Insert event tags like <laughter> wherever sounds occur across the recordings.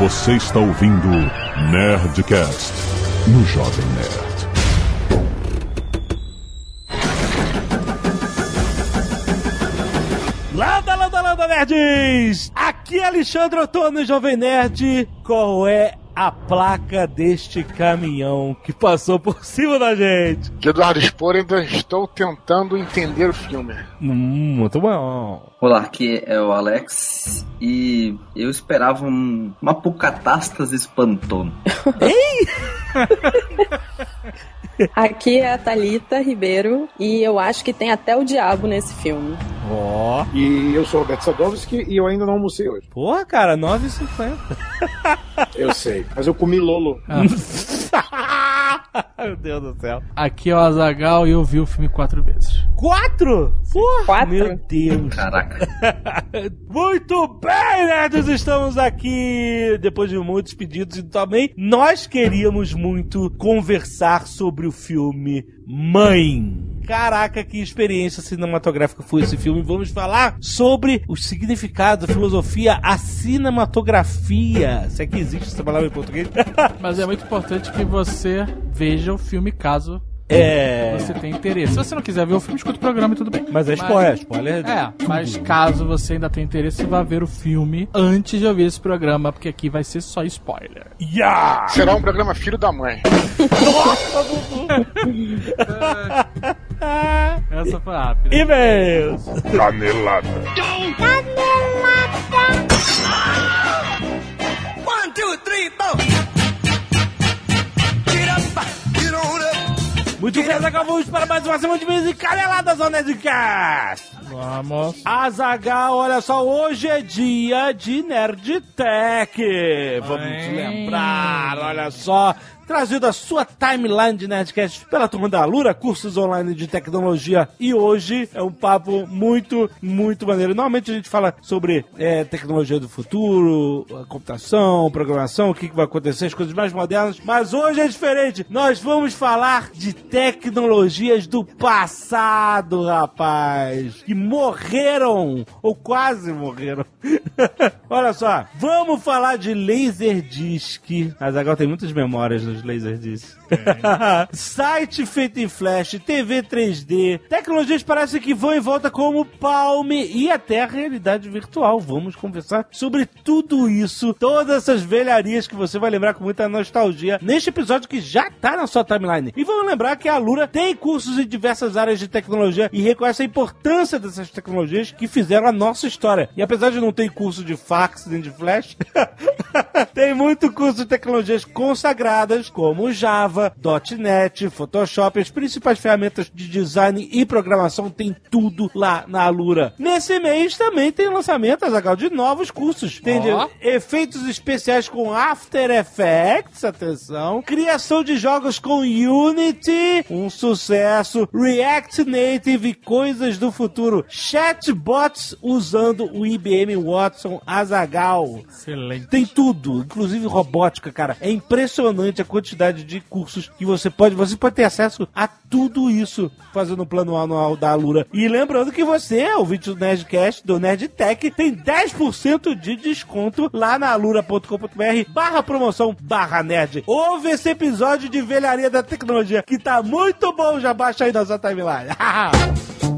Você está ouvindo Nerdcast no Jovem Nerd. Landa, landa, landa, nerds! Aqui é Alexandre Otono, Jovem Nerd. Qual é a placa deste caminhão que passou por <laughs> cima da gente? De Eduardo Spor, ainda estou tentando entender o filme. Hum, muito bom. Olá, aqui é o Alex e eu esperava um, uma apocatástase espantona. <laughs> Ei! <laughs> Aqui é a Thalita Ribeiro e eu acho que tem até o diabo nesse filme. Ó. E eu sou o Roberto Sadovski e eu ainda não almocei hoje. Porra, cara, 9,50. Eu sei, mas eu comi Lolo. <laughs> <laughs> Meu Deus do céu. Aqui é o Azagal e eu vi o filme quatro vezes. Quatro? Porra, Quatro? Meu Deus. Caraca. <laughs> Muito bem, nerds, estamos aqui depois de muitos pedidos e também nós queríamos muito conversar sobre o filme Mãe. Caraca, que experiência cinematográfica foi esse filme. Vamos falar sobre o significado, a filosofia, a cinematografia. Se é que existe essa palavra em português. <laughs> Mas é muito importante que você veja o filme caso É. você tenha interesse. Se você não quiser ver o filme, escuta o programa e tudo bem. Mas é spoiler, spoiler. É, mas caso você ainda tenha interesse, vai ver o filme antes de ouvir esse programa, porque aqui vai ser só spoiler. Yeah! Será um programa Filho da Mãe. <laughs> <laughs> <laughs> Essa foi rápida. E-mails. Canelada. Muito bem, acabamos para mais uma semana de vez e caneladas ao Nerdcast. Vamos. Azagal, olha só, hoje é dia de Nerd Tech. Vamos Ai. lembrar, olha só. Trazido a sua timeline de Nerdcast pela turma da Alura, cursos online de tecnologia. E hoje é um papo muito, muito maneiro. Normalmente a gente fala sobre é, tecnologia do futuro, computação, programação, o que, que vai acontecer, as coisas mais modernas. Mas hoje é diferente. Nós vamos falar de tecnologias do passado, rapaz. Que morreram, ou quase morreram. <laughs> Olha só, vamos falar de Laserdisc. Mas agora tem muitas memórias nos Laserdisc. <laughs> Site feito em flash, TV 3D, tecnologias parecem que vão em volta como Palm e até a realidade virtual. Vamos conversar sobre tudo isso, todas essas velharias que você vai lembrar com muita nostalgia neste episódio que já tá na sua timeline. E vamos lembrar que a Lura tem cursos em diversas áreas de tecnologia e reconhece a importância dessas tecnologias que fizeram a nossa história. E apesar de não ter curso de fax nem de flash, <laughs> tem muito curso de tecnologias consagradas como Java, .NET, Photoshop, as principais ferramentas de design e programação tem tudo lá na Alura. Nesse mês também tem lançamento, Azagal, de novos cursos. Tem de Ó. efeitos especiais com After Effects, atenção, criação de jogos com Unity, um sucesso, React Native e coisas do futuro, chatbots usando o IBM Watson Azagal. Excelente. Tem tudo, inclusive robótica, cara. É impressionante a quantidade de cursos que você pode. Você pode ter acesso a tudo isso fazendo o plano anual da Alura. E lembrando que você, ouvinte do Nerdcast, do Nerdtech, tem 10% de desconto lá na alura.com.br barra promoção barra nerd. Ouve esse episódio de velharia da tecnologia que tá muito bom. Já baixa aí na sua timeline. <laughs>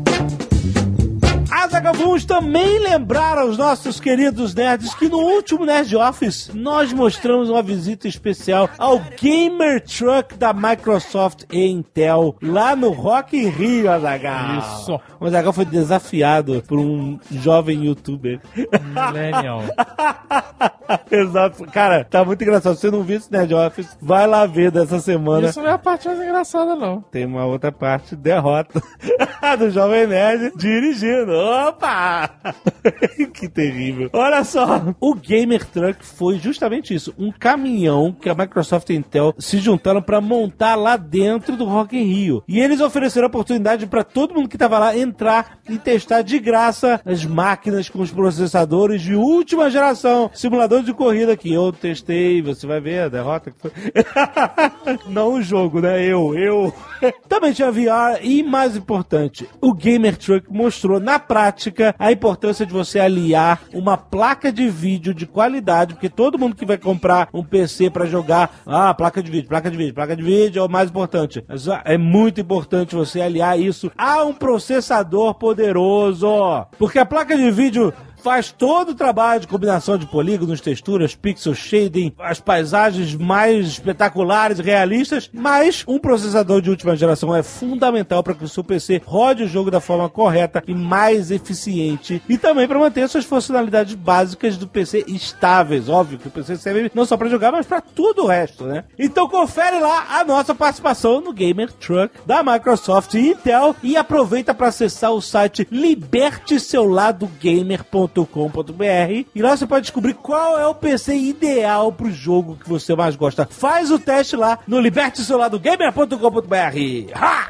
Azaghal, vamos também lembrar aos nossos queridos nerds que no último Nerd Office nós mostramos uma visita especial ao Gamer Truck da Microsoft e Intel lá no Rock in Rio, Azaghal. Isso. O Azaghal foi desafiado por um jovem youtuber. Millennial. <laughs> Exato. Cara, tá muito engraçado. Se você não viu esse Nerd Office, vai lá ver dessa semana. Isso não é a parte mais engraçada, não. Tem uma outra parte, derrota <laughs> do Jovem Nerd dirigindo. Opa! <laughs> que terrível. Olha só, o Gamer Truck foi justamente isso, um caminhão que a Microsoft e a Intel se juntaram para montar lá dentro do Rock in Rio. E eles ofereceram a oportunidade para todo mundo que tava lá entrar e testar de graça as máquinas com os processadores de última geração, simulador de corrida que eu testei, você vai ver a derrota que foi. <laughs> Não o jogo, né? Eu, eu. <laughs> Também tinha VR e, mais importante, o Gamer Truck mostrou na prática prática a importância de você aliar uma placa de vídeo de qualidade, porque todo mundo que vai comprar um PC para jogar, ah, placa de vídeo, placa de vídeo, placa de vídeo é o mais importante. Mas, ah, É muito importante você aliar isso a um processador poderoso, porque a placa de vídeo faz todo o trabalho de combinação de polígonos, texturas, pixel shading, as paisagens mais espetaculares e realistas, mas um processador de última geração é fundamental para que o seu PC rode o jogo da forma correta e mais eficiente e também para manter suas funcionalidades básicas do PC estáveis. Óbvio que o PC serve não só para jogar, mas para tudo o resto, né? Então confere lá a nossa participação no Gamer Truck da Microsoft e Intel e aproveita para acessar o site liberteseuladagamer.com.br e lá você pode descobrir qual é o PC ideal pro jogo que você mais gosta. Faz o teste lá no liberteseuladagamer.com.br. Ha!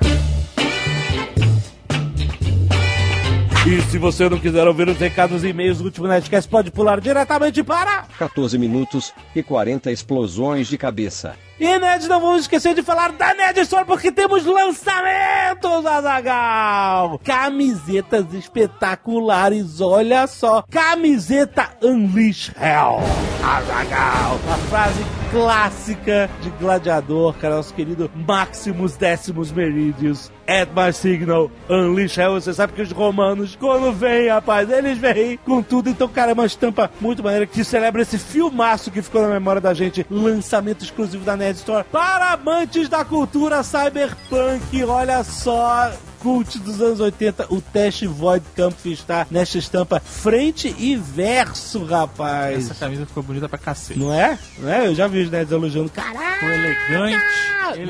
E se você não quiser ouvir os recados e e-mails do último Nerdcast, pode pular diretamente para... 14 minutos e 40 explosões de cabeça. E Nerd, não vamos esquecer de falar da Nerd Store porque temos lançamentos, Azagal! Camisetas espetaculares, olha só! Camiseta Unleash Hell, Azagal! Uma frase clássica de gladiador, cara, nosso querido Maximus Decimus Meridius. At my signal, Unleash Hell. Você sabe que os romanos, quando vêm, rapaz, eles vêm com tudo. Então, cara, é uma estampa muito maneira que celebra esse filmaço que ficou na memória da gente. Lançamento exclusivo da Nerd Store para amantes da cultura cyberpunk. Olha só. Cult dos anos 80, o teste Void Camp está nesta estampa frente e verso, rapaz. Essa camisa ficou bonita pra cacete. Não é? Não é? Eu já vi os nerds elogiando. Caraca! Ficou elegante.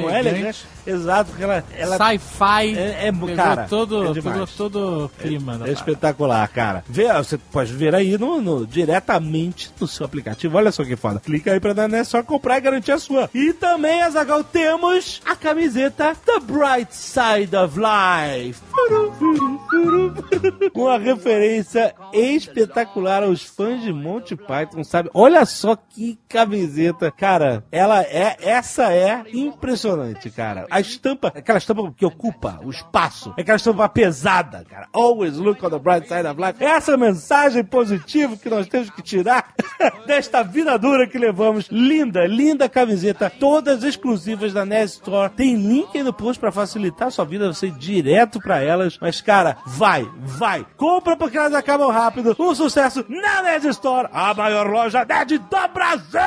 Não é elegante? Exato, porque ela. ela Sci-fi. É- é- cara, todo, é demais. todo o clima. da É parada. espetacular, cara. Vê, você pode ver aí no, no- diretamente no seu aplicativo. Olha só que foda. Clica aí pra dar, né? Só comprar e garantir a sua. E também, Azagal, temos a camiseta The Bright Side of Life. Uma <laughs> referência espetacular aos fãs de Monty Python, sabe? Olha só que camiseta. Cara, ela é, essa é impressionante, cara. A estampa, aquela estampa que ocupa o espaço, é aquela estampa pesada, cara. Always look on the bright side of life. Essa mensagem positiva que nós temos que tirar <laughs> desta vida dura que levamos. Linda, linda camiseta, todas exclusivas da Nerd Store. Tem link aí no post pra facilitar a sua vida, você ir direto pra elas. Mas, cara, vai, vai. Compra porque elas acabam rápido. Um sucesso na Nerd Store, a maior loja nerd do Brasil!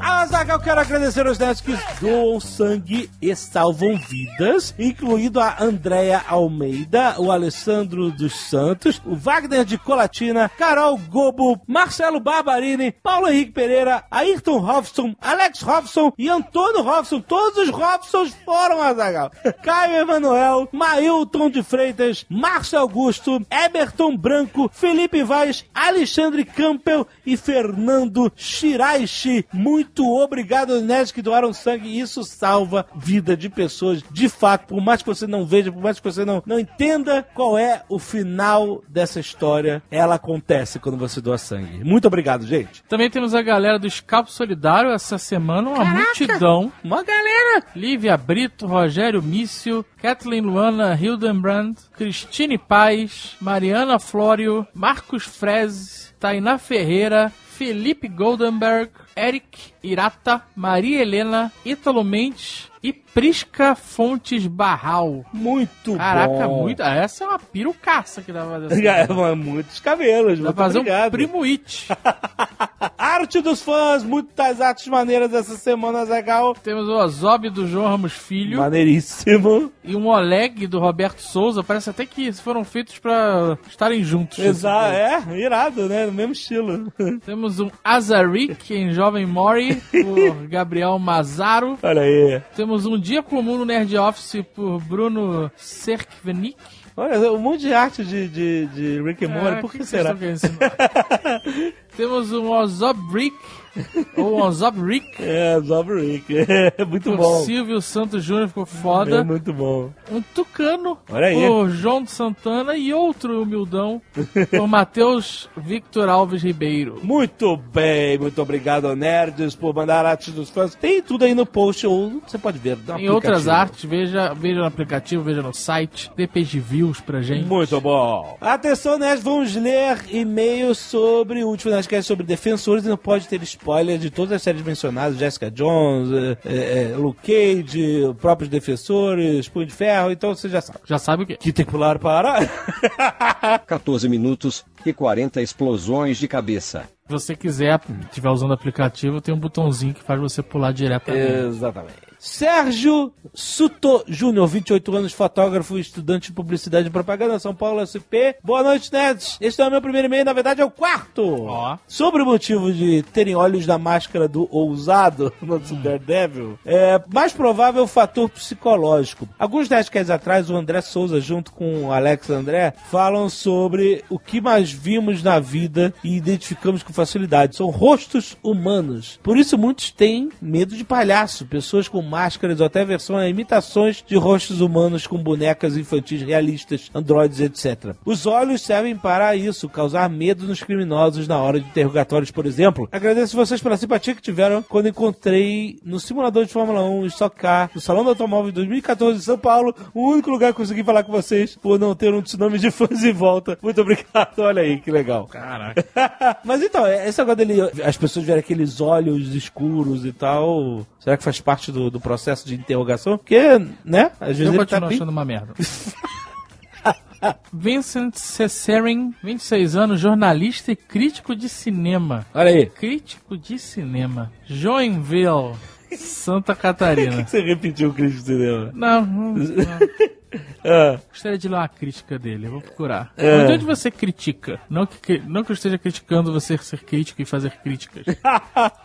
Azaghal, quero agradecer aos nerds que doam sangue e salvam vidas, incluindo a Andréa Almeida, o Alessandro dos Santos, o Wagner de Colatina, Carol Gobo, Marcelo Barbarini, Paulo Henrique Pereira, Ayrton Robson, Alex Robson e Antônio Robson. Todos os Robsons foram, Azaghal. <laughs> Caio Emanuel, Mailton de Freitas, Márcio Augusto, Eberton Branco, Felipe Vaz, Alexandre Campbell e Fernando Shiraishi. Muito obrigado, nerds que doaram sangue. Isso salva vida de pessoas. De fato, por mais que você não veja, por mais que você não, não entenda qual é o final dessa história, ela acontece quando você doa sangue. Muito obrigado, gente. Também temos a galera do Escapo Solidário essa semana, uma multidão. Uma galera. Lívia Brito, Rogério Mício, Kathleen Luana Hildenbrand, Cristine Paz, Mariana Flório, Marcos Freze, Tainá Ferreira, Felipe Goldenberg, Eric Irata, Maria Helena, Ítalo Mendes e Prisca Fontes Barral. Muito Caraca, bom. muito. Essa é uma pirucaça que dá pra fazer. <laughs> É, Assim. mas muitos cabelos. Dá Muito pra fazer obrigado. um primo it. <laughs> Arte dos fãs, muitas artes maneiras essa semana, Zagal. Temos o Ozob do João Ramos Filho Maneiríssimo. e um Oleg do Roberto Souza. Parece até que foram feitos pra estarem juntos. Exato, é, irado, né? No mesmo estilo. Temos um Azarik em Jovem Mori por Gabriel Mazaro. Olha aí. Temos um Dia Comum no Nerd Office por Bruno Serkvenik. Olha, um monte de arte de, de, de Rick and Morty, Ah, por que, vocês será? estão querendo ensinar? Temos um Ozobrik Ou Onzop Rick. É, Zobrick. É <laughs> muito O bom. Silvio Santos Júnior ficou É foda. muito bom. Um tucano. Olha aí. Por João Santana e outro humildão. <laughs> por Matheus Victor Alves Ribeiro. Muito bem, muito obrigado, Nerds, por mandar artes dos fãs. Tem tudo aí no post, ou você pode ver. Tem outras artes, veja, veja no aplicativo, veja no site. Dê page views pra gente. Muito bom. Atenção, Nerds, vamos ler e-mails sobre o último Nerdcast sobre defensores e não pode ter spoiler de todas as séries mencionadas, Jessica Jones, eh, eh, eh, Luke Cage, os próprios defensores, Punho de Ferro, então você já sabe. Já sabe o quê? Que tem que pular para... 14 <laughs> minutos e 40 explosões de cabeça. Se você quiser, estiver usando o aplicativo, tem um botãozinho que faz você pular direto ali. Exatamente. Sérgio Suto Júnior, 28 anos, fotógrafo, estudante de publicidade e propaganda, São Paulo, SP. Boa noite, nerds. Este é o meu primeiro e-mail, na verdade é o quarto. Ó. Sobre o motivo de terem olhos da máscara do ousado <laughs> no Daredevil, é mais provável o fator psicológico. Alguns Nerdcasts atrás, o André Souza, junto com o Alex André, falam sobre o que mais vimos na vida e identificamos com facilidade. São rostos humanos. Por isso, muitos têm medo de palhaço. Pessoas com máscaras ou até versões, imitações de rostos humanos com bonecas infantis realistas, androides, etc. Os olhos servem para isso, causar medo nos criminosos na hora de interrogatórios, por exemplo. Agradeço vocês pela simpatia que tiveram quando encontrei no simulador de Fórmula 1 Stock Car, no Salão do Automóvel de 2014 em São Paulo, o único lugar que consegui falar com vocês por não ter um tsunami de fãs em volta. Muito obrigado, olha aí, que legal. Caraca. <laughs> Mas então, esse agora dele, as pessoas verem aqueles olhos escuros e tal, será que faz parte do, do processo de interrogação? Porque, né, às vezes Eu ele continuo tá bem... achando uma merda. <laughs> Vincent Cesserin, 26 anos, jornalista e crítico de cinema. Olha aí. Crítico de cinema. Joinville, Santa Por Catarina. que <laughs> você repetiu o crítico de cinema? Não, não, não. <laughs> Ah, <laughs> Gostaria de ler uma crítica dele, eu vou procurar. É. Onde, onde você critica? Não que, não que eu esteja criticando você ser crítico e fazer críticas.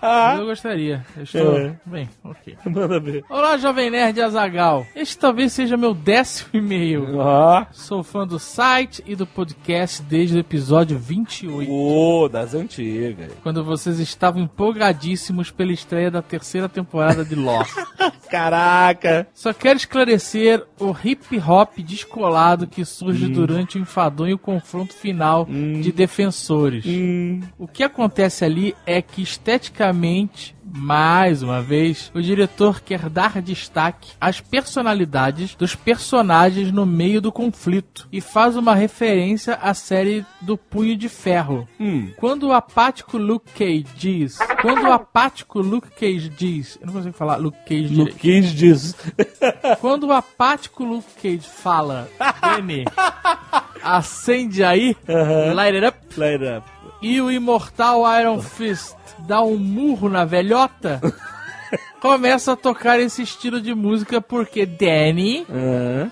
Mas <laughs> eu gostaria. Eu estou. É. Bem, ok. manda ver. Olá, Jovem Nerd Azagal. Este talvez seja meu décimo e-mail. Sou fã do site e do podcast desde o episódio 28. oh, das antigas. Quando vocês estavam empolgadíssimos pela estreia da terceira temporada de Lost. <laughs> Caraca. Só quero esclarecer o hip hop descolado que surge durante o enfadonho confronto final de defensores. O que acontece ali é que esteticamente, mais uma vez, o diretor quer dar destaque às personalidades dos personagens no meio do conflito e faz uma referência à série do Punho de Ferro. Quando o apático Luke Cage diz, quando o apático Luke Cage diz, eu não consigo falar Luke Cage direito. Luke Cage diz. Quando o apático Luke Cage fala, <laughs> Danny, acende aí, light it up, Light up. E o imortal Iron Fist dá um murro na velhota, começa a tocar esse estilo de música porque Danny,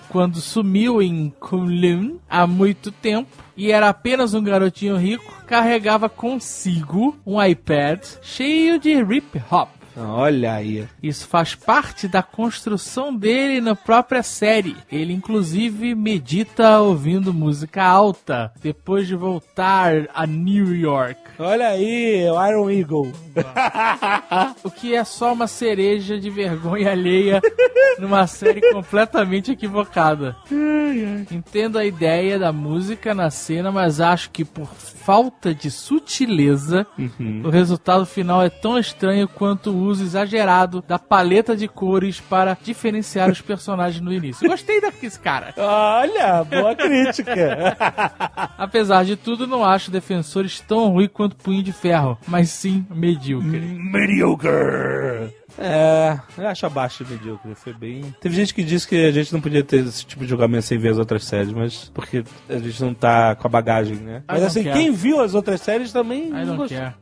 quando sumiu em Kunlun há muito tempo e era apenas um garotinho rico, carregava consigo um iPad cheio de hip hop. Olha aí. Isso faz parte da construção dele na própria série. Ele, inclusive, medita ouvindo música alta depois de voltar a New York. Olha aí, o Iron Eagle. <laughs> O que é só uma cereja de vergonha alheia numa série completamente equivocada. Entendo a ideia da música na cena, mas acho que por falta de sutileza, o resultado final é tão estranho quanto o uso exagerado da paleta de cores para diferenciar os personagens no início. Gostei desse cara. Olha, boa crítica. <laughs> Apesar de tudo, não acho defensores tão ruim quanto Punho de Ferro, mas sim medíocre. Mediocre. É, eu acho abaixo do medíocre. Foi bem. Teve gente que disse que a gente não podia ter esse tipo de julgamento sem ver as outras séries, mas porque a gente não tá com a bagagem, né? Mas assim, care. quem viu as outras séries também. I não don't gostou. care.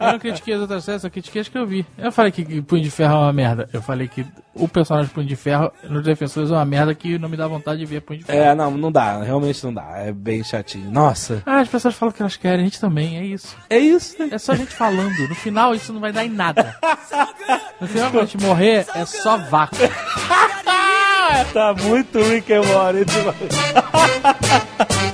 Eu não critiquei as outras séries, só critiquei as que eu vi. Eu falei que Punho de Ferro é uma merda. Eu falei que o personagem Punho de Ferro nos Defensores é uma merda que não me dá vontade de ver Punho de Ferro. É, não, não dá, realmente não dá. É bem chatinho. Nossa. Ah, as pessoas falam que elas querem, a gente também, é isso. É isso, né? É só a gente falando. No final, isso não vai dar em nada. No final, quando a gente morrer, é só vácuo. <laughs> Tá muito Rick and Morty demais.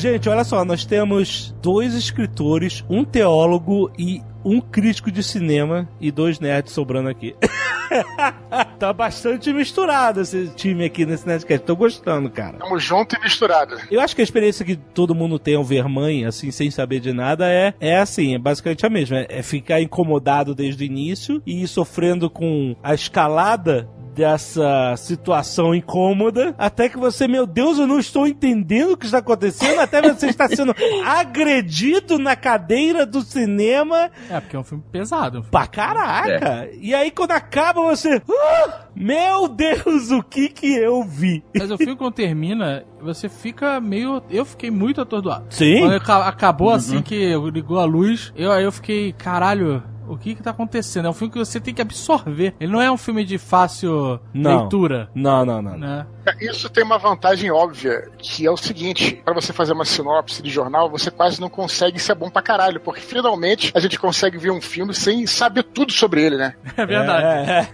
Gente, olha só, nós temos dois escritores, um teólogo e um crítico de cinema e dois nerds sobrando aqui. <laughs> tá bastante misturado esse time aqui nesse Nerdcast. Tô gostando, cara. Tamo junto e misturado. Eu acho que a experiência que todo mundo tem ao ver mãe, assim, sem saber de nada, é, é assim, é basicamente a mesma. É, é ficar incomodado desde o início e ir sofrendo com a escalada dessa situação incômoda, até que você, meu Deus, eu não estou entendendo o que está acontecendo, até você está sendo <laughs> agredido na cadeira do cinema. É, porque é um filme pesado. Pra caraca! E aí quando acaba você. "Ah, meu Deus, o que que eu vi? Mas o filme quando termina, você fica meio. Eu fiquei muito atordoado. Sim. Quando aca- acabou assim que ligou a luz, eu, aí eu fiquei, caralho. O que que tá acontecendo? É um filme que você tem que absorver. Ele não é um filme de fácil Não. leitura, Não, não, não. não. né? Isso tem uma vantagem óbvia, que é o seguinte: para você fazer uma sinopse de jornal, você quase não consegue ser bom pra caralho, porque finalmente a gente consegue ver um filme sem saber tudo sobre ele, né? <laughs> É verdade. É,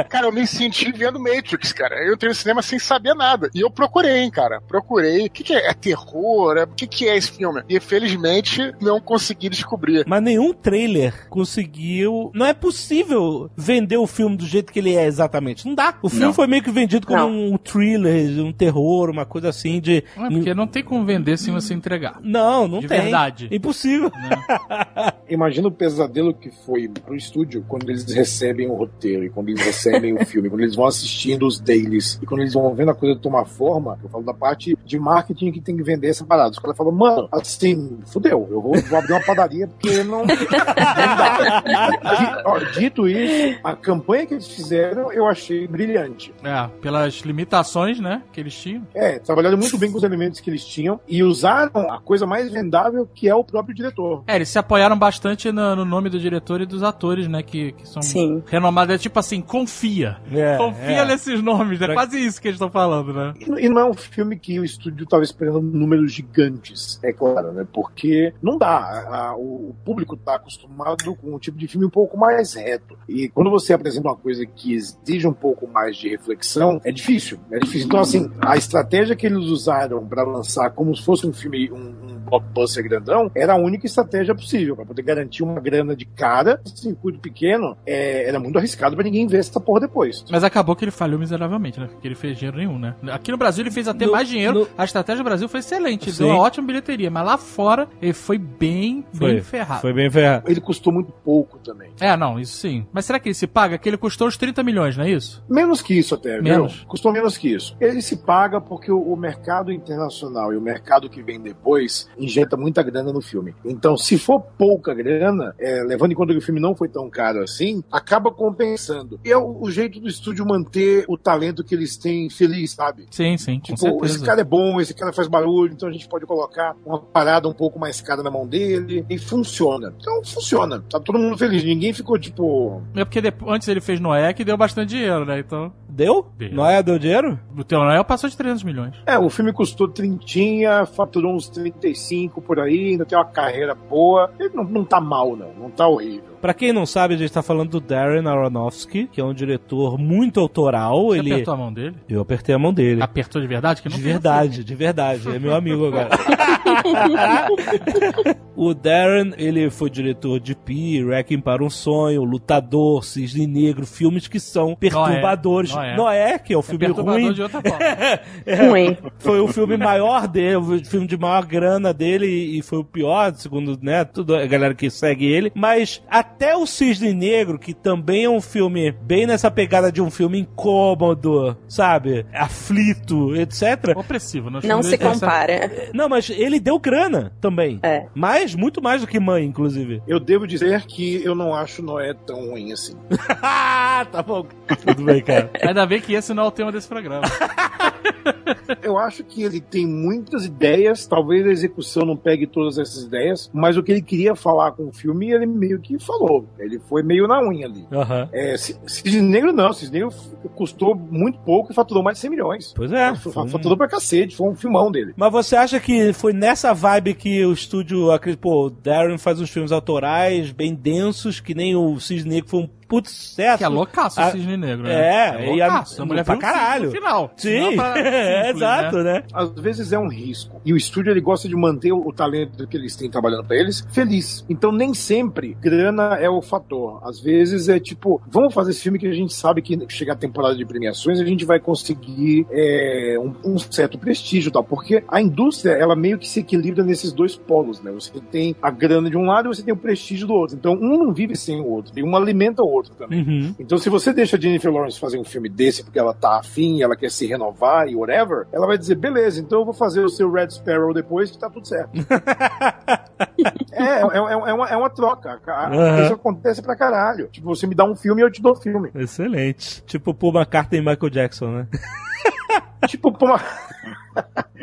é. Cara, eu me senti vendo Matrix, cara. Eu entrei no cinema sem saber nada. E eu procurei, hein, cara. Procurei. O que, que é? É terror? É- O que, que é esse filme? E felizmente não consegui descobrir. Mas nenhum trailer conseguiu. Não é possível vender o filme do jeito que ele é exatamente. Não dá. O filme Não. foi meio que vendido como Não. um thriller, um terror, uma coisa assim de. Não é porque não tem como vender sem você entregar. Não, não De tem. verdade. Impossível. <laughs> Imagina o pesadelo que foi pro estúdio quando eles recebem o roteiro e quando eles recebem o <laughs> filme, quando eles vão assistindo os dailies e quando eles vão vendo a coisa tomar forma. Eu falo da parte de marketing que tem que vender essa parada. Os caras falam, mano, assim, fudeu, eu vou, vou abrir uma padaria porque não. não <laughs> dá. Di- <laughs> ó, Dito isso, a campanha que eles fizeram eu achei brilhante. É, pelas limitações, né, que eles tinham. É, trabalharam muito bem com os elementos que eles tinham e usaram a coisa mais vendável que é o próprio diretor. É, eles se apoiaram bastante no, no nome do diretor e dos atores, né, que, que são Sim. renomados. É tipo assim, confia. É, confia é. nesses nomes. É Pra- quase isso que eles estão falando, né? E e não é um filme que o estúdio estava esperando números gigantes, é claro, né? Porque não dá. A- a- o o público está acostumado com um tipo de filme um pouco mais reto. E quando você apresenta uma coisa que exige um pouco mais de reflexão, é difícil. É difícil. Então, assim, a estratégia que eles usaram para lançar como se fosse um filme, um, um blockbuster grandão, era a única estratégia possível para poder garantir uma grana de cara. Esse circuito pequeno é, era muito arriscado para ninguém ver essa porra depois. Mas acabou que ele falhou miseravelmente, né? Porque ele fez dinheiro nenhum, né? Aqui no Brasil ele fez até No- mais dinheiro. no- A estratégia do Brasil foi excelente. Sim. Deu uma ótima bilheteria. Mas lá fora ele foi bem, bem ferrado. Foi bem ferrado. Ele custou muito pouco também. É, não, isso sim. Mas será que ele se paga? Que ele custou uns 30 milhões, não é isso? Menos que isso até, Menos? viu? Custou menos que isso. Ele se paga porque o, o mercado internacional e o mercado que vem depois injeta muita grana no filme. Então, se for pouca grana, é, levando em conta que o filme não foi tão caro assim, acaba compensando. E é o, o jeito do estúdio manter o talento que eles têm feliz, sabe? Sim, sim, com Tipo, certeza. esse cara é bom, esse cara faz barulho, então a gente pode colocar uma parada um pouco mais cara na mão dele e funciona. Então funciona. Tá todo mundo feliz. Ninguém ficou tipo. É porque depois, antes ele fez Noé que deu bastante dinheiro, né? Então, Deu? Deu. Noé deu dinheiro? o teu Noé passou de 300 milhões. É, o filme custou trintinha, faturou uns 35 por aí, ainda tem uma carreira boa. Ele não, não tá mal, não. Não tá horrível. Pra quem não sabe, a gente tá falando do Darren Aronofsky, que é um diretor muito autoral. Você ele... apertou a mão dele? Eu apertei a mão dele. Apertou de verdade? Que não De verdade, de verdade. É meu amigo agora. <laughs> o Darren, ele foi diretor de Pi, Wrecking para um Sonho, Lutador, Cisne Negro, filmes que são perturbadores. Noé. Noé, que é o É filme perturbador ruim. de outra forma. <laughs> Ruim. Foi o filme maior dele, o filme de maior grana dele e foi o pior, segundo, né, tudo a galera que segue ele. Mas até o Cisne Negro, que também é um filme bem nessa pegada de um filme incômodo, sabe? Aflito, etc. Opressivo. Né? Não filmes se têm essa- compara. Não, mas ele deu grana também. É. Mais, muito mais do que mãe, inclusive. Eu devo dizer que eu não acho Noé tão ruim assim. <laughs> tá bom. Tudo bem, cara. Ainda bem que esse não é o tema desse programa. <laughs> Eu acho que ele tem muitas ideias, talvez a execução não pegue todas essas ideias, mas o que ele queria falar com o filme, ele meio que falou. Ele foi meio na unha ali. Aham. É, Cisne Negro não, Cisne Negro custou muito pouco e faturou mais de 100 milhões. Pois é. Faturou pra cacete, foi um filmão dele. Mas você acha que foi nessa vibe que o estúdio acreditou? Pô, Darren faz uns filmes autorais bem densos, que nem o Cisne Negro foi um puto sucesso. Que é loucaço o Ah, Cisne Negro, né? É, e a- loucaço. A mulher pra o caralho. No final. Sim, tá é, <laughs> simples, exato, né? Às vezes é um risco. E o estúdio ele gosta de manter o, o talento que eles têm trabalhando pra eles feliz. Então nem sempre grana é o fator. Às vezes é tipo, vamos fazer esse filme que a gente sabe que chega a temporada de premiações a gente vai conseguir é, um, um certo prestígio e tal. Porque a indústria ela meio que se equilibra nesses dois polos, né? Você tem a grana de um lado e você tem o prestígio do outro. Então um não vive sem o outro. E um alimenta o outro também. Uhum. Então, se você deixa a Jennifer Lawrence fazer um filme desse porque ela tá afim, ela quer se renovar e whatever, ela vai dizer, beleza, então eu vou fazer o seu Red Sparrow depois que tá tudo certo. <laughs> é, é, é, é uma, é uma troca. Aham. Isso acontece pra caralho. Tipo, você me dá um filme e eu te dou filme. Excelente. Tipo Paul McCartney e Michael Jackson, né? tipo, pô, <laughs>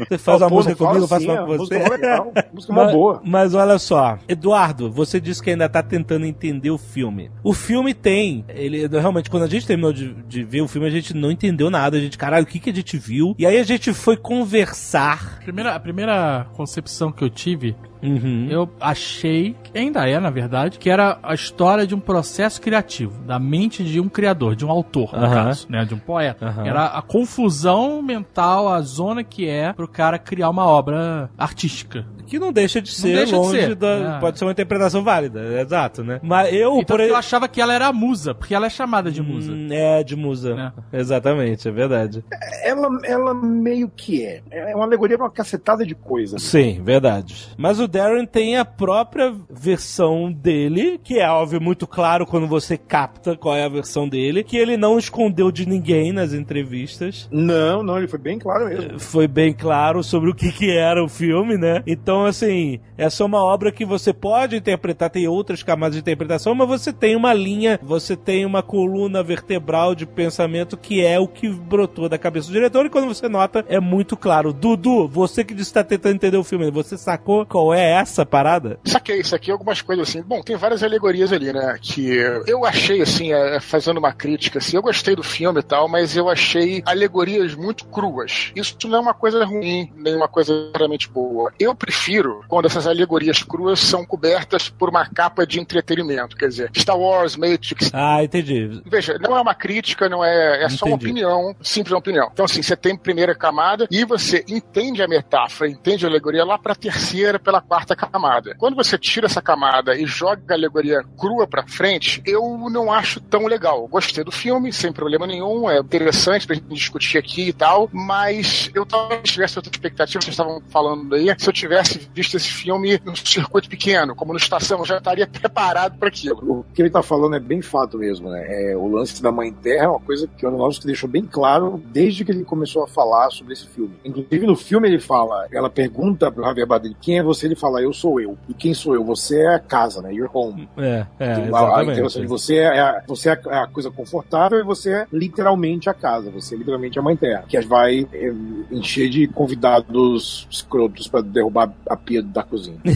Você faz Pô, a música comigo, eu faço uma a com você. é legal, <laughs> música é mó mas, boa. mas olha só, Eduardo, você disse que ainda tá tentando entender o filme. O filme tem, ele realmente, quando a gente terminou de, de ver o filme, a gente não entendeu nada. A gente, caralho, o que, que a gente viu? E aí a gente foi conversar. A primeira, a primeira concepção que eu tive, Uhum. eu achei, que ainda é na verdade, que era a história de um processo criativo, da mente de um criador, de um autor, no Aham. caso, né, de um poeta. Aham. Era a confusão mental, a zona que é pro cara criar uma obra artística. Que não deixa de ser deixa de longe ser, da. né? Pode ser uma interpretação válida, é exato, né? Mas eu, Então por eu achava que ela era a musa, porque ela é chamada de musa. Hum, É, de musa. Exatamente, é verdade. Ela, ela meio que é. É uma alegoria pra uma cacetada de coisas. Sim, verdade. Mas o Darren tem a própria versão dele, que é óbvio muito claro quando você capta qual é a versão dele, que ele não escondeu de ninguém nas entrevistas. Não, não, ele foi bem claro mesmo. Foi bem claro sobre o que, que era o filme, né? Então, assim, essa é uma obra que você pode interpretar, tem outras camadas de interpretação, mas você tem uma linha, você tem uma coluna vertebral de pensamento que é o que brotou da cabeça do diretor, e quando você nota, é muito claro. Dudu, você que disse que tentando entender o filme, você sacou qual é essa parada? Saquei, saquei algumas coisas assim. Bom, tem várias alegorias ali, né? Que eu achei, assim, é, fazendo uma crítica, assim, eu gostei do filme e tal, mas eu achei alegorias muito cruas. Isso não é uma coisa ruim, nem uma coisa realmente boa. Eu prefiro quando essas alegorias cruas são cobertas por uma capa de entretenimento. Quer dizer, Star Wars, Matrix. Ah, entendi. Veja, não é uma crítica, não é. É só uma Entendi. opinião, simples uma opinião. Então, assim, você tem primeira camada e você entende a metáfora, entende a alegoria lá pra terceira, pela quarta camada. Quando você tira essa camada e joga a alegoria crua pra frente, eu não acho tão legal. Gostei do filme, sem problema nenhum, é interessante pra gente discutir aqui e tal, mas eu talvez tivesse outra expectativa, vocês estavam falando aí, se eu tivesse visto esse filme num circuito pequeno, como no estação, eu já estaria <laughs> preparado para aquilo. O que ele tá falando é bem fato mesmo, né? É, o lance da Mãe Terra é uma coisa que o Aronofsky deixou bem claro desde que ele começou a falar sobre esse filme. Inclusive no filme ele fala, ela pergunta pro Javier Bardem quem é você, ele fala eu sou eu. E quem sou eu? Você é a casa, né? Your home. É, é, Então, a exatamente. interação de você é a, você é a, a coisa confortável e você é literalmente a casa, você é literalmente a mãe terra, que vai é, encher de convidados escrotos pra derrubar a pia da cozinha. <laughs>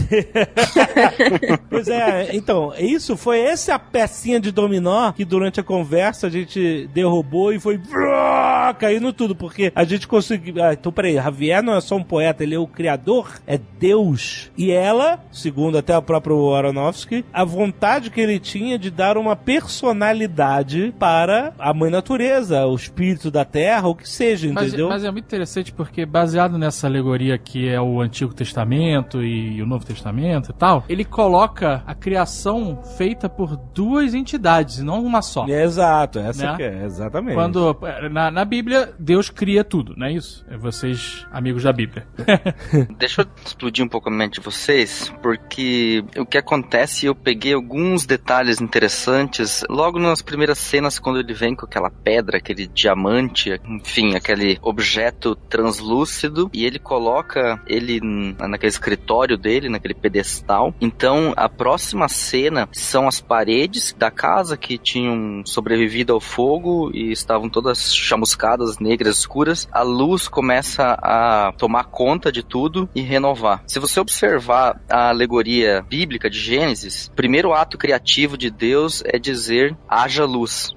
Pois é, então, isso foi essa a pecinha de dominó que durante a conversa a gente derrubou e foi <laughs> caindo tudo, porque a gente conseguiu. Ah, então, peraí, Javier não é só um poeta, ele é o criador, é Deus. E ela, segundo até o próprio Aronofsky, a vontade que ele tinha de dar uma personalidade para a mãe natureza, o espírito da terra, o que seja, Mas, entendeu? mas é muito interessante porque, baseado nessa alegoria que é o Antigo Testamento e o Novo Testamento e tal, ele coloca a criação feita por duas entidades, e não uma só. Exato, essa Né? que é, exatamente. Quando na, na Bíblia Deus cria tudo, não é isso? É vocês amigos da Bíblia. <laughs> Deixa eu explodir um pouco a mente de vocês, porque o que acontece, eu peguei alguns detalhes interessantes logo nas primeiras cenas, quando ele vem com aquela pedra, aquele diamante, enfim, aquele objeto translúcido, e ele coloca ele naquele escritório dele, naquele pedestal. Então, a próxima cena são as paredes da casa que tinham sobrevivido ao fogo e estavam todas chamuscadas, negras, escuras. A luz começa a tomar conta de tudo e renovar. Se você observar a alegoria bíblica de Gênesis, primeiro ato criativo de Deus é dizer haja luz.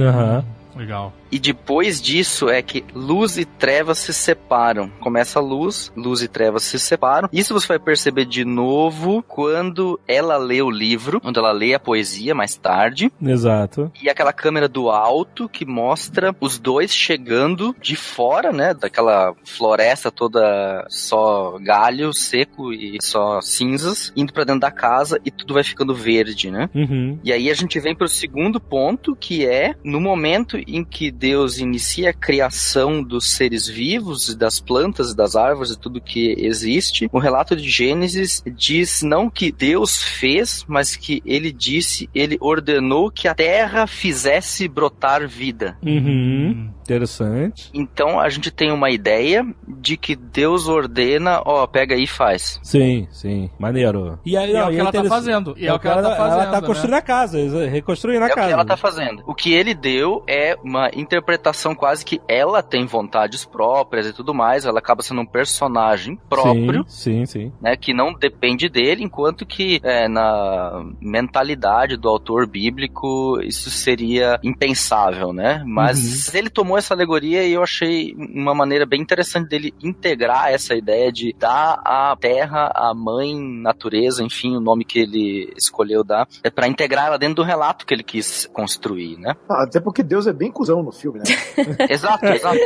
Aham. Legal. E depois disso é que luz e trevas se separam. Começa a luz, luz e trevas se separam. Isso você vai perceber de novo quando ela lê o livro, quando ela lê a poesia mais tarde. Exato. E aquela câmera do alto que mostra os dois chegando de fora, né? Daquela floresta toda só galho seco e só cinzas, indo pra dentro da casa e tudo vai ficando verde, né? Uhum. E aí a gente vem pro segundo ponto, que é no momento em que Deus inicia a criação dos seres vivos, das plantas, das árvores e tudo que existe, o relato de Gênesis diz não que Deus fez, mas que ele disse, ele ordenou que a terra fizesse brotar vida. Uhum. Interessante. Então a gente tem uma ideia de que Deus ordena, ó, pega aí e faz. Sim, sim. Maneiro. E, aí, E é o que ela tá fazendo. E é o que ela tá Ela fazendo, tá né? construindo a casa, reconstruindo a É o casa. que ela tá fazendo. O que ele deu é uma interpretação quase que ela tem vontades próprias e tudo mais. Ela acaba sendo um personagem próprio, Sim, sim, sim. né? Que não depende dele, enquanto que é, na mentalidade do autor bíblico isso seria impensável, né? Mas ele tomou essa alegoria e eu achei uma maneira bem interessante dele integrar essa ideia de dar à terra, à mãe natureza, enfim, o nome que ele escolheu dar, é para integrar ela dentro do relato que ele quis construir, né? Ah, até porque Deus é bem cuzão no filme, né? <laughs> Exato, exato.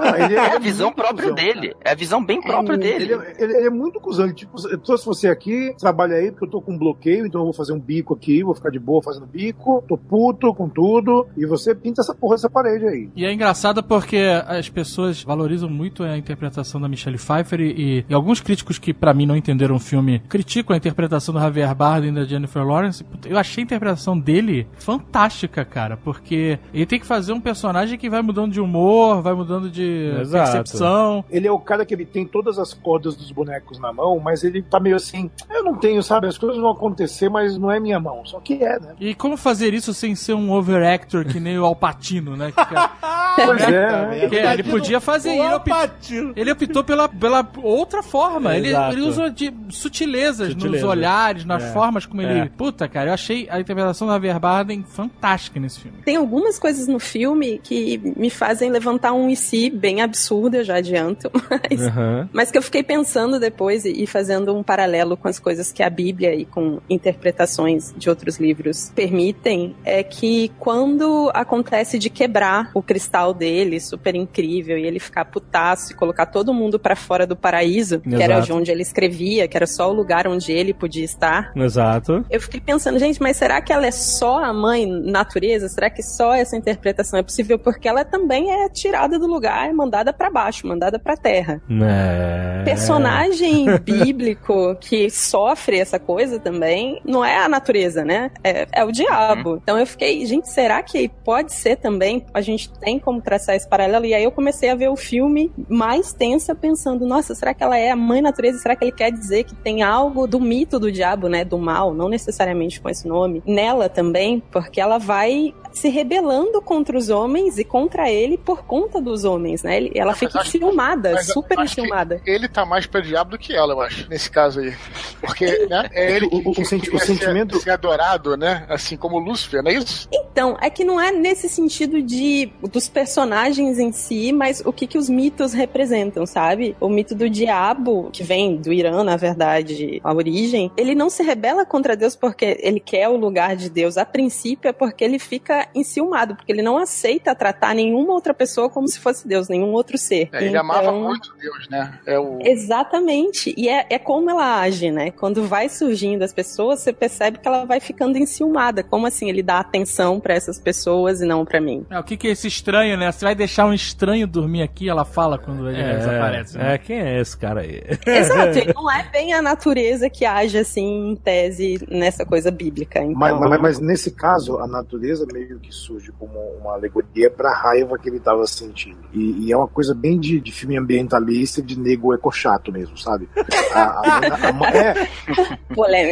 Ah, ele É a visão própria cuzão, dele. cara. É a visão bem própria dele. Ele, é- ele- ele é muito cuzão. Ele, tipo, eu trouxe você aqui, trabalha aí, porque eu tô com um bloqueio, então eu vou fazer um bico aqui, vou ficar de boa fazendo bico, tô puto com tudo, e você pinta essa porra dessa parede aí. E é engraçado porque as pessoas valorizam muito a interpretação da Michelle Pfeiffer e, e alguns críticos que pra mim não entenderam o filme criticam a interpretação do Javier Bardem e da Jennifer Lawrence. Eu achei a interpretação dele fantástica, cara, porque ele tem que fazer um personagem que vai mudando de humor, vai mudando de Exato. percepção. Ele é o cara que ele tem todas as cordas dos bonecos na mão, mas ele tá meio assim, eu não tenho, sabe, as coisas vão acontecer, mas não é minha mão. Só que é, né? E como fazer isso sem ser um overactor que nem o Alpatino, né? Que, <laughs> Pois é, que ele podia fazer O isso. Ele optou- Alpatino. Ele optou pela, pela outra forma. Ele, ele usa de sutilezas nos Sutileza. olhares, nas É. formas como É. ele. Puta, cara, eu achei a interpretação da Javier Bardem fantástica nesse filme. Tem algumas coisas no filme que me fazem levantar um e si bem absurdo, eu já adianto, <laughs> mas, Aham. mas que eu fiquei pensando depois e, e fazendo um paralelo com as coisas que a Bíblia e com interpretações de outros livros permitem, é que quando acontece de quebrar o cristal dele, super incrível, e ele ficar putaço e colocar todo mundo pra fora do paraíso, que era Exato. de onde ele escrevia, que era só o lugar onde ele podia estar, Exato. eu fiquei pensando, gente, mas será que ela é só a mãe natureza? Será que só essa interpretação é possível? Porque ela também é tirada do lugar, é mandada pra baixo, mandada pra terra. É. Personagem <laughs> bíblico que sofre essa coisa também não é a natureza, né? É, é o diabo. Então eu fiquei, gente, será que pode ser também? A gente tem como traçar esse paralelo? E aí eu comecei a ver o filme mais tensa, pensando, nossa, será que ela é a mãe natureza? Será que ele quer dizer que tem algo do mito do diabo, né? Do mal, não necessariamente com esse nome, nela também, porque ela vai se rebelando contra os homens e contra ele por conta dos homens, né? Ele- ela fica enciumada, super que enciumada. Ele tá mais pra diabo do que ela, eu acho, nesse caso aí. Porque, né, é ele que, O- o- o que senti- o sentimento- ser, ser adorado, né? Assim como Lúcifer, não é isso? Então, é que não é nesse sentido de dos personagens em si, mas o que, que os mitos representam, sabe? O mito do diabo, que vem do Irã, na verdade, a origem, ele não se rebela contra Deus porque ele quer o lugar de Deus. A princípio é porque ele fica enciumado, porque ele não aceita tratar nenhuma outra pessoa como se fosse Deus, nenhum outro ser. É, ele Então- amava muito Deus, né? É o... Exatamente. E é, é como ela age, né? Quando vai surgindo as pessoas, você percebe que ela vai ficando enciumada. Como assim ele dá atenção pra essas pessoas e não pra mim? É, o que, que é esse estranho, né? Você vai deixar um estranho dormir aqui? Ela fala quando ele desaparece. né? É, quem é esse cara aí? <laughs> Exato. E <laughs> não é bem a natureza que age assim, em tese, nessa coisa bíblica. Então, Mas, mas- mas nesse caso, a natureza meio que surge como uma alegoria pra raiva que ele tava sentindo. E, e é uma coisa bem de, de filme ambientalista, de nego ecochato mesmo, sabe? A, a- a mãe- é,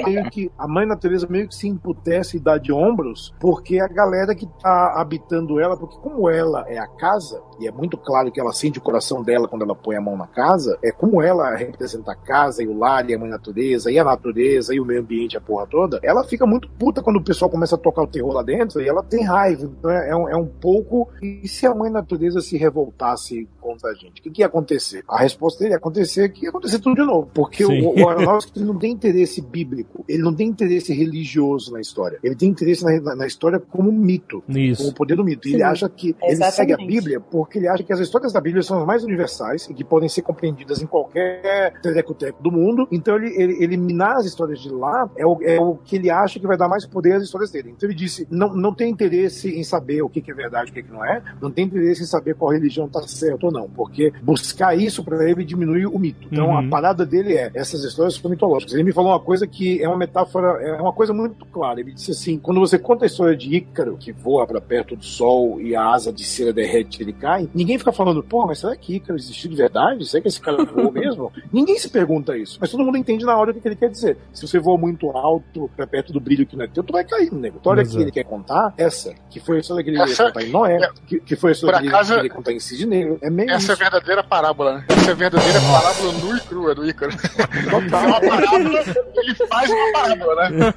meio que a mãe natureza meio que se emputece e dá de ombros, porque a galera que tá habitando ela, porque como ela é a casa, e é muito claro que ela sente o coração dela quando ela põe a mão na casa, é como ela representa a casa e o lar e a mãe natureza, e a natureza e o meio ambiente, a porra toda, ela fica muito puta quando o pessoal começa a tocar o terror lá dentro, e ela tem raiva. Então é, é um, é um pouco. E se a mãe natureza se revoltasse contra a gente? O que, que ia acontecer? A resposta dele ia acontecer que ia acontecer tudo de novo. Porque Sim. o, o Aronofsky ele não tem interesse bíblico, ele não tem interesse religioso na história. Ele tem interesse na, na, na história como um mito. Como o Isso. poder do mito. E ele Sim. acha que ele segue a Exatamente. Bíblia porque ele acha que as histórias da Bíblia são as mais universais e que podem ser compreendidas em qualquer telecoteco do mundo. Então ele, ele eliminar as histórias de lá é o, é o que ele acha que vai dar mais poder às histórias dele. Então ele disse: não, não tem interesse em saber o que, é verdade e o que, não é, não tem interesse em saber qual religião está certa ou não, porque buscar isso para ele diminui o mito. Então Uhum. a parada dele é: essas histórias são mitológicas. Ele me falou uma coisa que é uma metáfora, é uma coisa muito clara. Ele disse assim: quando você conta a história de Ícaro, que voa para perto do sol e a asa de cera derrete e ele cai, ninguém fica falando, pô, mas será que Ícaro existiu de verdade? Será que esse cara voou mesmo? <laughs> ninguém se pergunta isso. Mas todo mundo entende na hora o que ele quer dizer. Se você voa muito alto para perto do brilho que não é teu, tu vai cair, nego. Então, olha que ele quer contar, essa, que foi a história que ele ia Essa- contar em Noé, é- que, que foi a que ele acaso- queria contar em Cisne Negro. É meio Essa é a isso. verdadeira parábola, né? Essa é a verdadeira parábola nua e crua do Ícaro. É uma parábola, ele faz uma parábola, né?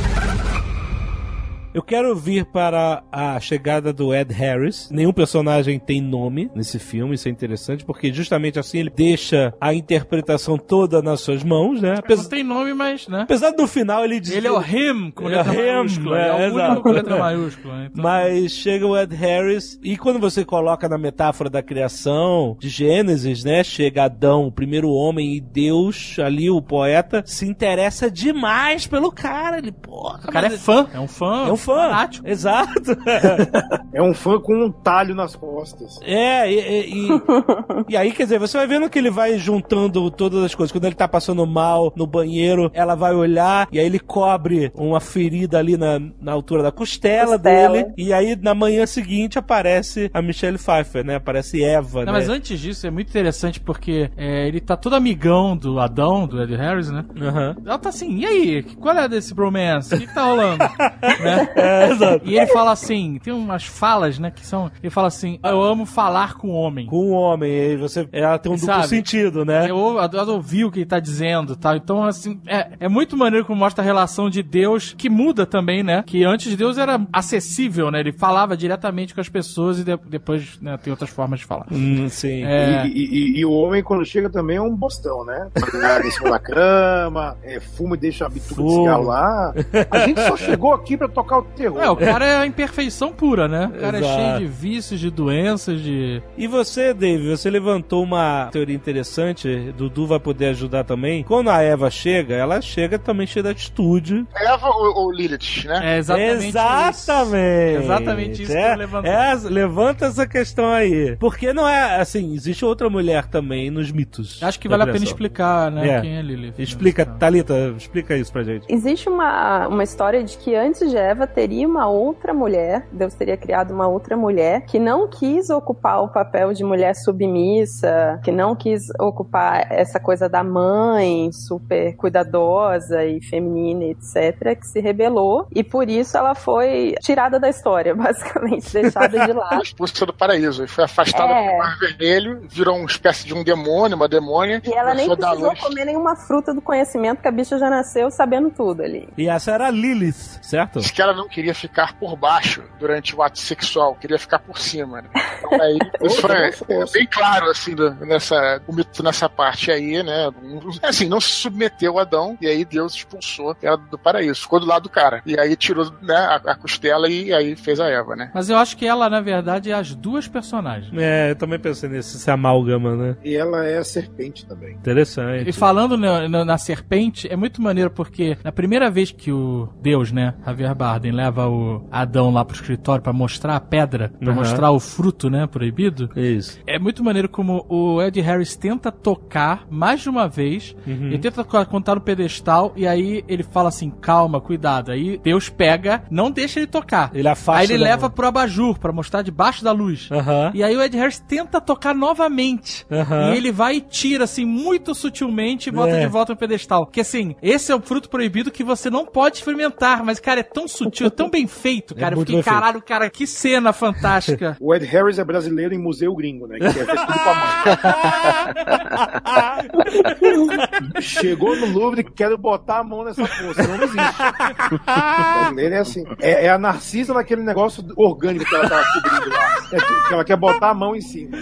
<laughs> Eu quero vir para a chegada do Ed Harris. Nenhum personagem tem nome nesse filme, isso é interessante, porque justamente assim ele deixa a interpretação toda nas suas mãos, né? Não Apesar, tem nome, mas, né? apesar do final ele diz Ele é o Him com é letra him, maiúscula. é, É, o exato. único com letra maiúscula. Então, Mas chega o Ed Harris, e quando você coloca na metáfora da criação de Gênesis, né? Chega Adão, o primeiro homem, e Deus, ali, o poeta, se interessa demais pelo cara. Ele, porra, o cara é fã. É um fã. É um fã. fanático. Exato. É um fã com um talho nas costas. É, e, e, e- e aí, quer dizer, você vai vendo que ele vai juntando todas as coisas. Quando ele tá passando mal no banheiro, ela vai olhar e aí ele cobre uma ferida ali na, na altura da costela, Costela. dele. E aí, na manhã seguinte, aparece a Michelle Pfeiffer, né? Aparece Eva, Não, né? mas antes disso, é muito interessante porque é, ele tá todo amigão do Adão, do Ed Harris, né? Aham. Ela tá assim, e aí? Qual é desse bromance? O que, que tá rolando? <laughs> né? <laughs> É, exato. E ele fala assim, tem umas falas, né, que são... Ele fala assim, eu amo falar com homem. Com o homem, aí você, ela tem um duplo Sabe? sentido, né? Eu adoro ouvir o que ele tá dizendo, tá? Então, assim, é, é muito maneiro como mostra a relação de Deus, que muda também, né? Que antes Deus era acessível, né? Ele falava diretamente com as pessoas e de- depois, né, tem outras formas de falar. Hum, sim. É, E, e- e- e o homem, quando chega, também é um bostão, né? Fica em cima da cama, é, fuma e deixa a bituca de cigarro lá. A gente só chegou aqui pra tocar o terror. É, o cara é a imperfeição pura, né? O cara Exato. é cheio de vícios, de doenças, de. E você, Dave, você levantou uma teoria interessante, Dudu vai poder ajudar também. Quando a Eva chega, ela chega também cheia de atitude. Eva ou, ou Lilith, né? É exatamente Exatamente. isso. Exatamente isso que É, eu levantei. é, levanta essa questão aí. Porque não é assim, existe outra mulher também nos mitos. Acho que vale a pena explicar, né? É. Quem é Lilith. Explica, Tá. Thalita, explica isso pra gente. Existe uma, uma história de que antes de Eva teria uma outra mulher, Deus teria criado uma outra mulher, que não quis ocupar o papel de mulher submissa, que não quis ocupar essa coisa da mãe super cuidadosa e feminina, etc., que se rebelou e por isso ela foi tirada da história, <laughs> basicamente, deixada de lado. Foi expulsa do paraíso. E foi afastada É. pelo mar vermelho, virou uma espécie de um demônio, uma demônia. E ela nem precisou comer nenhuma fruta do conhecimento, que a bicha já nasceu sabendo tudo ali. E essa era a Lilith, certo? Diz que ela não queria ficar por baixo durante o ato sexual, queria ficar por cima. Né? Então, aí, <laughs> isso Outra é, é bem claro, assim, do- nessa, o mito nessa parte aí, né? Assim, não se submeteu a Adão, e aí Deus expulsou ela do paraíso, ficou do lado do cara. E aí tirou né, a, a costela e aí fez a Eva, né? Mas eu acho que ela, na verdade, é as duas personagens. É, eu também pensei nesse esse amálgama, né? E ela é a serpente também. Interessante. E falando na, na- na serpente, é muito maneiro porque na primeira vez que o Deus, né, Javier Bardem, leva o Adão lá pro escritório pra mostrar a pedra, pra Uhum. mostrar o fruto, né, proibido, Isso. é muito maneiro como o Ed Harris tenta tocar mais de uma vez, Uhum. ele tenta co- contar no pedestal e aí ele fala assim, calma, cuidado. Aí Deus pega, não deixa ele tocar. Ele afasta. Aí ele leva pro abajur pra mostrar debaixo da luz. Aham. E aí o Ed Harris tenta tocar novamente. Aham. E ele vai e tira, assim, muito sutilmente e bota É. de volta no pedestal. Que assim, esse é o fruto proibido que você não pode experimentar. Mas, cara, é tão sutil sutil, tão bem feito, cara. eu muito fiquei, feito. caralho, cara, que cena fantástica. <laughs> O Ed Harris é brasileiro em museu gringo, né? Que é tudo com a mão. <laughs> Chegou no Louvre, quero botar a mão nessa força. Não existe. O brasileiro é assim. É, é a Narcisa naquele negócio orgânico que ela tava cobrindo lá. É, que ela quer botar a mão em cima.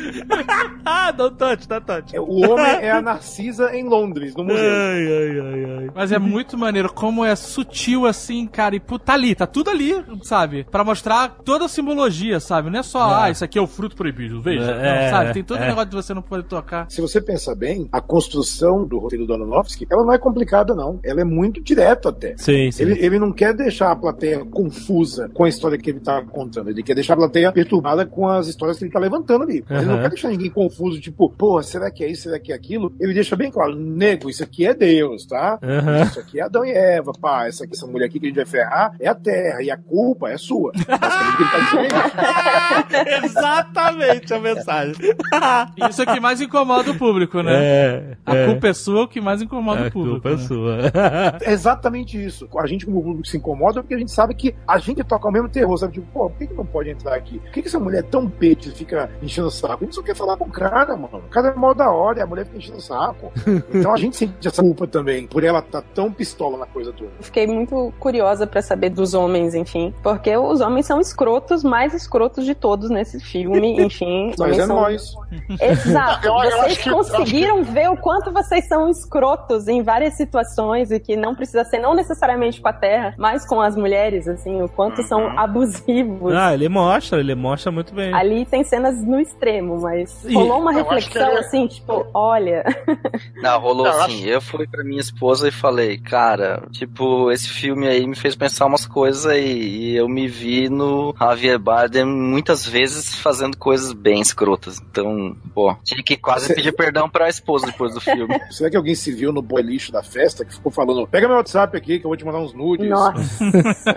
ah, don't touch, don't touch. É, O homem é a Narcisa em Londres, no museu. Ai, ai, ai, ai. Mas é muito maneiro como é sutil assim, cara. E pô, tá ali, tá tudo ali, sabe? Pra mostrar toda a simbologia, sabe? Não é só, ah, isso aqui é o fruto proibido, veja. É, Não, sabe? Tem todo o é. negócio de você não poder tocar. Se você pensar bem, a construção do roteiro do Aronofsky, ela não é complicada, não. Ela é muito direta até. Sim, sim. Ele, ele não quer deixar a plateia confusa com a história que ele tá contando. Ele quer deixar a plateia perturbada com as histórias que ele tá levantando ali. Ele não quer deixar ninguém confuso, tipo, porra, será que é isso, será que é aquilo? Ele deixa bem claro, nego, isso aqui é Deus, tá? Aham. Isso aqui é Adão e Eva, pá. Essa, essa mulher aqui que a gente vai ferrar é a terra, e a culpa é sua. Tá é. <laughs> Exatamente a mensagem. <laughs> Isso é o que mais incomoda o público, né? É. A é. culpa é sua, o que mais incomoda A o público. culpa é né? sua. É exatamente isso. A gente, como público, se incomoda porque a gente sabe que a gente toca o mesmo terror, sabe? Tipo, pô, por que, que não pode entrar aqui? Por que, que essa mulher é tão pete fica enchendo o saco? A gente só quer falar com o cara, mano. O cara é mal da hora e a mulher fica enchendo o saco. <laughs> Então a gente sente essa culpa também, por ela estar tão pistola na coisa toda. Fiquei muito curiosa pra saber dos homens, enfim. Porque os homens são escrotos, mais escrotos de todos nesse filme, <laughs> enfim. Os Mas homens é são... nós. <laughs> Exato. Eu- eu vocês acho que- acho conseguiram ver o quanto vocês são escrotos em várias situações e que não precisa ser não necessariamente com a Terra, mas com as mulheres, assim, o quanto Uhum. são abusivos. Ah, ele mostra, ele mostra muito bem. Ali tem cenas no extremo, mas rolou uma Eu acho que reflexão ele- assim, tipo, olha, <laughs> Não, rolou Não, assim. Eu fui pra minha esposa e falei, cara, tipo, esse filme aí me fez pensar umas coisas e, e eu me vi no Javier Bardem muitas vezes fazendo coisas bem escrotas. Então, pô, tive que quase Você- pedir perdão pra esposa depois do filme. <laughs> Será que alguém se viu no boy lixo da festa que ficou falando: pega meu WhatsApp aqui que eu vou te mandar uns nudes? nossa.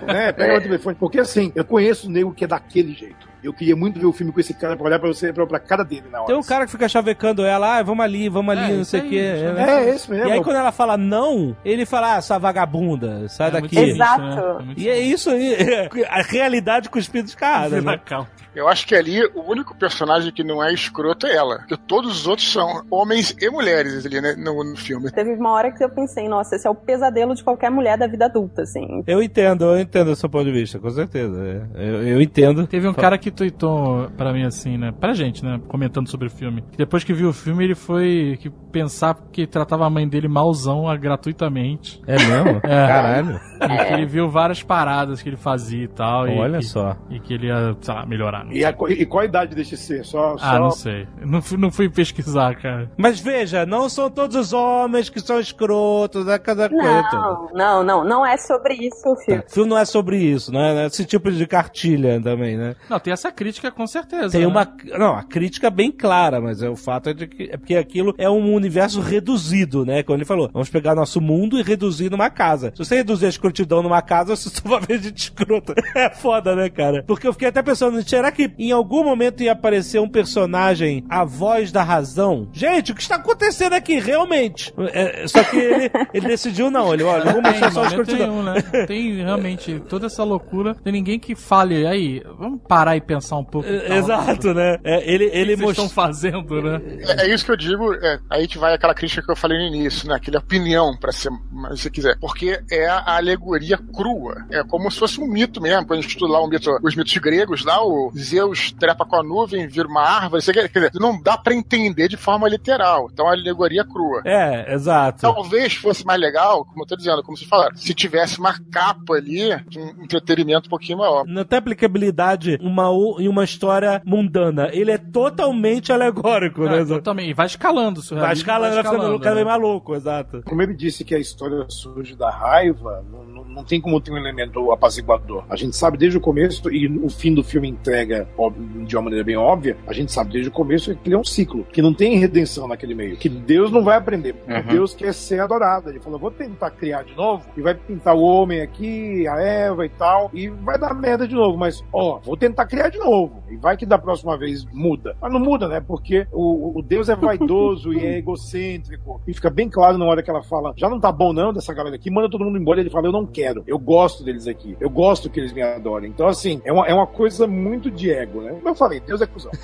né? <laughs> Pega meu telefone. Porque assim, eu conheço o nego que é daquele jeito. Eu queria muito ver o filme com esse cara pra olhar pra você, pra, pra cara dele na hora. Tem um cara que fica chavecando ela, ah, vamos ali, vamos ali, É, não isso sei o quê. isso aí. É, esse mesmo. E aí quando ela fala não, ele fala, ah, essa vagabunda, sai É daqui. muito Exato. né? É E é isso aí, <laughs> a realidade cuspida escarrada, né? Calma. Eu acho que ali o único personagem que não é escroto é ela. Porque todos os outros são homens e mulheres ali né, no, no filme. Teve uma hora que eu pensei, nossa, esse é o pesadelo de qualquer mulher da vida adulta, assim. Eu entendo, eu entendo o seu ponto de vista, com certeza. é. Eu, eu entendo. Teve um cara que tweetou pra mim assim, né? Pra gente, né? Comentando sobre o filme. Depois que viu o filme, ele foi que pensar que tratava a mãe dele malzão gratuitamente. É mesmo? <laughs> É. Caralho. E que ele viu várias paradas que ele fazia e tal. e Olha que- só. E que ele ia, sei lá, melhorar. Não E, a, e qual a idade desse ser? Só, Ah, só... não sei. Não fui, não fui pesquisar, cara. Mas veja, não são todos os homens que são escrotos, é cada coisa. Não, não, não, não é sobre isso o filme. O filme não é sobre isso, não é esse tipo de cartilha também, né? Não, tem essa crítica com certeza. Tem né? uma. Não, a crítica bem clara, mas é o fato é de que. É porque aquilo é um universo reduzido, né? Como ele falou, vamos pegar nosso mundo e reduzir numa casa. Se você reduzir a escrotidão numa casa, você só vai ver gente escrota. <laughs> É foda, né, cara? Porque eu fiquei até pensando, será que em algum momento ia aparecer um personagem, a voz da razão? Gente, o que está acontecendo aqui, realmente? É, só que ele, ele decidiu não, ele, olha, vamos Tem, mostrar só nenhum, né? Tem realmente toda essa loucura. Tem ninguém que fale aí, vamos parar e pensar um pouco. tal. É, Exato, né? É, ele O que ele vocês estão fazendo, né? É, é isso que eu digo, é, aí que vai aquela crítica que eu falei no início, né? Aquela opinião, pra ser, mas se você quiser. Porque é a alegoria crua. É como se fosse um mito mesmo. Quando a gente estuda lá um mito, os mitos gregos, lá o Zeus trepa com a nuvem, vira uma árvore. Você quer, quer dizer, não dá pra entender de forma literal. Então a alegoria crua. É, exato. Talvez fosse mais legal, como eu tô dizendo, como vocês falaram, se tivesse uma capa ali de um entretenimento um pouquinho maior. Não tem aplicabilidade uma, o- em uma história mundana. Ele é totalmente alegórico, né? É, totalmente. E vai escalando. o Vai escalando, vai ficando escalando, cada vez né? mais louco, exato. Como ele disse que a história surge da raiva, não, não- não tem como ter um elemento apaziguador. A gente sabe desde o começo, e o fim do filme entrega óbvio, de uma maneira bem óbvia, a gente sabe desde o começo que ele é um ciclo, que não tem redenção naquele meio, que Deus não vai aprender. Uhum. Deus quer ser adorado. Ele falou: vou tentar criar de novo, e vai pintar o homem aqui, a Eva e tal, e vai dar merda de novo, mas ó, vou tentar criar de novo. E vai que da próxima vez muda. Mas não muda, né? Porque o, o Deus é vaidoso e é <laughs> egocêntrico. E fica bem claro na hora que ela fala: já não tá bom não dessa galera aqui, manda todo mundo embora. Ele fala: eu não quero. Eu gosto deles aqui. Eu gosto que eles me adorem. Então, assim, é uma, é uma coisa muito de ego, né? Como eu falei, Deus é cuzão. <laughs>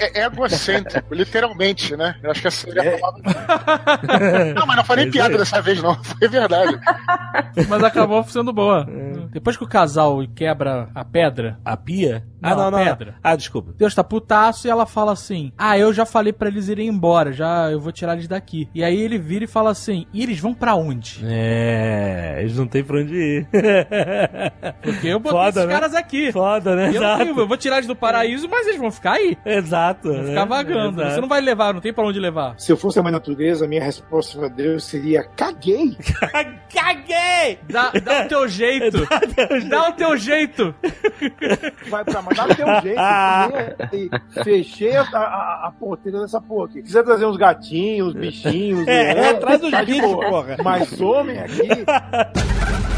É egocêntrico, literalmente, né? Eu acho que essa seria É. a palavra. Não, mas não foi nem piada dessa vez, não. Foi verdade. Mas acabou sendo boa. Depois que o casal quebra a pedra, A pia? Não, ah, não, a não. pedra. Ah, desculpa. Deus tá putaço e ela fala assim: Ah, eu já falei pra eles irem embora, já eu vou tirar eles daqui. E aí ele vira e fala assim: E eles vão pra onde? É, eles não têm pra onde ir. Porque eu botei Foda, esses né? caras aqui. Foda, né? Eu, Exato. Eu vou tirar eles do paraíso, mas eles vão ficar aí. Exato. Vão ficar vagando. Você não vai levar, não tem pra onde levar. Se eu fosse a mãe natureza, a minha resposta pra Deus seria: caguei. <laughs> Caguei! Dá, dá o teu jeito. Dá o teu jeito. Vai pra mandar o teu jeito. E fechei a, a, a porteira dessa porra aqui. Quiser trazer uns gatinhos, bichinhos. É, né, traz os tá bichos, porra. Mas homem aqui. <laughs>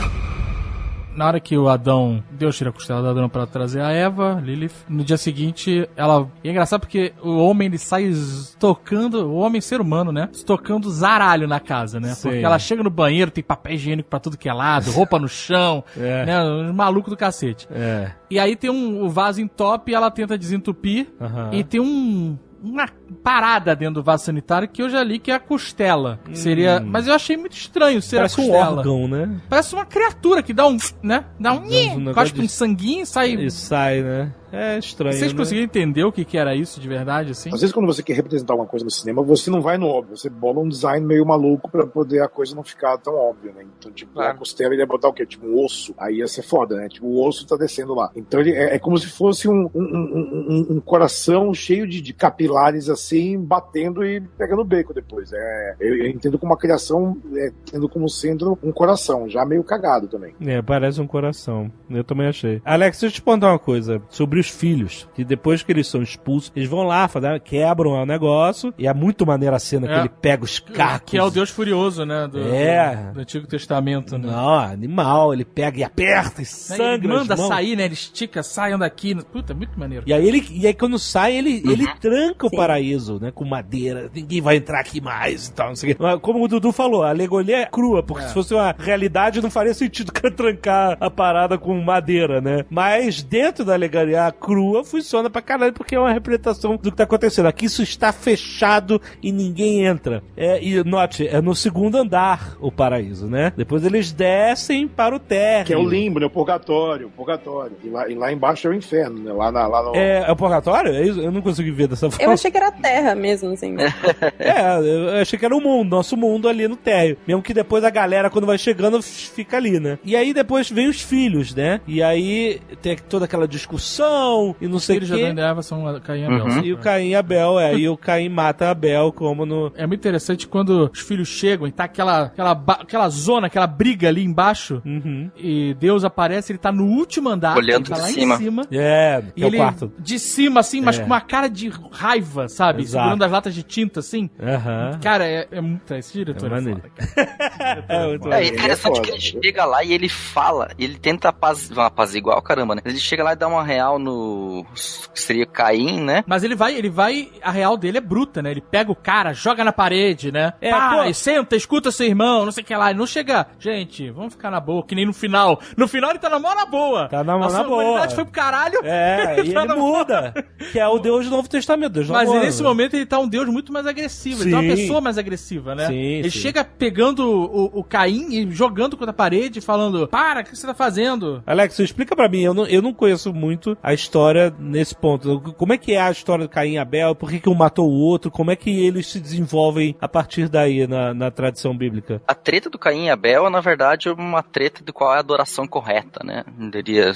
Na hora que o Adão, Deus tira a costela do Adão pra trazer a Eva, Lilith, no dia seguinte, ela. E é engraçado porque o homem ele sai es- tocando, o homem ser humano, né? Tocando zaralho na casa, né? Porque ela chega no banheiro, tem papel higiênico pra tudo que é lado, <laughs> roupa no chão, É. né? Os malucos do cacete. É. E aí tem um o vaso entope e ela tenta desentupir. E tem um. Uma parada dentro do vaso sanitário que eu já li que é a costela. Que seria. Mas eu achei muito estranho ser Hum. Parece a um costela. órgão, né? Parece uma criatura que dá um. né? Dá um. um Cospe de- um sanguinho e sai. E sai, né? É estranho. Vocês né? conseguiram entender o que, que era isso de verdade, assim? Às vezes, quando você quer representar alguma coisa no cinema, você não vai no óbvio. Você bola um design meio maluco pra poder a coisa não ficar tão óbvia, né? Então, tipo, Claro. a costela ele ia botar o quê? Tipo, um osso. Aí ia ser foda, né? Tipo, o osso tá descendo lá. Então, ele é, é como se fosse um, um, um- um- um coração cheio de, de capilares, assim, batendo e pegando beco depois. É, eu, eu entendo como uma criação, é, tendo como centro um coração, já meio cagado também. É, parece um coração. Eu também achei. Alex, deixa eu te contar uma coisa sobre os filhos. Que depois que eles são expulsos, eles vão lá, fazem- quebram o negócio. E é muito maneira a cena que É. ele pega os cacos. Que é o Deus Furioso, né? Do, É. do, do Antigo Testamento, né? Não, animal. Ele pega e aperta e Ele sangra manda as mãos. sair, né? Ele estica, saiam daqui. Puta, muito maneiro. E aí, ele, e aí quando sai, ele, ele tranca o Sim. paraíso, né? Com madeira. Ninguém vai entrar aqui mais e tal, não sei o quê. Mas Como o Dudu falou, a alegoria é crua, porque se fosse uma realidade não faria sentido <laughs> trancar a parada com madeira, né? Mas dentro da alegoria crua funciona pra caralho, porque é uma representação do que tá acontecendo. Aqui isso está fechado e ninguém entra. É, e note, é no segundo andar o paraíso, né? Depois eles descem para o térreo. Que é o limbo, né? O purgatório, o purgatório. E lá, e lá embaixo é o inferno, né? Lá, na, lá no... É, é o purgatório? É isso? Eu não consegui ver dessa forma. Eu achei que era terra mesmo, assim. <laughs> É, eu achei que era o mundo, nosso mundo ali no térreo. Mesmo que depois a galera, quando vai chegando, fica ali, né? E aí depois vem os filhos, né? E aí tem toda aquela discussão e não Os sei o filhos de Adão e Eva são a- Caim e Abel. Uhum. E o Caim e Abel, é. E o Caim mata Abel, como no. É muito interessante quando os filhos chegam e tá aquela, aquela, aquela zona, aquela briga ali embaixo. Uhum. E Deus aparece, ele tá no último andar. Olhando ele tá de lá cima. em cima. É, que E é ele quarto. de cima, assim, mas É. com uma cara de raiva, sabe? Exato. Segurando as latas de tinta, assim. Aham. Cara, é, é muito. Esse diretor É <laughs> é, maneiro. foda, cara. É, muito É maneiro. interessante que ele chega lá e ele fala, ele tenta apaz... não, apaziguar o caramba, né? Ele chega lá e dá uma real no. Que seria Caim, né? Mas ele vai, ele vai. A real dele é bruta, né? Ele pega o cara, joga na parede, né? É, Pai, pô. senta, escuta seu irmão, não sei o que lá. Ele não chega. Gente, vamos ficar na boa, que nem no final. No final ele tá na mó na boa. Tá na Nossa na boa. humanidade foi pro caralho. É, <laughs> e Tá ele muda. Que é o Deus do Novo Testamento. Deus Mas amor, nesse né? momento ele tá um deus muito mais agressivo. Ele tá uma Sim. pessoa mais agressiva, né? Sim, ele sim. chega pegando o, o Caim e jogando contra a parede, falando: Para, o que você tá fazendo? Alex, explica pra mim, eu não, eu não conheço muito a história nesse ponto. Como é que é a história do Caim e Abel? Por que, que um matou o outro? Como é que eles se desenvolvem a partir daí na, na tradição bíblica? A treta do Caim e Abel é, na verdade, uma treta de qual é a adoração correta, né? Diria,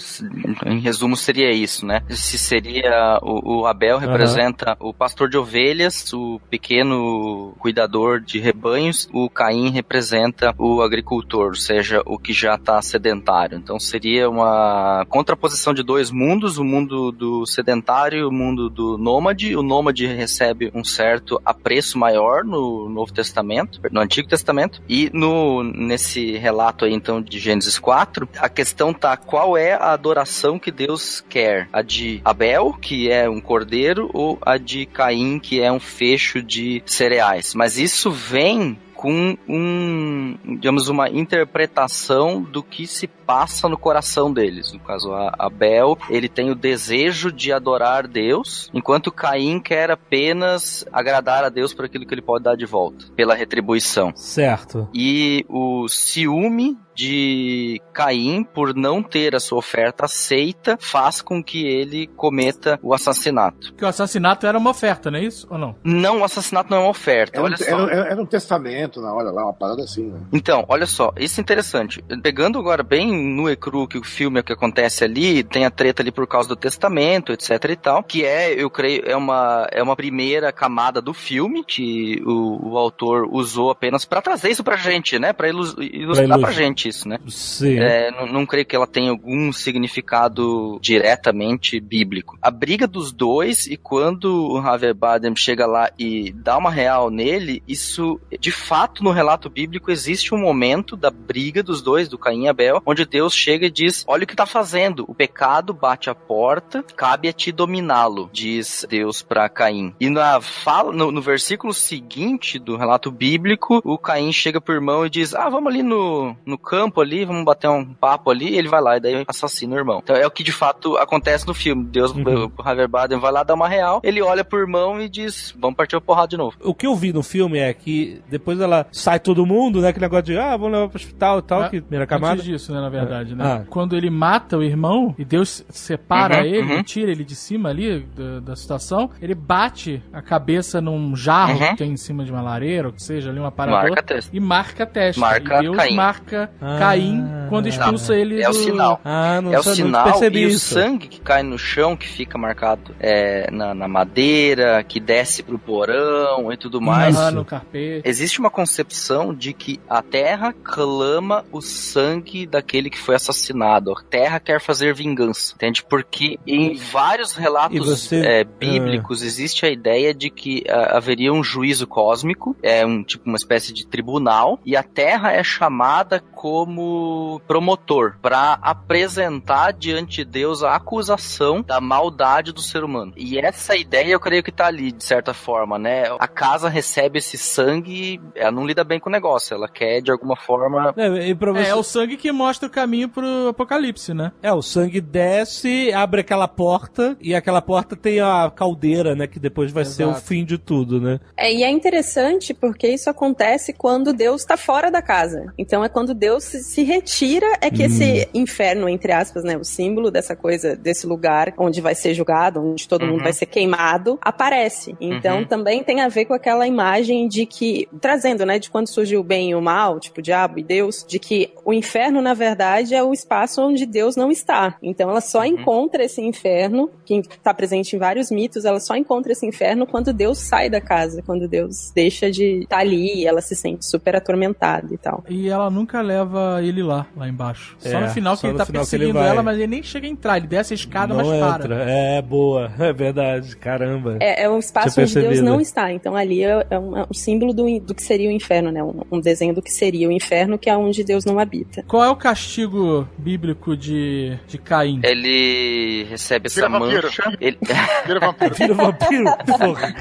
em resumo, seria isso, né? Se seria o, o Abel representa o pastor de ovelhas, o pequeno cuidador de rebanhos, o Caim representa o agricultor, ou seja, o que já está sedentário. Então seria uma contraposição de dois mundos, o mundo do sedentário e o mundo do nômade. O nômade recebe um certo apreço maior no Novo Testamento, no Antigo Testamento. E no, nesse relato aí, então, de Gênesis 4, a questão tá qual é a adoração que Deus quer? A de Abel, que é um cordeiro, ou a de Caim, que é um fecho de cereais? Mas isso vem com um, digamos, uma interpretação do que se passa no coração deles. No caso, Abel, ele tem o desejo de adorar Deus, enquanto Caim quer apenas agradar a Deus por aquilo que ele pode dar de volta, pela retribuição. Certo. E o ciúme de Caim por não ter a sua oferta aceita faz com que ele cometa o assassinato. Porque o assassinato era uma oferta, não é isso? Ou não? Não, o assassinato não é uma oferta. Era, olha um, só. era, era um testamento na hora lá, uma parada assim, né? Então, olha só, isso é interessante. Pegando agora bem no e cru que o filme é o que acontece ali, tem a treta ali por causa do testamento, etc e tal, que é, eu creio, é uma, é uma primeira camada do filme que o, o autor usou apenas pra trazer isso pra gente, né? Pra ilus- ilustrar ilus- pra gente isso, né? Sim. É, não, não creio que ela tenha algum significado diretamente bíblico. A briga dos dois, e quando o Javier Bardem chega lá e dá uma real nele, isso, de fato, no relato bíblico, existe um momento da briga dos dois, do Caim e Abel, onde Deus chega e diz, olha o que tá fazendo, o pecado bate a porta, cabe a ti dominá-lo, diz Deus para Caim. E na fala, no, no versículo seguinte do relato bíblico, o Caim chega pro irmão e diz, ah, vamos ali no, no campo ali, vamos bater um papo ali, ele vai lá e daí assassina o irmão. Então é o que de fato acontece no filme. Deus, Uhum. o Javier Bardem vai lá dar uma real, ele olha pro irmão e diz, vamos partir a porrada de novo. O que eu vi no filme é que depois ela sai todo mundo, né? Aquele negócio de, ah, vamos levar pro hospital e tal, Ah, que primeira camada. Antes disso, né, na verdade, né? Ah. Quando ele mata o irmão e Deus separa Uhum, ele, uhum. tira ele de cima ali da, da situação, ele bate a cabeça num jarro Uhum. que tem em cima de uma lareira, ou que seja, ali um aparador, Marca e marca a testa. Marca e Deus Caim. marca Ah. Caim quando expulsa ele É o do... sinal. Ah, não é o sinal percebi e o isso. sangue que cai no chão, que fica marcado é, na, na madeira, que desce pro porão e tudo mais. Amarrar no carpete. Existe uma concepção de que a terra clama o sangue daquele que foi assassinado. A terra quer fazer vingança. Entende? Porque em vários relatos você- é, bíblicos existe a ideia de que ah, haveria um juízo cósmico, é um tipo uma espécie de tribunal, e a terra é chamada como promotor para apresentar diante de Deus a acusação da maldade do ser humano. E essa ideia eu creio que tá ali, de certa forma, né? A casa recebe esse sangue, ela não lida bem com o negócio, ela quer de alguma forma. É, e pra você- É, é o sangue que mostra o caminho pro apocalipse, né? É, o sangue desce, abre aquela porta, e aquela porta tem a caldeira, né? Que depois vai ser o Exato. fim de tudo, né? É, e é interessante porque isso acontece quando Deus está fora da casa. Então é quando Deus se, se retira, é que esse inferno, entre aspas, né, o símbolo dessa coisa, desse lugar onde vai ser julgado, onde todo mundo Uhum. vai ser queimado, aparece. Então Uhum. também tem a ver com aquela imagem de que, trazendo, né, de quando surgiu o bem e o mal, tipo o diabo e Deus, de que o inferno, na verdade, é o espaço onde Deus não está. Então ela só encontra esse inferno, que está presente em vários mitos, ela só encontra esse inferno quando Deus sai da casa, quando Deus deixa de estar ali e ela se sente super atormentada e tal. E ela nunca leva ele lá, lá embaixo. Só É, no final só que ele tá ele perseguindo vai. ela, mas ele nem chega a entrar. Ele desce a escada, não mas para. entra. É, boa. <laughs> É verdade. Caramba. É, é um espaço onde Deus não está. Então ali é, é um, é um símbolo do, do que seria o inferno, né? Um, um desenho do que seria o inferno, que é onde Deus não habita. Qual é o castigo bíblico de, de Caim? Ele recebe essa Vira vampiro. mancha. Ele... <laughs> Vira vampiro. <laughs> Vira vampiro? Porra.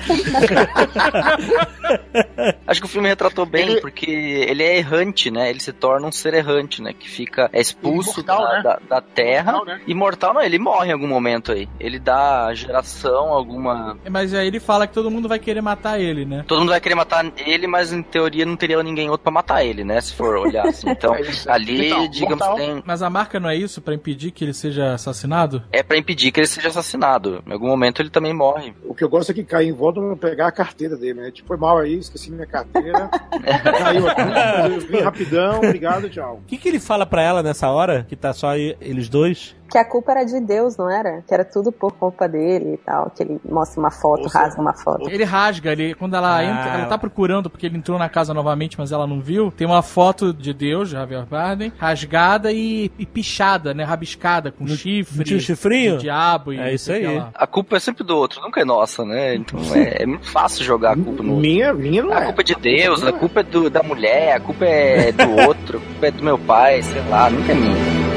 Acho que o filme retratou bem, Ele- porque ele é errante, né? Ele se torna um ser errante, né? Que fica é expulso Imortal, da, né? da, da terra. Imortal, né? Imortal não, ele morre em algum momento aí. Ele dá geração, alguma. Mas aí ele fala que todo mundo vai querer matar ele, né? Todo mundo vai querer matar ele, mas em teoria não teria ninguém outro pra matar ele, né? Se for olhar assim. <laughs> Então, É ali, Então, digamos, mortal. tem. Mas a marca não é isso pra impedir que ele seja assassinado? É pra impedir que ele seja assassinado. Em algum momento ele também morre. O que eu gosto é que Caim volta pra pegar a carteira dele, né? Tipo, foi mal aí, esqueci minha carteira. <laughs> Caiu aqui, vim rapidão, obrigado, tchau. O que, que ele fala pra ela nessa hora? Que tá só eles dois? Que a culpa era de Deus, não era? Que era tudo por culpa dele e tal. Que ele mostra uma foto, Ouça. rasga uma foto. Ele rasga, ele, quando ela Ah. entra, ela tá procurando porque ele entrou na casa novamente, mas ela não viu. Tem uma foto de Deus, Javier Bardem, rasgada e, e pichada, né? Rabiscada, com chifre. tinha chifrinho? de diabo e É isso aí. lá. A culpa é sempre do outro, nunca é nossa, né? Então é, é muito fácil jogar a culpa no outro. Minha, minha não A é. culpa é de Deus, a culpa é do, da mulher, a culpa é do outro, a culpa é do meu pai, sei lá, nunca é minha.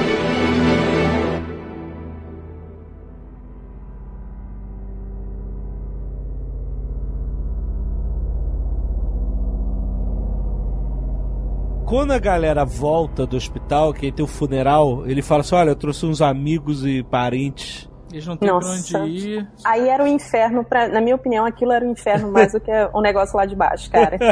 Quando a galera volta do hospital, que tem o funeral, ele fala assim: olha, eu trouxe uns amigos e parentes. Eles não têm pra Nossa. onde ir. Aí era o inferno, pra, na minha opinião, aquilo era o inferno mais do que o negócio lá de baixo, cara. <laughs>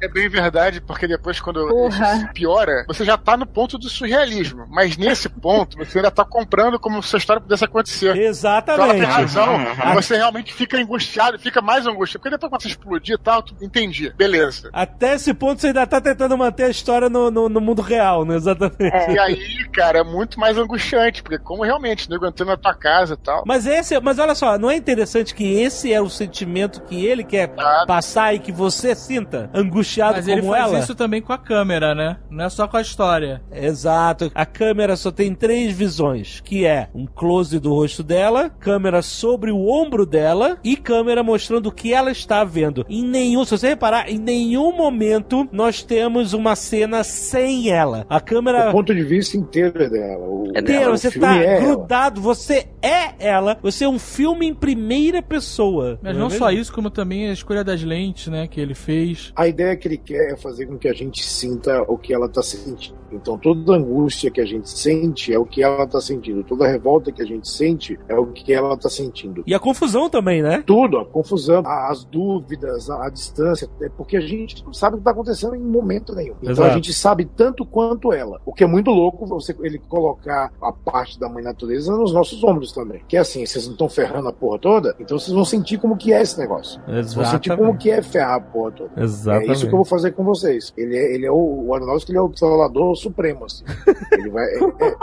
É bem verdade, porque depois, quando Porra. isso piora, você já tá no ponto do surrealismo. Mas nesse ponto, você ainda tá comprando como se a história pudesse acontecer. Então ela Exatamente. tem razão. Você realmente fica angustiado, fica mais angustiado. Porque depois quando você explodir e tal, tu entendi. Beleza. Até esse ponto você ainda tá tentando manter a história no, no, no mundo real, né? Exatamente. E aí, cara, é muito mais angustiante, porque como realmente, o nego entrando na tua casa e tal. Mas esse, mas olha só, não é interessante que esse é o sentimento que ele quer Ah. passar e que você sinta angustiado Mas ele como faz ela? isso também com a câmera, né? Não é só com a história. Exato. A câmera só tem três visões, que é um close do rosto dela, câmera sobre o ombro dela e câmera mostrando o que ela está vendo. Em nenhum, se você reparar, em nenhum momento nós temos uma cena sem ela. A câmera O ponto de vista inteiro é dela. O, É inteira, o você tá é ela. Você é ela, você é um filme em primeira pessoa. Mas é não mesmo? só isso, como também a escolha das lentes, né? Que ele fez. A ideia que ele quer é fazer com que a gente sinta o que ela tá sentindo. Então toda angústia que a gente sente é o que ela tá sentindo. Toda revolta que a gente sente é o que ela tá sentindo. E a confusão também, né? Tudo, a confusão, as dúvidas, a, a distância, é porque a gente não sabe o que está acontecendo em momento nenhum. Então Exato. a gente sabe tanto quanto ela. O que é muito louco você ele colocar a parte da mãe natureza nos nossos ombros também. Que é assim, vocês não estão ferrando a porra toda, então vocês vão sentir como que é esse negócio. Vocês vão sentir como que é ferrar a porra toda. Exatamente. É isso que eu vou fazer com vocês. Ele é, ele é o, o Aronofsky, ele é o controlador supremo, assim. Ele vai. é- é-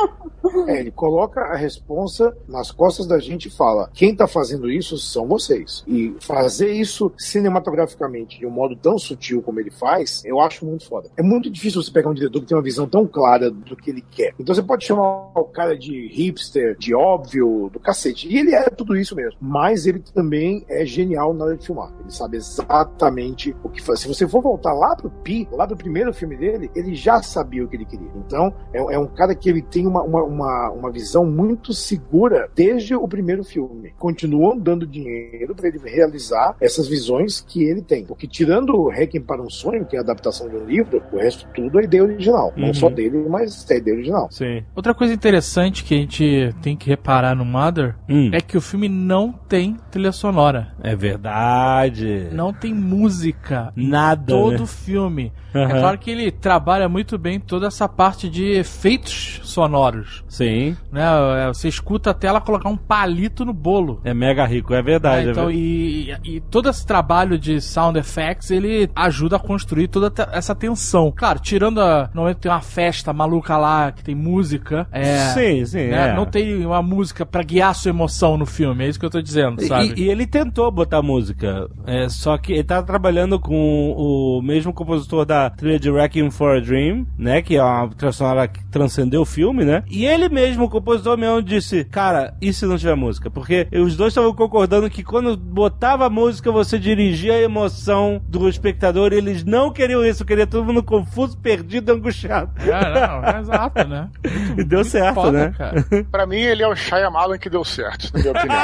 é, ele coloca a responsa nas costas da gente e fala: quem tá fazendo isso são vocês. E fazer isso cinematograficamente de um modo tão sutil como ele faz, eu acho muito foda. É muito difícil você pegar um diretor que tem uma visão tão clara do que ele quer. Então você pode chamar o cara de hipster, de óbvio, do cacete. E ele é tudo isso mesmo. Mas ele também é genial na hora de filmar. Ele sabe exatamente o que faz. Se você for voltar lá pro Pi, lá do primeiro filme dele, ele já sabia o que ele queria. Então, é, é um cara que ele tem uma, uma, uma, uma visão muito segura desde o primeiro filme. Continuam dando dinheiro para ele realizar essas visões que ele tem. Porque tirando o Requiem para um Sonho, que é a adaptação de um livro, o resto tudo é ideia original. Uhum. Não só dele, mas é ideia original. Sim. Outra coisa interessante que a gente tem que reparar no Mother Hum. é que o filme não tem trilha sonora. É verdade. Não tem música. Nada. Todo né? filme. Aham. É claro que ele trabalha muito bem toda essa parte de efeitos sonoros. Sim. Né? É, Você escuta até ela colocar um palito no bolo. É mega rico, é verdade. né? Então, é ver- e, e todo esse trabalho de sound effects, ele ajuda a construir toda essa tensão. Claro, tirando a. Normalmente tem uma festa maluca lá que tem música. É, sim, sim. né? é. Não tem uma música pra guiar a sua emoção no filme, é isso que eu tô dizendo, sabe? E, e ele tentou botar música, é, só que ele tá trabalhando com o mesmo compositor da trilha de Wrecking for a Dream, né, que é uma trilha sonora que transcendeu o filme, né, e ele mesmo, o compositor mesmo, disse, cara, e se não tiver música? Porque os dois estavam concordando que quando botava música, você dirigia a emoção do espectador, e eles não queriam isso, queria todo mundo confuso, perdido, angustiado. É, não, exato, né? <laughs> E deu certo, Foda, né? cara. <laughs> Pra mim, ele é o Shyamalan que deu certo, na minha opinião.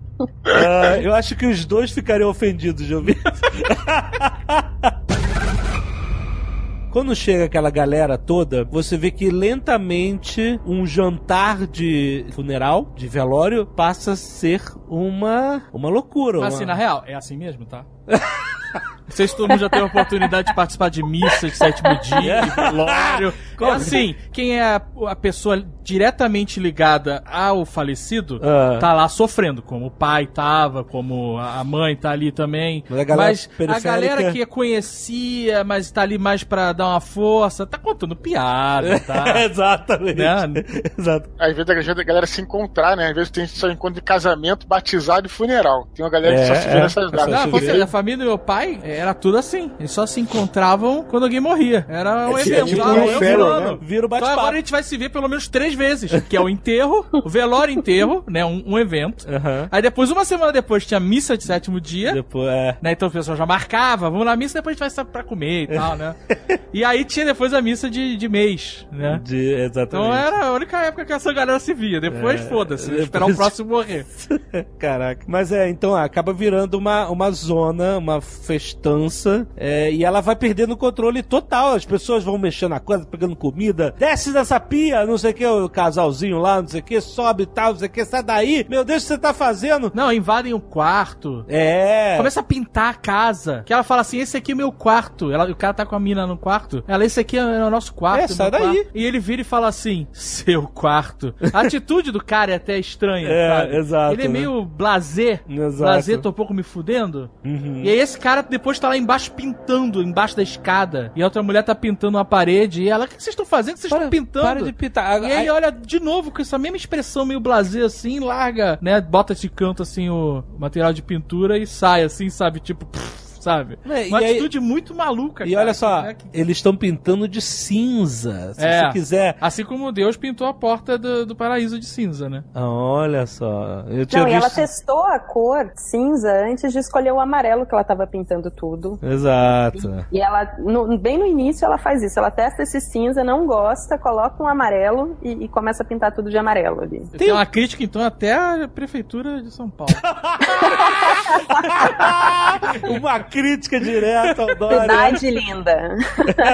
<laughs> Ah, eu acho que os dois ficariam ofendidos de ouvir. Quando chega aquela galera toda, você vê que lentamente um jantar de funeral, de velório, passa a ser uma uma loucura. Mas uma- assim, na real, é assim mesmo, tá? Se todo mundo já teve a oportunidade de participar de missa de sétimo dia, de <laughs> velório. <laughs> É assim, quem é a, a pessoa diretamente ligada ao falecido Ah. tá lá sofrendo, como o pai tava, como a a mãe tá ali também. Mas a galera Mas a periférica- galera que conhecia, mas tá ali mais pra dar uma força, tá contando piada, <laughs> tá? Exatamente. Né? Exato. Às vezes, a galera se encontrar, né? Às vezes tem só encontro de casamento, batizado e funeral. Tem uma galera que só É, se vê é. nessas datas. Não, família do meu pai era tudo assim. Eles só se encontravam quando alguém morria. Era um É evento. tipo ah, um inferno, né? Vira o Então bate-papo. agora a gente vai se ver pelo menos três vezes. Que é o enterro, o velório enterro, né? Um, um evento. Aham. Aí depois, uma semana depois, tinha missa de sétimo dia. Depois, é. Né, então o pessoal já marcava, vamos na missa, depois a gente vai sair pra comer e tal, né? <laughs> e aí tinha depois a missa de, de mês, né? De, exatamente. Então era a única época que essa galera se via. Depois, É, foda-se, depois- esperar o próximo morrer. <laughs> Caraca. Mas é, então acaba virando uma, uma zona, uma festança, é, e ela vai perdendo o controle total. As pessoas vão mexendo na coisa, pegando comida, desce dessa pia, não sei o que, o casalzinho lá, não sei o que, sobe e tal, não sei o que, sai daí. Meu Deus, o que você tá fazendo? Não, invadem o quarto. É. Começa a pintar a casa. Que ela fala assim: esse aqui é meu quarto. Ela, o cara tá com a mina no quarto. Ela, esse aqui é o nosso quarto. É, sai meu daí. quarto. E ele vira e fala assim: seu quarto. A atitude do cara é até estranha, <laughs> É, sabe? exato, Ele é né? meio blazer. Exato. Blazer, tô um pouco me fudendo. Uhum. E aí esse cara depois tá lá embaixo pintando, embaixo da escada. E a outra mulher tá pintando uma parede. E ela, o que vocês estão fazendo? O que vocês estão pintando? Para de pintar. E aí olha de novo com essa mesma expressão meio blazer assim, larga, né? Bota esse canto assim o material de pintura e sai assim, sabe? Tipo, pff, sabe? É, Uma e aí- atitude muito maluca, E cara, olha só, né, que- eles estão pintando de cinza. Se É. você quiser. Assim como Deus pintou a porta do, do paraíso de cinza, né? Ah, Olha só. Eu tinha Não, e ela visto. testou a cor cinza antes de escolher o amarelo que ela tava pintando tudo. Exato. E ela, no- bem no início, ela faz isso. Ela testa esse cinza, não gosta, coloca um amarelo e, e começa a pintar tudo de amarelo ali. Tem uma crítica, então, até a prefeitura de São Paulo. <laughs> Uma crítica direta ao Dória. Cidade linda.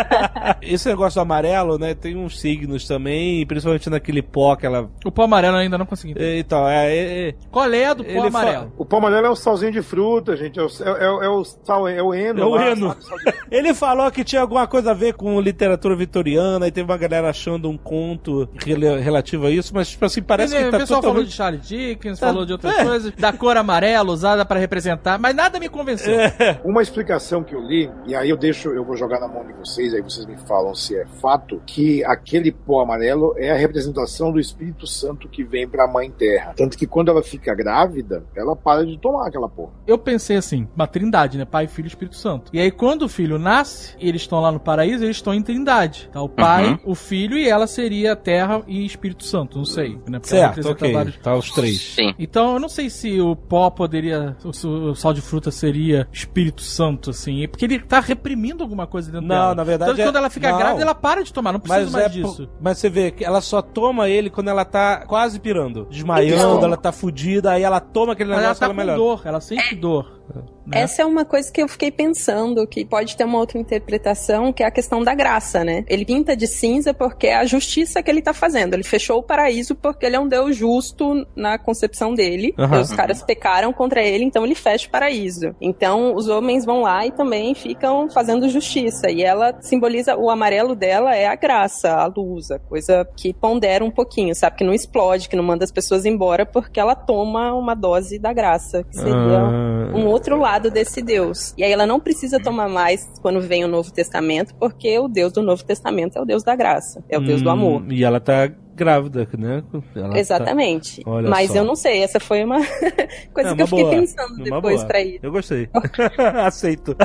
<laughs> Esse negócio do amarelo, né? Tem uns signos também, principalmente naquele pó que ela. o pó amarelo eu ainda não consegui entender. Então, é. é, é Qual é a do pó Ele fa- amarelo? O pão amarelo é o salzinho de fruta, gente. É o, é, é- é o sal, é o eno. É o eno. de- <laughs> Ele falou que tinha alguma coisa a ver com literatura vitoriana e teve uma galera achando um conto relativo a isso, mas, tipo assim, parece Ele- que tá o pessoal falou totalmente... de Charles Dickens, Tá- falou de outras é. coisas, da cor amarela usada pra representar, mas nada me convenceu. Uma explicação que eu li, e aí eu deixo, eu vou jogar na mão de vocês, aí vocês me falam se é fato, que aquele pó amarelo é a representação do Espírito Santo que vem pra Mãe Terra. Tanto que quando ela fica grávida, ela para de tomar aquela porra. Eu pensei assim, uma trindade, né? Pai, Filho e Espírito Santo. E aí, quando o filho nasce, e eles estão lá no paraíso, eles estão em trindade. Tá? O pai, Uhum. o filho e ela seria terra e Espírito Santo, não sei. Né? Porque Certo, ok. vários- Tá os três. Sim. Então, eu não sei se o pó poderia. O, o sal de fruta seria Espírito Santo, assim. Porque ele tá reprimindo alguma coisa dentro Não, dela. na verdade Então, é- quando ela fica não. grávida, ela para de tomar. Não precisa Mas, mais é disso. mas você vê que ela só toma ele quando ela tá quase pirando. Desmaiando, Então. ela tá fudida, aí ela toma aquele Mas ela tá ela com melhora. dor, ela sente dor. Né? Essa é uma coisa que eu fiquei pensando, que pode ter uma outra interpretação, que é a questão da graça, né? Ele pinta de cinza porque é a justiça que ele tá fazendo. Ele fechou o paraíso porque ele é um Deus justo na concepção dele. Aham. Os caras pecaram contra ele, então ele fecha o paraíso. Então os homens vão lá e também ficam fazendo justiça. E ela simboliza, o amarelo dela é a graça, a luz, a coisa que pondera um pouquinho, sabe? Que não explode, que não manda as pessoas embora porque ela toma uma dose da graça, que seria Ah. um outro lado desse Deus. E aí ela não precisa tomar mais quando vem o Novo Testamento, porque o Deus do Novo Testamento é o Deus da graça, é o Deus do Hum, amor. E ela tá grávida, né? Ela tá- Exatamente. Olha Mas só. eu não sei, essa foi uma <laughs> coisa É, que eu uma fiquei boa. pensando Uma depois boa. pra ir. Eu gostei. <laughs> Aceito.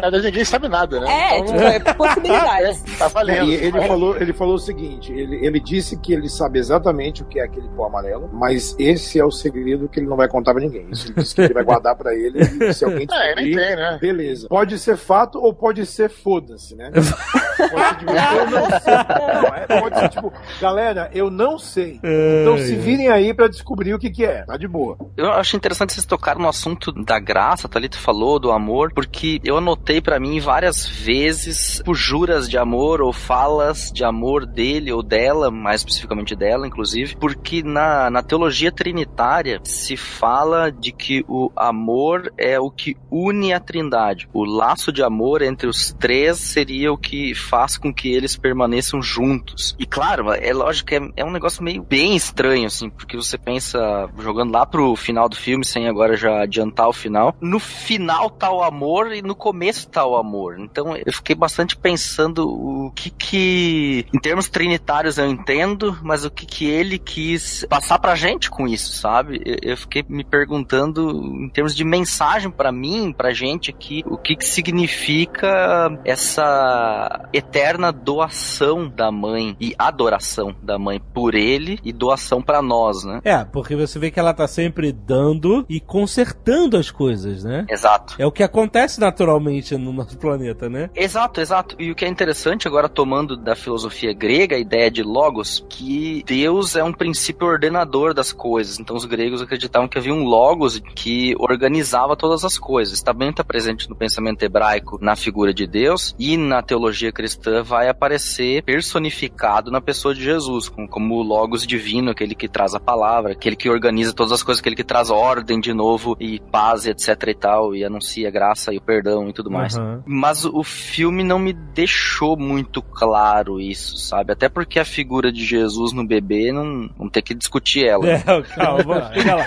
Verdade, ninguém sabe nada, né? É, Então, tipo, é possibilidades. <laughs> Tá valendo. E ele falou, ele falou o seguinte: ele, ele disse que ele sabe exatamente o que é aquele pó amarelo, mas esse é o segredo que ele não vai contar pra ninguém. Isso ele disse que ele vai guardar pra ele e se alguém É, nem descobrir, tem, né? beleza. Pode ser fato ou pode ser foda-se, né? Pode ser tipo, eu não sei. Não, é, pode ser tipo, galera, eu não sei. Então se virem aí pra descobrir o que que é. Tá de boa. Eu acho interessante vocês tocaram no assunto da graça, Thalita falou, do amor, porque eu anotei pra mim várias vezes tipo, juras de amor ou falas de amor dele ou dela, mais especificamente dela, inclusive, porque na, na teologia trinitária se fala de que o amor é o que une a trindade. O laço de amor entre os três seria o que faz com que eles permaneçam juntos. E claro, é lógico acho que é, é um negócio meio bem estranho, assim, porque você pensa, jogando lá pro final do filme, sem agora já adiantar o final, no final tá o amor e no começo tá o amor. Então eu fiquei bastante pensando o que que, em termos trinitários eu entendo, mas o que que ele quis passar pra gente com isso, sabe? Eu, eu fiquei me perguntando, em termos de mensagem para mim, pra gente aqui, o que que significa essa eterna doação da mãe e adoração da mãe por ele e doação para nós, né? É, porque você vê que ela tá sempre dando e consertando as coisas, né? Exato. É o que acontece naturalmente no nosso planeta, né? Exato, exato. E o que é interessante agora tomando da filosofia grega a ideia de logos, que Deus é um princípio ordenador das coisas. Então os gregos acreditavam que havia um logos que organizava todas as coisas. Também está presente no pensamento hebraico na figura de Deus e na teologia cristã vai aparecer personificado na pessoa de Jesus, como, como o logos divino, aquele que traz a palavra, aquele que organiza todas as coisas, aquele que traz ordem de novo e paz, etc e tal, e anuncia a graça e o perdão e tudo mais. Uhum. Mas o filme não me deixou muito claro isso, sabe? Até porque a figura de Jesus no bebê não, não tem que discutir ela. É, calma, vamos chegar lá.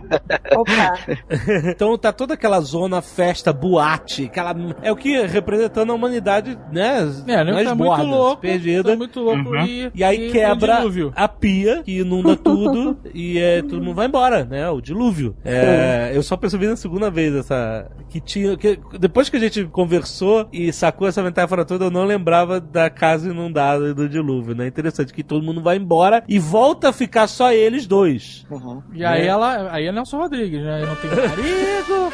<laughs> Opa. Então tá toda aquela zona festa, boate, aquela. É o que representando a humanidade, né? É, né? nas Tá muito louco. perdida. Tá muito louco e, E aí e quebra dilúvio. a pia, que inunda <laughs> tudo, e é, todo mundo vai embora, né? O dilúvio. É, eu só percebi na segunda vez essa. Que tinha. Que, depois que a gente conversou e sacou essa metáfora toda, eu não lembrava da casa inundada e do dilúvio, né? Interessante que todo mundo vai embora e volta a ficar só eles dois. E aí né? ela, aí é Nelson Rodrigues, né? Eu não tenho marido,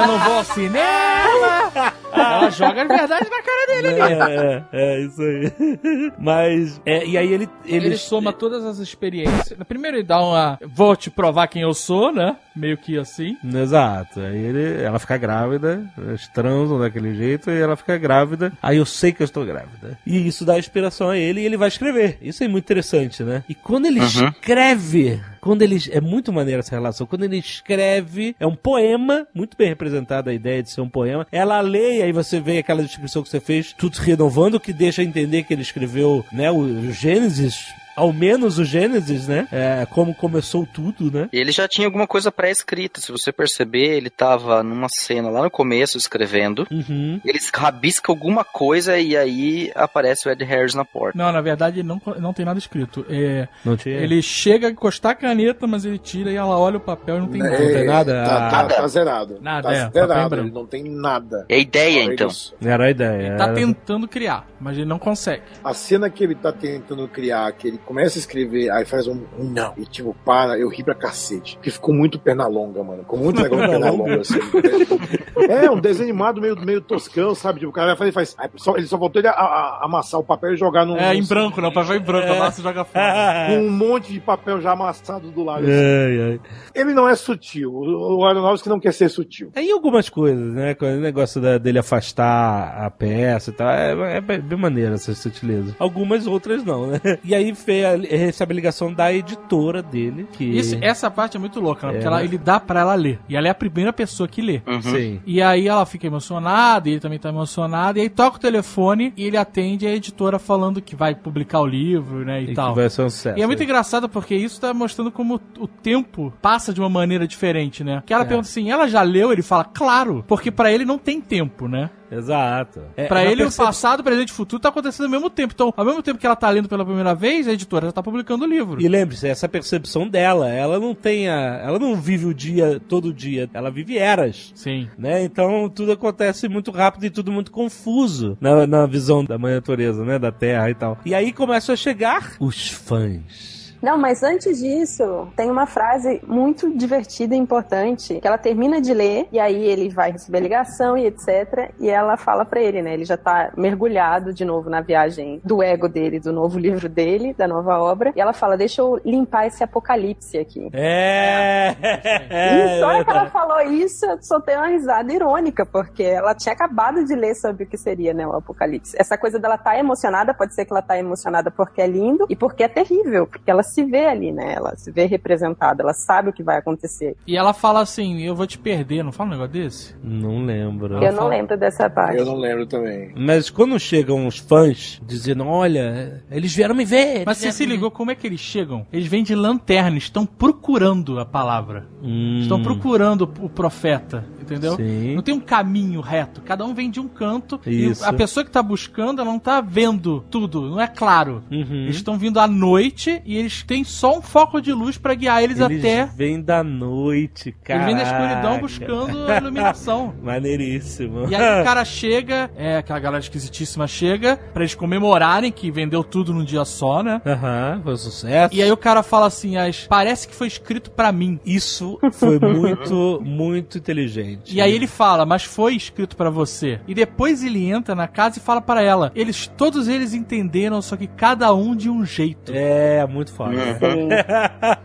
eu não vou ao cinema. Ela joga a verdade na cara dele ali. É, é, é, isso aí. <laughs> Mas, é, e aí ele. Ele, Ele soma todas as experiências. Primeiro ele dá uma. Vou te provar quem eu sou, né? Meio que assim. Exato. Aí ele, ela fica grávida, eles transam daquele jeito e ela fica grávida. Aí eu sei que eu estou grávida. E isso dá inspiração a ele e ele vai escrever. Isso é muito interessante, né? E quando ele escreve, quando ele. É muito maneira essa relação. Quando ele escreve, é um poema, muito bem representada a ideia de ser um poema. Ela lê, e aí você vê aquela descrição que você fez, tudo se renovando, que deixa entender que ele escreveu, né, o, o Gênesis. Ao menos o Gênesis, né? É, como começou tudo, né? Ele já tinha alguma coisa pré-escrita. Se você perceber, ele tava numa cena lá no começo escrevendo. Uhum. Ele rabisca alguma coisa e aí aparece o Ed Harris na porta. Não, na verdade ele não, não tem nada escrito. É, Não tinha. ele chega a encostar a caneta, mas ele tira e ela olha o papel e não tem nada. Não tem nada? Tá, tá- Ah. tá zerado. Nada, tá é, zerado. Ele não tem nada. É ideia, então. isso. Era a ideia. Ele tá era- tentando criar, mas ele não consegue. A cena que ele tá tentando criar, que ele começa a escrever, aí faz um, um não. E tipo, para, eu ri pra cacete. Porque ficou muito perna longa, mano. Ficou muito legal perna longa, assim. É, um desenho animado meio, meio toscão, sabe? Tipo, o cara vai fazer, faz. aí só- ele só faltou ele a- a- amassar o papel e jogar no. É, em branco, não, o papel em branco, amassa e joga fora. <laughs> Com um monte de papel já amassado do lado. assim. Ai. Ele não é sutil. O Aronofsky não quer ser sutil. Tem algumas coisas, né? Com o negócio da- dele afastar a peça e tal. É, é bem bem maneira essa sutileza. Algumas outras não, né? E aí fez a, recebe a ligação da editora dele. Que... Isso, essa parte é muito louca, né? Porque É. ela, ele dá pra ela ler. E ela é a primeira pessoa que lê. Uhum. Sim. E aí ela fica emocionada, e ele também tá emocionado, e aí toca o telefone e ele atende a editora falando que vai publicar o livro, né, e, E tal. que vai ser um sucesso. E é muito engraçado porque isso tá mostrando como o tempo passa de uma maneira diferente, né? Que ela É. pergunta assim, ela já leu? Ele fala, claro, porque pra ele não tem tempo, né? Exato. É, Pra uma ele percep- o passado, o presente e o futuro tá acontecendo ao mesmo tempo. Então, ao mesmo tempo que ela tá lendo pela primeira vez, a editora já tá publicando o livro. E lembre-se, essa percepção dela, ela não tem a, ela não vive o dia todo dia, ela vive eras. Sim. Né? Então tudo acontece muito rápido e tudo muito confuso na, na visão da mãe natureza, né? Da Terra e tal. E aí começam a chegar os fãs. Não, mas antes disso, tem uma frase muito divertida e importante que ela termina de ler e aí ele vai receber ligação e etc. E ela fala pra ele, né? Ele já tá mergulhado de novo na viagem do ego dele, do novo livro dele, da nova obra. E ela fala: Deixa eu limpar esse apocalipse aqui. É. <laughs> e só que ela falou isso, eu soltei uma risada irônica, porque ela tinha acabado de ler sobre o que seria, né, o apocalipse. Essa coisa dela tá emocionada, pode ser que ela tá emocionada porque é lindo e porque é terrível, porque ela se vê ali, né? Ela se vê representada, ela sabe o que vai acontecer. E ela fala assim: Eu vou te perder. Não fala um negócio desse? Não lembro. Eu não lembro dessa parte. Eu não lembro também. Mas quando chegam os fãs dizendo, olha, eles vieram me ver. Mas você se ligou como é que eles chegam? Eles vêm de lanterna, estão procurando a palavra. Hum, Estão procurando o profeta, entendeu? Sim. Não tem um caminho reto. Cada um vem de um canto. Isso. E a pessoa que tá buscando, ela não tá vendo tudo. Não é claro. Uhum. Eles estão vindo à noite e eles têm só um foco de luz pra guiar eles, Eles até. vêm da noite, cara. Eles vêm da escuridão buscando a iluminação. <laughs> Maneiríssimo. E aí o cara <laughs> chega, é, aquela galera esquisitíssima chega, pra eles comemorarem que vendeu tudo num dia só, né? Aham, foi um sucesso. E aí o cara fala assim, as, parece que foi escrito pra mim. Isso foi muito, <laughs> muito inteligente. E aí ele fala, mas foi escrito pra você. E depois ele entra na casa e fala pra ela. Eles, todos eles entenderam, só que cada um de um jeito. É, muito foda. Sim.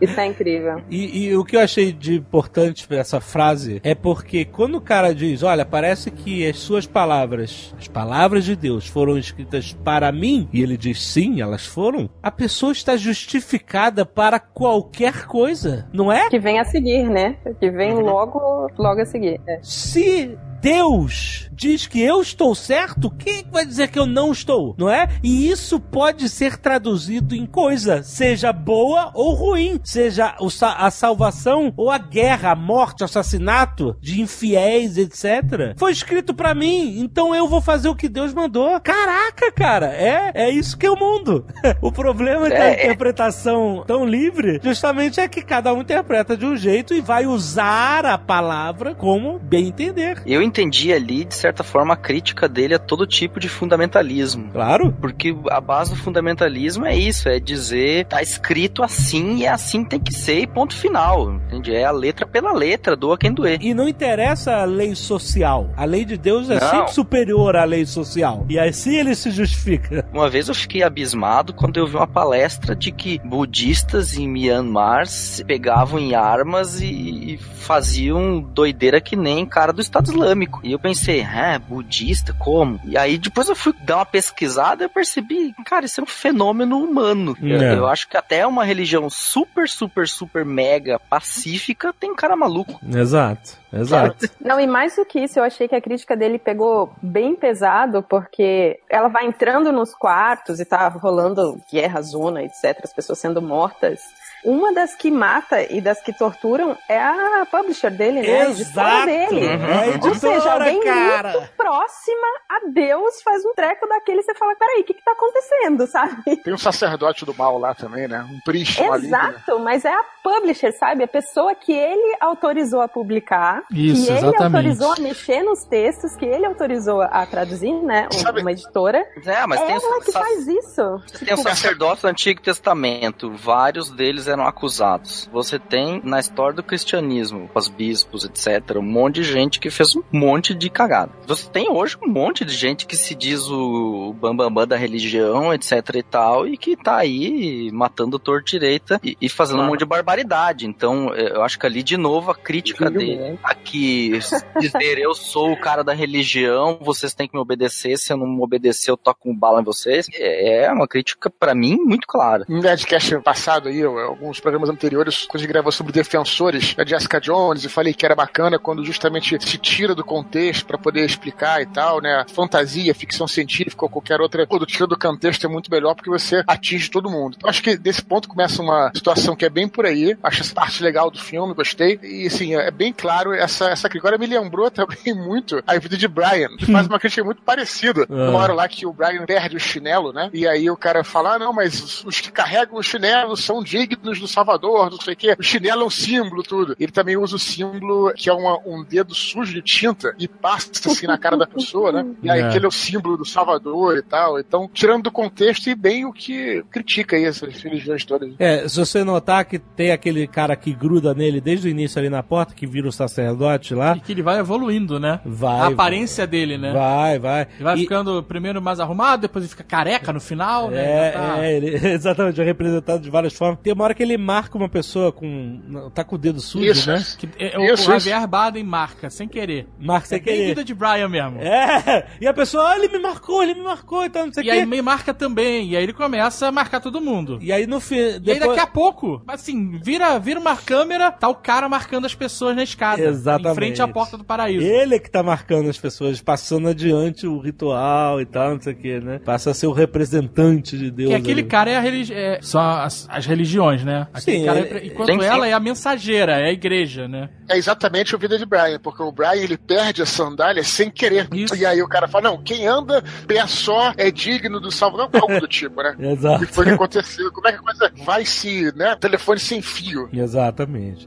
<laughs> Isso é incrível. E, e o que eu achei de importante pra essa frase é porque quando o cara diz, olha, parece que as suas palavras, as palavras de Deus foram escritas para mim, e ele diz sim, elas foram, a pessoa está justificada para qualquer coisa, não é? Que vem a seguir, né? Que vem logo, logo a seguir. É. Se Deus diz que eu estou certo, quem vai dizer que eu não estou? Não é? E isso pode ser traduzido em coisa, seja boa ou ruim, seja a salvação ou a guerra, a morte, o assassinato de infiéis, etc. Foi escrito pra mim, então eu vou fazer o que Deus mandou. Caraca, cara, é, é isso que é o mundo. <laughs> o problema é que a É, é. interpretação tão livre, justamente é que cada um interpreta de um jeito e vai usar a palavra como bem entender. Eu entendi ali, de certa forma, a crítica dele a todo tipo de fundamentalismo. Claro. Porque a base do fundamentalismo é isso, é dizer, tá escrito assim e é assim tem que ser e ponto final. Entende? É a letra pela letra, doa quem doer. E não interessa a lei social. A lei de Deus é Não. sempre superior à lei social. E assim ele se justifica. Uma vez eu fiquei abismado quando eu vi uma palestra de que budistas em Myanmar se pegavam em armas e, e faziam doideira que nem cara do Estado Islâmico. E eu pensei, é, budista, como? E aí depois eu fui dar uma pesquisada e eu percebi, cara, isso é um fenômeno humano. Eu, É. eu acho que até uma religião super, super, super mega pacífica tem cara maluco. Exato, exato. Não, e mais do que isso, eu achei que a crítica dele pegou bem pesado, porque ela vai entrando nos quartos e tá rolando guerra, zona, etc., as pessoas sendo mortas. Uma das que mata e das que torturam é a publisher dele, né? A editora dele. É a Ou editora, seja, alguém cara. muito próxima a Deus faz um treco daquele e você fala, peraí, o que que tá acontecendo, <laughs> sabe? Tem um sacerdote do mal lá também, né? Um priest maligno. né? Exato, mas é a publisher, sabe? A pessoa que ele autorizou a publicar, Isso, que ele exatamente. autorizou a mexer nos textos, que ele autorizou a traduzir, né? Um- Sabe- Uma editora. É, mas é tem, ela que faz isso. Tem os sacerdotes do Antigo Testamento, vários deles eram acusados. Você tem na história do cristianismo, os bispos, etc., um monte de gente que fez um monte de cagada. Você tem hoje um monte de gente que se diz o bambambam bam, bam da religião, etc e tal, e que tá aí matando torto direita e, e fazendo um monte de barbaridade. Então, eh, eu acho que ali, de novo, a crítica Filho dele bom. aqui dizer eu sou o cara da religião, vocês têm que me obedecer, se eu não me obedecer eu toco um bala em vocês, é uma crítica pra mim muito clara. No Nerdcast passado aí, alguns programas anteriores, quando a gente gravou sobre defensores da Jessica Jones, e falei que era bacana quando justamente se tira do contexto pra poder explicar e tal, né? Fantasia, ficção científica ou qualquer outra, quando tira do contexto é muito melhor porque você atinge todo mundo. Então acho que desse ponto começa uma situação que é bem por aí. Acho essa parte legal do filme, gostei. E assim, é bem claro essa, essa crítica. Agora me lembrou <laughs> também muito a vida de Brian, que faz uma crítica muito parecida. <laughs> Ah. Uma hora lá que o Brian perde o chinelo, né? E aí o cara fala: ah, não, mas os- os que carregam o chinelo são dignos do Salvador, não sei o quê. O chinelo é um símbolo, tudo. Ele também usa o símbolo que é uma- um dedo sujo de tinta e passa assim na cara da pessoa, né? E aí É. aquele é o símbolo do Salvador e tal. Então, tirando do contexto e bem o que critica aí essas religiões todas. É, se você notar que tem aquele cara que gruda nele desde o início ali na porta, que vira o sacerdote lá, E que ele vai evoluindo, né? vai. a aparência dele, né? Vai, vai. Ele vai E- ficando primeiro mais arrumado, depois ele fica careca no final, né? É, Já tá- é, ele, <laughs> exatamente, é representado de várias formas. Tem uma hora que ele marca uma pessoa com. tá com o dedo sujo, Isso. né? Que, é, o, Isso, o. Javier Bardem marca, sem querer. Marca sem é querer. vida de Brian mesmo. É, e a pessoa, ah, ele me marcou, ele me marcou e tal, não sei o E quê. aí me marca também, e aí ele começa a marcar todo mundo. E aí no fim. E aí depois- daqui a pouco, assim, vira, vira uma câmera, tá o cara marcando as pessoas na escada. Exatamente. Em frente à porta do paraíso. Ele é que tá marcando as pessoas, passando adiante o ritual e tal, não sei o que, né? Passa a ser o representante de Deus. Que aquele ali. cara é a religi é, são as, as religiões, né? Aquele Sim, cara é- enquanto Sim, sim. ela é a mensageira, é a igreja, né? É exatamente o vida de Brian, porque o Brian ele perde a sandália sem querer. Isso. E aí o cara fala: não, quem anda pé só é digno do salvo. Não, algo do tipo, né? <laughs> Exato. E foi o que aconteceu. Como é que a coisa vai se, né? Telefone sem fio. Exatamente.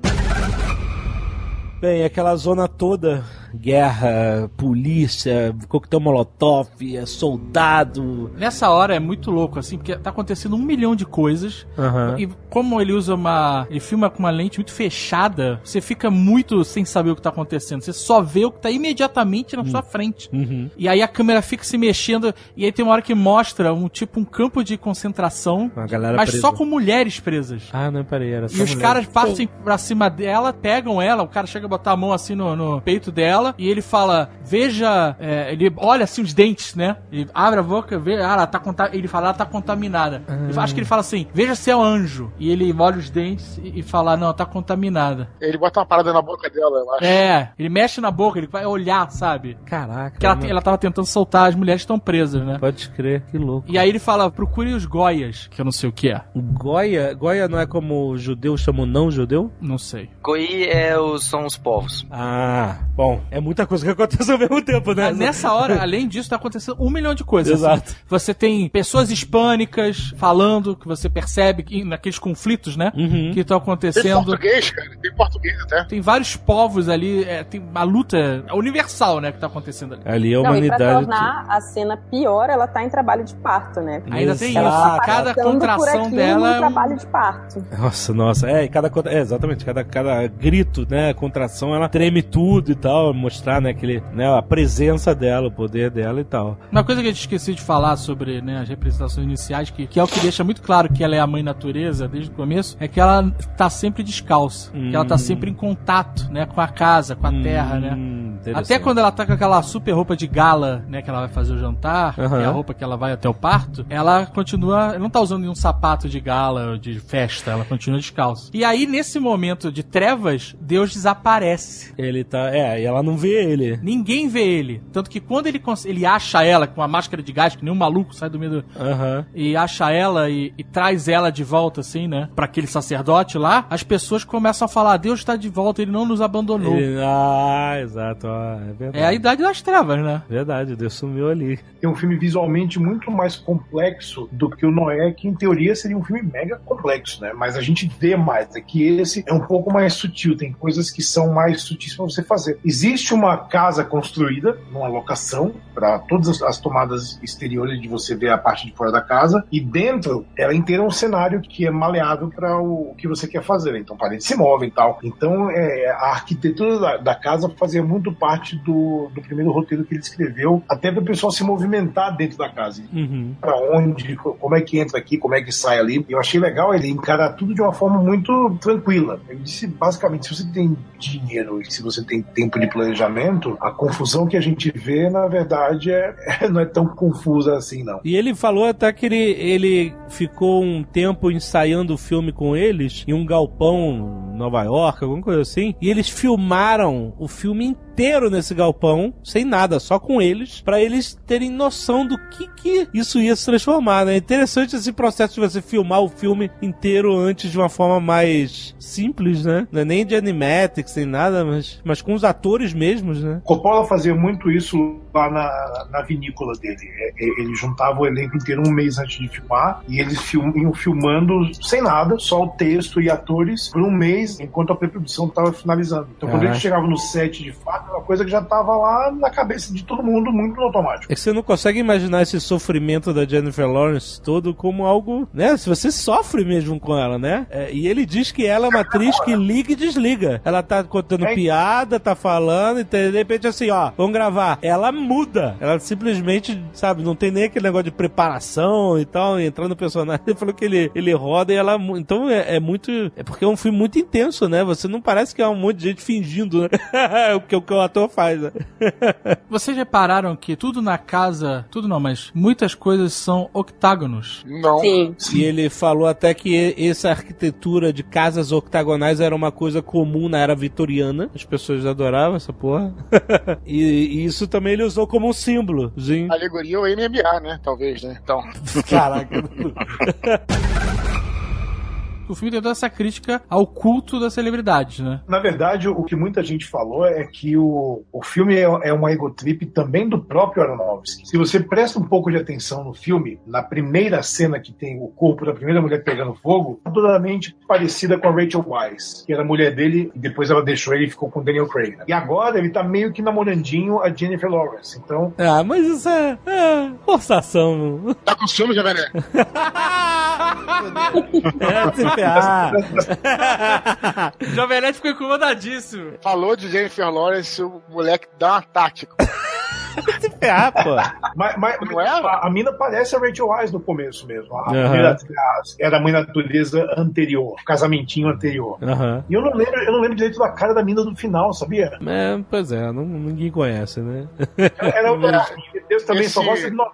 Bem, aquela zona toda, guerra, polícia, coquetel molotov, é soldado. Nessa hora é muito louco, assim, porque tá acontecendo um milhão de coisas. Aham. E como ele usa uma. Ele filma com uma lente muito fechada, você fica muito sem saber o que tá acontecendo. Você só vê o que tá imediatamente na sua frente. Uhum. E aí a câmera fica se mexendo, e aí tem uma hora que mostra um tipo um campo de concentração, mas presa. só com mulheres presas. Ah, não, peraí, era só E os mulher. caras passam pra cima dela, pegam ela, o cara chega a botar a mão assim no, no peito dela, e ele fala, veja, é, ele olha assim os dentes, né? Ele abre a boca, vê, ah, ela tá conta ele fala, ela tá contaminada. Ele fala- acho que ele fala assim, veja se é um anjo. E ele olha os dentes e, e fala, não, tá contaminada. Ele bota uma parada na boca dela, eu acho. É, ele mexe na boca, ele vai olhar, sabe? Caraca. Porque ela, mano. ela tava tentando soltar, as mulheres estão presas, né? Pode crer, que louco. E aí ele fala, procure os goias, que eu não sei o que é. Goia, Goia não é como o judeu chama o não judeu? Não sei. Goi é os, são os povos. Ah, bom, é muita coisa que acontece ao mesmo tempo, né? Ah, Nessa hora, além disso, tá acontecendo um milhão de coisas. Exato. assim. Você tem pessoas hispânicas falando, que você percebe que, naqueles conflitos, né? Uhum. Que estão Tem acontecendo. português, cara. Tem português até. Tem vários povos ali, é, tem uma luta universal, né, que tá acontecendo ali. Ali a Não, e pra humanidade. tornar a cena pior, ela tá em trabalho de parto, né? Ainda tem isso. Cada por contração dela é um- trabalho de parto. Nossa, nossa, é, e cada contra- é, exatamente, cada, cada grito, né, contração, ela treme tudo e tal, mostrar, né, aquele, né, a presença dela, o poder dela e tal. Uma coisa que a gente esqueci de falar sobre né, as representações iniciais, que, que é o que deixa muito claro que ela é a mãe natureza desde o começo, é que ela tá sempre descalça. Que ela tá sempre em contato, né, com a casa, com a terra, né? Hum, Até quando ela tá com aquela super roupa de gala, né, que ela vai fazer o jantar, Aham. que é a roupa que ela vai até o parto, ela continua, ela não tá usando nenhum sapato de gala de festa, ela continua descalça. E aí, nesse momento de trevas, Deus desaparece. Ele tá, é, e ela não vê ele. Ninguém vê ele. Tanto que quando ele, ele acha ela com a máscara de gás, que nem um maluco sai do meio do, Aham. e acha ela e, e traz ela de volta, assim, né? Pra aquele sacerdote lá, as pessoas começam a falar: Deus está de volta, ele não nos abandonou. Ele- ah, exato, ó, é verdade. É a idade das trevas, né? Verdade, Deus sumiu ali. Tem um filme visualmente muito mais complexo do que o Noé, que em teoria seria um filme mega complexo, né? Mas a gente vê mais. É que esse é um pouco mais sutil, tem coisas que são mais sutis pra você fazer. Existe uma casa construída, numa locação, para todas as- as tomadas exteriores de você ver a parte de fora da casa, e dentro ela inteira é um cenário que é maleável para o, que você quer fazer. Então paredes se movem e tal. Então é, a arquitetura da, da casa fazia muito parte do, do primeiro roteiro que ele escreveu, até para o pessoal se movimentar dentro da casa Uhum. para onde, co- como é que entra aqui, como é que sai ali. Eu achei legal ele encarar tudo de uma forma muito tranquila. Ele disse basicamente, se você tem dinheiro e se você tem tempo de planejamento, a confusão que a gente vê, na verdade, é, não é tão confusa assim, não. E ele falou até que ele, ele ficou um tempo ensaiando o filme com eles em um galpão Nova York, alguma coisa assim. E eles filmaram o filme inteiro nesse galpão, sem nada, só com eles, pra eles terem noção do que, que isso ia se transformar, né? É interessante esse processo de você filmar o filme inteiro antes de uma forma mais simples, né? É nem de animatics, nem nada, mas, mas com os atores mesmos, né? Coppola fazia muito isso lá na, na vinícola dele. É, é, Ele juntava o elenco inteiro um mês antes de filmar e eles film, iam filmando sem nada, só o texto e atores por um mês enquanto a pré-produção estava finalizando. Então quando Caraca. ele chegava no set de fato, uma coisa que já tava lá na cabeça de todo mundo, muito no automático. É que você não consegue imaginar esse sofrimento da Jennifer Lawrence todo como algo, né? Se você sofre mesmo com ela, né? É, e ele diz que ela é uma atriz que liga e desliga. Ela tá contando É. piada, tá falando, e de repente assim, ó, vamos gravar. Ela muda. Ela simplesmente, sabe, não tem nem aquele negócio de preparação e tal, entrar no personagem. <laughs> Ele falou que ele, ele roda e ela. Então é, é muito. É porque é um filme muito intenso, né? Você não parece que é um monte de gente fingindo, né? <laughs> o, que, o que o ator faz, né? <laughs> Vocês repararam que tudo na casa, tudo não, mas muitas coisas são octágonos. Não. Sim. E ele falou até que essa arquitetura de casas octagonais era uma coisa comum na era vitoriana. As pessoas adoravam essa porra. <laughs> e, e isso também ele usou como um símbolo. Sim. Alegoria ou MMA, né? Talvez, né? Então. Caraca. <laughs> O filme tem toda essa crítica ao culto das celebridades, né? Na verdade, o que muita gente falou é que o, o filme é, é uma egotrip também do próprio Aronofsky. Se você presta um pouco de atenção no filme, na primeira cena que tem o corpo da primeira mulher pegando fogo, totalmente parecida com a Rachel Weisz, que era a mulher dele, e depois ela deixou ele e ficou com o Daniel Craig. né? E agora ele tá meio que namorandinho a Jennifer Lawrence. Então, ah, mas isso é, é forçação. Tá com ciúme, Nerd? <laughs> É ferrar. Jovem Nerd ficou incomodadíssimo. Falou de Jennifer Lawrence, o moleque dá um ataque. <laughs> se ferrar, pô. mas, mas- Não é? a, a mina parece a Rachel Weisz no começo mesmo. A primeira atriz era a mãe natureza anterior, casamentinho anterior. Aham. E eu não lembro, eu não lembro direito da cara da mina do final, sabia? É, pois é, não- ninguém conhece, né? Era outra. Deus também só gosta de nós.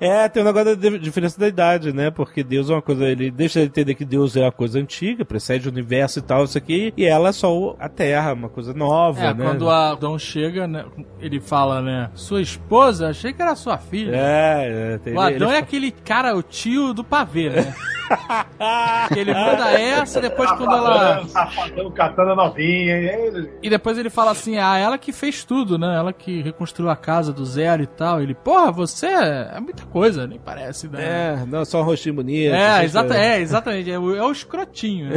É, tem um negócio da di- diferença da idade, né? Porque Deus é uma coisa, ele deixa de entender que Deus é uma coisa antiga, precede o universo e tal, isso aqui, e ela é só a Terra, uma coisa nova, É, né? quando a Adão chega, né, ele fala, né, sua esposa, achei que era sua filha. É, é, tem- O Adão ele- é aquele cara, o tio do pavê, né? que <laughs> ele manda essa, depois quando ela. Safadão, katana novinha. e E depois ele fala assim, ah, ela que fez tudo, né? Ela que reconstruiu a casa do zero e tal. Ele, porra, você é muita coisa, nem parece, né? É, não, só um rostinho bonito. É, exata, é, exatamente. É o, é o escrotinho. Né?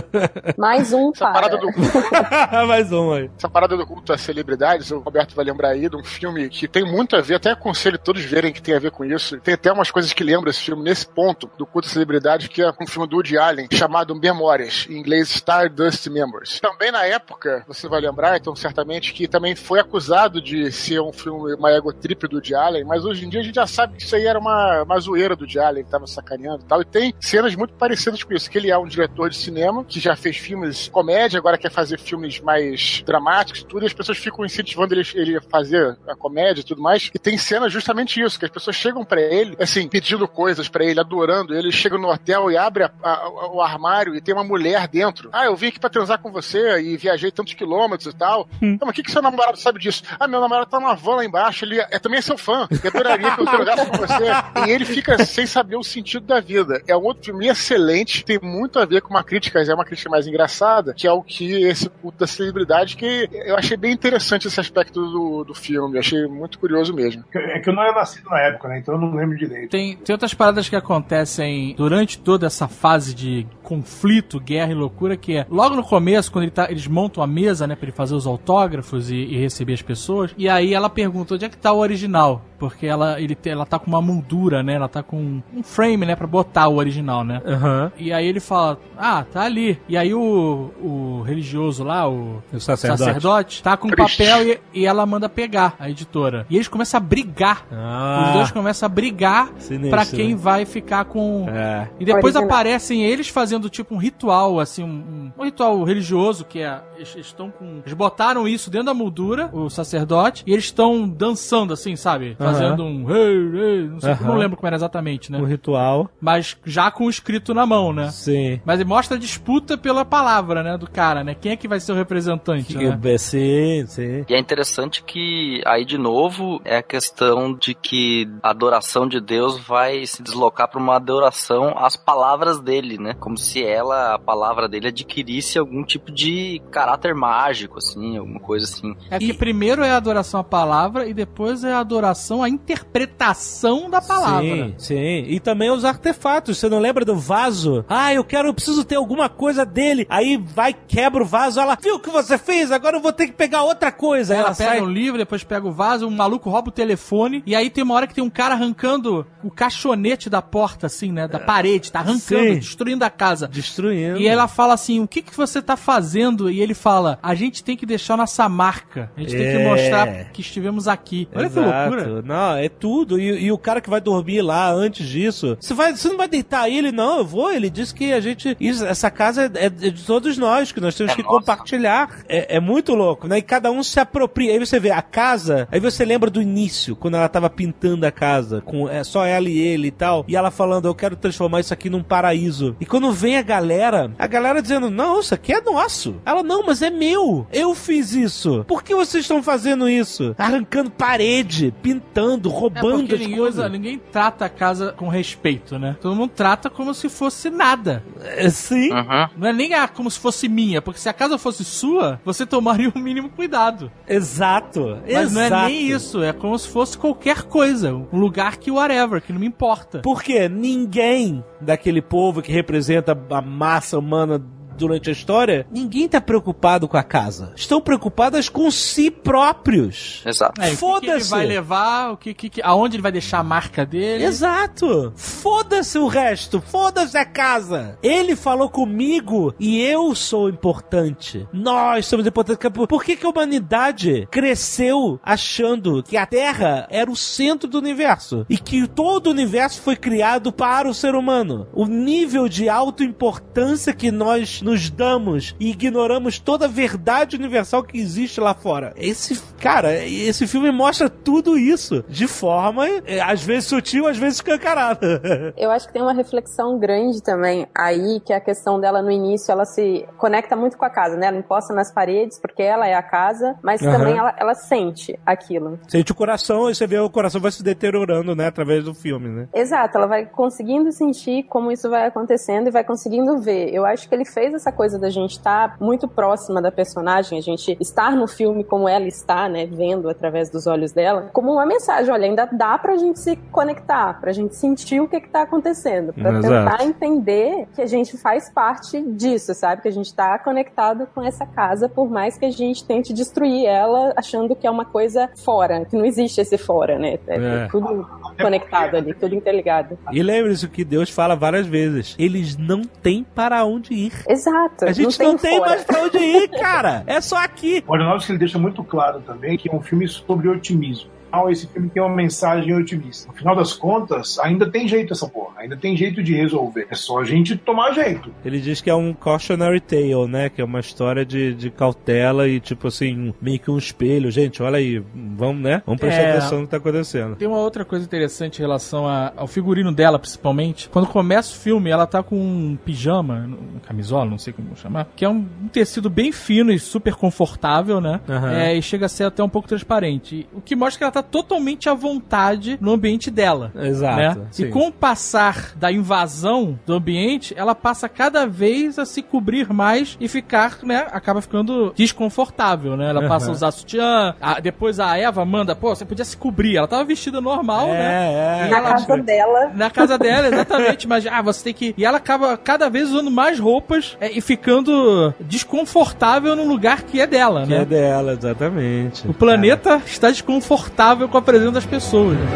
<laughs> Mais um Essa para. parada do <laughs> Mais um aí. Essa parada do culto às celebridades, o Roberto vai lembrar aí de um filme que tem muito a ver, até aconselho todos verem que tem a ver com isso. Tem até umas coisas que lembram esse filme nesse ponto do culto às celebridades, que é um filme do Woody Allen, chamado Memórias, em inglês Stardust Memories. Também na época, você vai lembrar, então certamente, que também foi acusado de ser um filme, uma egotrip do Woody Allen, mas hoje em dia a gente já sabe que isso aí era uma, uma zoeira do Allen, que tava sacaneando e tal, e tem cenas muito parecidas com isso, que ele é um diretor de cinema, que já fez filmes de comédia, agora quer fazer filmes mais dramáticos e tudo, e as pessoas ficam incentivando ele, ele a fazer a comédia e tudo mais, e tem cena justamente isso, que as pessoas chegam pra ele, assim, pedindo coisas pra ele, adorando ele, chega no hotel e abre a- a- o armário e tem uma mulher dentro. Ah, eu vim aqui pra transar com você e viajei tantos quilômetros e tal. Então, mas o que, que seu namorado sabe disso? Ah, meu namorado tá numa van lá embaixo, ele é, também é seu fã, eu adoraria que eu transasse com você. E ele fica sem saber o sentido da vida. É um outro filme excelente, tem muito a ver com uma crítica, é uma crítica mais engraçada, que é o que esse culto da celebridade, que eu achei bem interessante esse aspecto do, do filme, eu achei muito curioso mesmo. É que eu não era nascido na época, né? Então eu não lembro direito. Tem, tem outras paradas que acontecem durante toda essa fase de conflito, guerra e loucura, que é logo no começo, quando ele tá- eles montam a mesa, né, pra ele fazer os autógrafos e, e receber as pessoas, e aí ela pergunta onde é que tá o original, porque ela, ele, ela tá com uma moldura, né, ela tá com um frame, né, pra botar o original, né. Aham. E aí ele fala, ah, tá ali. E aí o, o religioso lá, o O sacerdote. sacerdote, tá com Cristo. papel e, e ela manda pegar, a editora. E eles começam a brigar. Ah, Os dois começam a brigar Sinistro, pra quem né? vai ficar com. É. E depois Original. aparecem eles fazendo tipo um ritual, assim, um, um- ritual religioso, que é. Eles estão com. Eles botaram isso dentro da moldura, o sacerdote, e eles estão dançando, assim, sabe? Fazendo um. Hey, hey, não, sei, Aham. não lembro como era exatamente, né? Um ritual. Mas já com o escrito na mão, né? Sim. Mas ele mostra a disputa pela palavra, né, do cara, né? Quem é que vai ser o representante, né? Que- Sim, sim. E é interessante que aí de novo é a questão de que a adoração de Deus vai se deslocar para uma adoração às palavras dele, né? Como se se ela, a palavra dele, adquirisse algum tipo de caráter mágico, assim, alguma coisa assim. É que primeiro é a adoração à palavra e depois é a adoração à interpretação da palavra. Sim, sim. E também os artefatos. Você não lembra do vaso? Ah, eu quero, eu preciso ter alguma coisa dele. Aí vai, quebra o vaso. Ela, viu o que você fez? Agora eu vou ter que pegar outra coisa. Ela, ela pega sai. um livro, depois pega o vaso, um maluco rouba o telefone, e aí tem uma hora que tem um cara arrancando o caixonete da porta, assim, né? Da parede, tá arrancando, Sim. destruindo a casa. Destruindo. E ela fala assim: o que, que você tá fazendo? E ele fala: a gente tem que deixar nossa marca. A gente tem que É. mostrar que estivemos aqui. Olha que Exato. loucura. Não, é tudo. E, e o cara que vai dormir lá antes disso, você, vai, você não vai deitar ele, não. Eu vou. Ele disse que a gente. isso- essa casa é, é de todos nós, que nós temos É que nossa. compartilhar. É, é muito louco, né? E cada um se apropria. Aí você vê a casa, aí você lembra do início, quando ela tava pintando a casa, com é, só ela e ele e tal. E ela falando, eu quero transformar isso aqui num paraíso. E quando vem a galera, a galera dizendo, não, isso aqui é nosso. Ela, não, mas é meu. Eu fiz isso. Por que vocês estão fazendo isso? Arrancando parede, pintando, É roubando as ninguém, coisas. usa- ninguém trata a casa com respeito, né? Todo mundo trata como se fosse nada. É, Sim. Uhum. Não é nem ah, como se fosse minha, porque se a casa fosse sua, você tomaria o mínimo cuidado. Exato. Mas não é Exato. nem isso, é como se fosse qualquer coisa. Um lugar que whatever, que não me importa. Porque ninguém daquele povo que representa a massa humana durante a história, ninguém tá preocupado com a casa. Estão preocupadas com si próprios. Exato. É, o que que, ele Foda-se. vai levar, o que, que, que- aonde ele vai deixar a marca dele. Exato. Foda-se o resto. Foda-se a casa. Ele falou comigo e eu sou importante. Nós somos importantes. Por- Por que, que a humanidade cresceu achando que a Terra era o centro do universo? E que todo o universo foi criado para o ser humano? O nível de autoimportância que nós nos damos e ignoramos toda a verdade universal que existe lá fora. Esse, cara, esse filme mostra tudo isso de forma, eh, às vezes sutil, às vezes escancarada. <laughs> Eu acho que tem uma reflexão grande também aí, que é a questão dela no início, ela se conecta muito com a casa, né? Ela encosta nas paredes, porque ela é a casa, mas Aham. também ela, ela sente aquilo. Sente o coração e você vê o coração vai se deteriorando, né, através do filme, né? Exato, ela vai conseguindo sentir como isso vai acontecendo e vai conseguindo ver. Eu acho que ele fez essa coisa da gente estar muito próxima da personagem, a gente estar no filme como ela está, né, vendo através dos olhos dela, como uma mensagem, olha, ainda dá pra gente se conectar, pra gente sentir o que que tá acontecendo, pra Exato. tentar entender que a gente faz parte disso, sabe? Que a gente tá conectado com essa casa, por mais que a gente tente destruir ela achando que é uma coisa fora, que não existe esse fora, né? É, É. tudo conectado ali, tudo interligado. E lembre-se que Deus fala várias vezes: eles não têm para onde ir. Exato. A gente não tem, fora. mais pra onde ir, cara. É só aqui. O Aronofsky ele deixa muito claro também que é um filme sobre otimismo. Esse filme tem uma mensagem otimista. No final das contas, ainda tem jeito essa porra. Ainda tem jeito de resolver. É só a gente tomar jeito. Ele diz que é um cautionary tale, né? Que é uma história de, de cautela e, tipo assim, meio que um espelho. Gente, olha aí, vamos, né? Vamos prestar É. atenção no que tá acontecendo. Tem uma outra coisa interessante em relação a- ao figurino dela, principalmente. Quando começa o filme, ela tá com um pijama, um camisola, não sei como chamar, que é um, um tecido bem fino e super confortável, né? Aham. É, e chega a ser até um pouco transparente. O que mostra que ela tá totalmente à vontade no ambiente dela. Exato. né? E com o passar da invasão do ambiente, ela passa cada vez a se cobrir mais e ficar, né? Acaba ficando desconfortável, né? Ela passa a usar sutiã. a- depois a Eva manda, pô, você podia se cobrir. Ela tava vestida normal, né? É, é. E Na ela- casa dela. Na casa dela, exatamente, mas ah, você tem que. E ela acaba cada vez usando mais roupas é, e ficando desconfortável no lugar que é dela, Que né? é dela, exatamente. O planeta está desconfortável com a presença das pessoas. <laughs>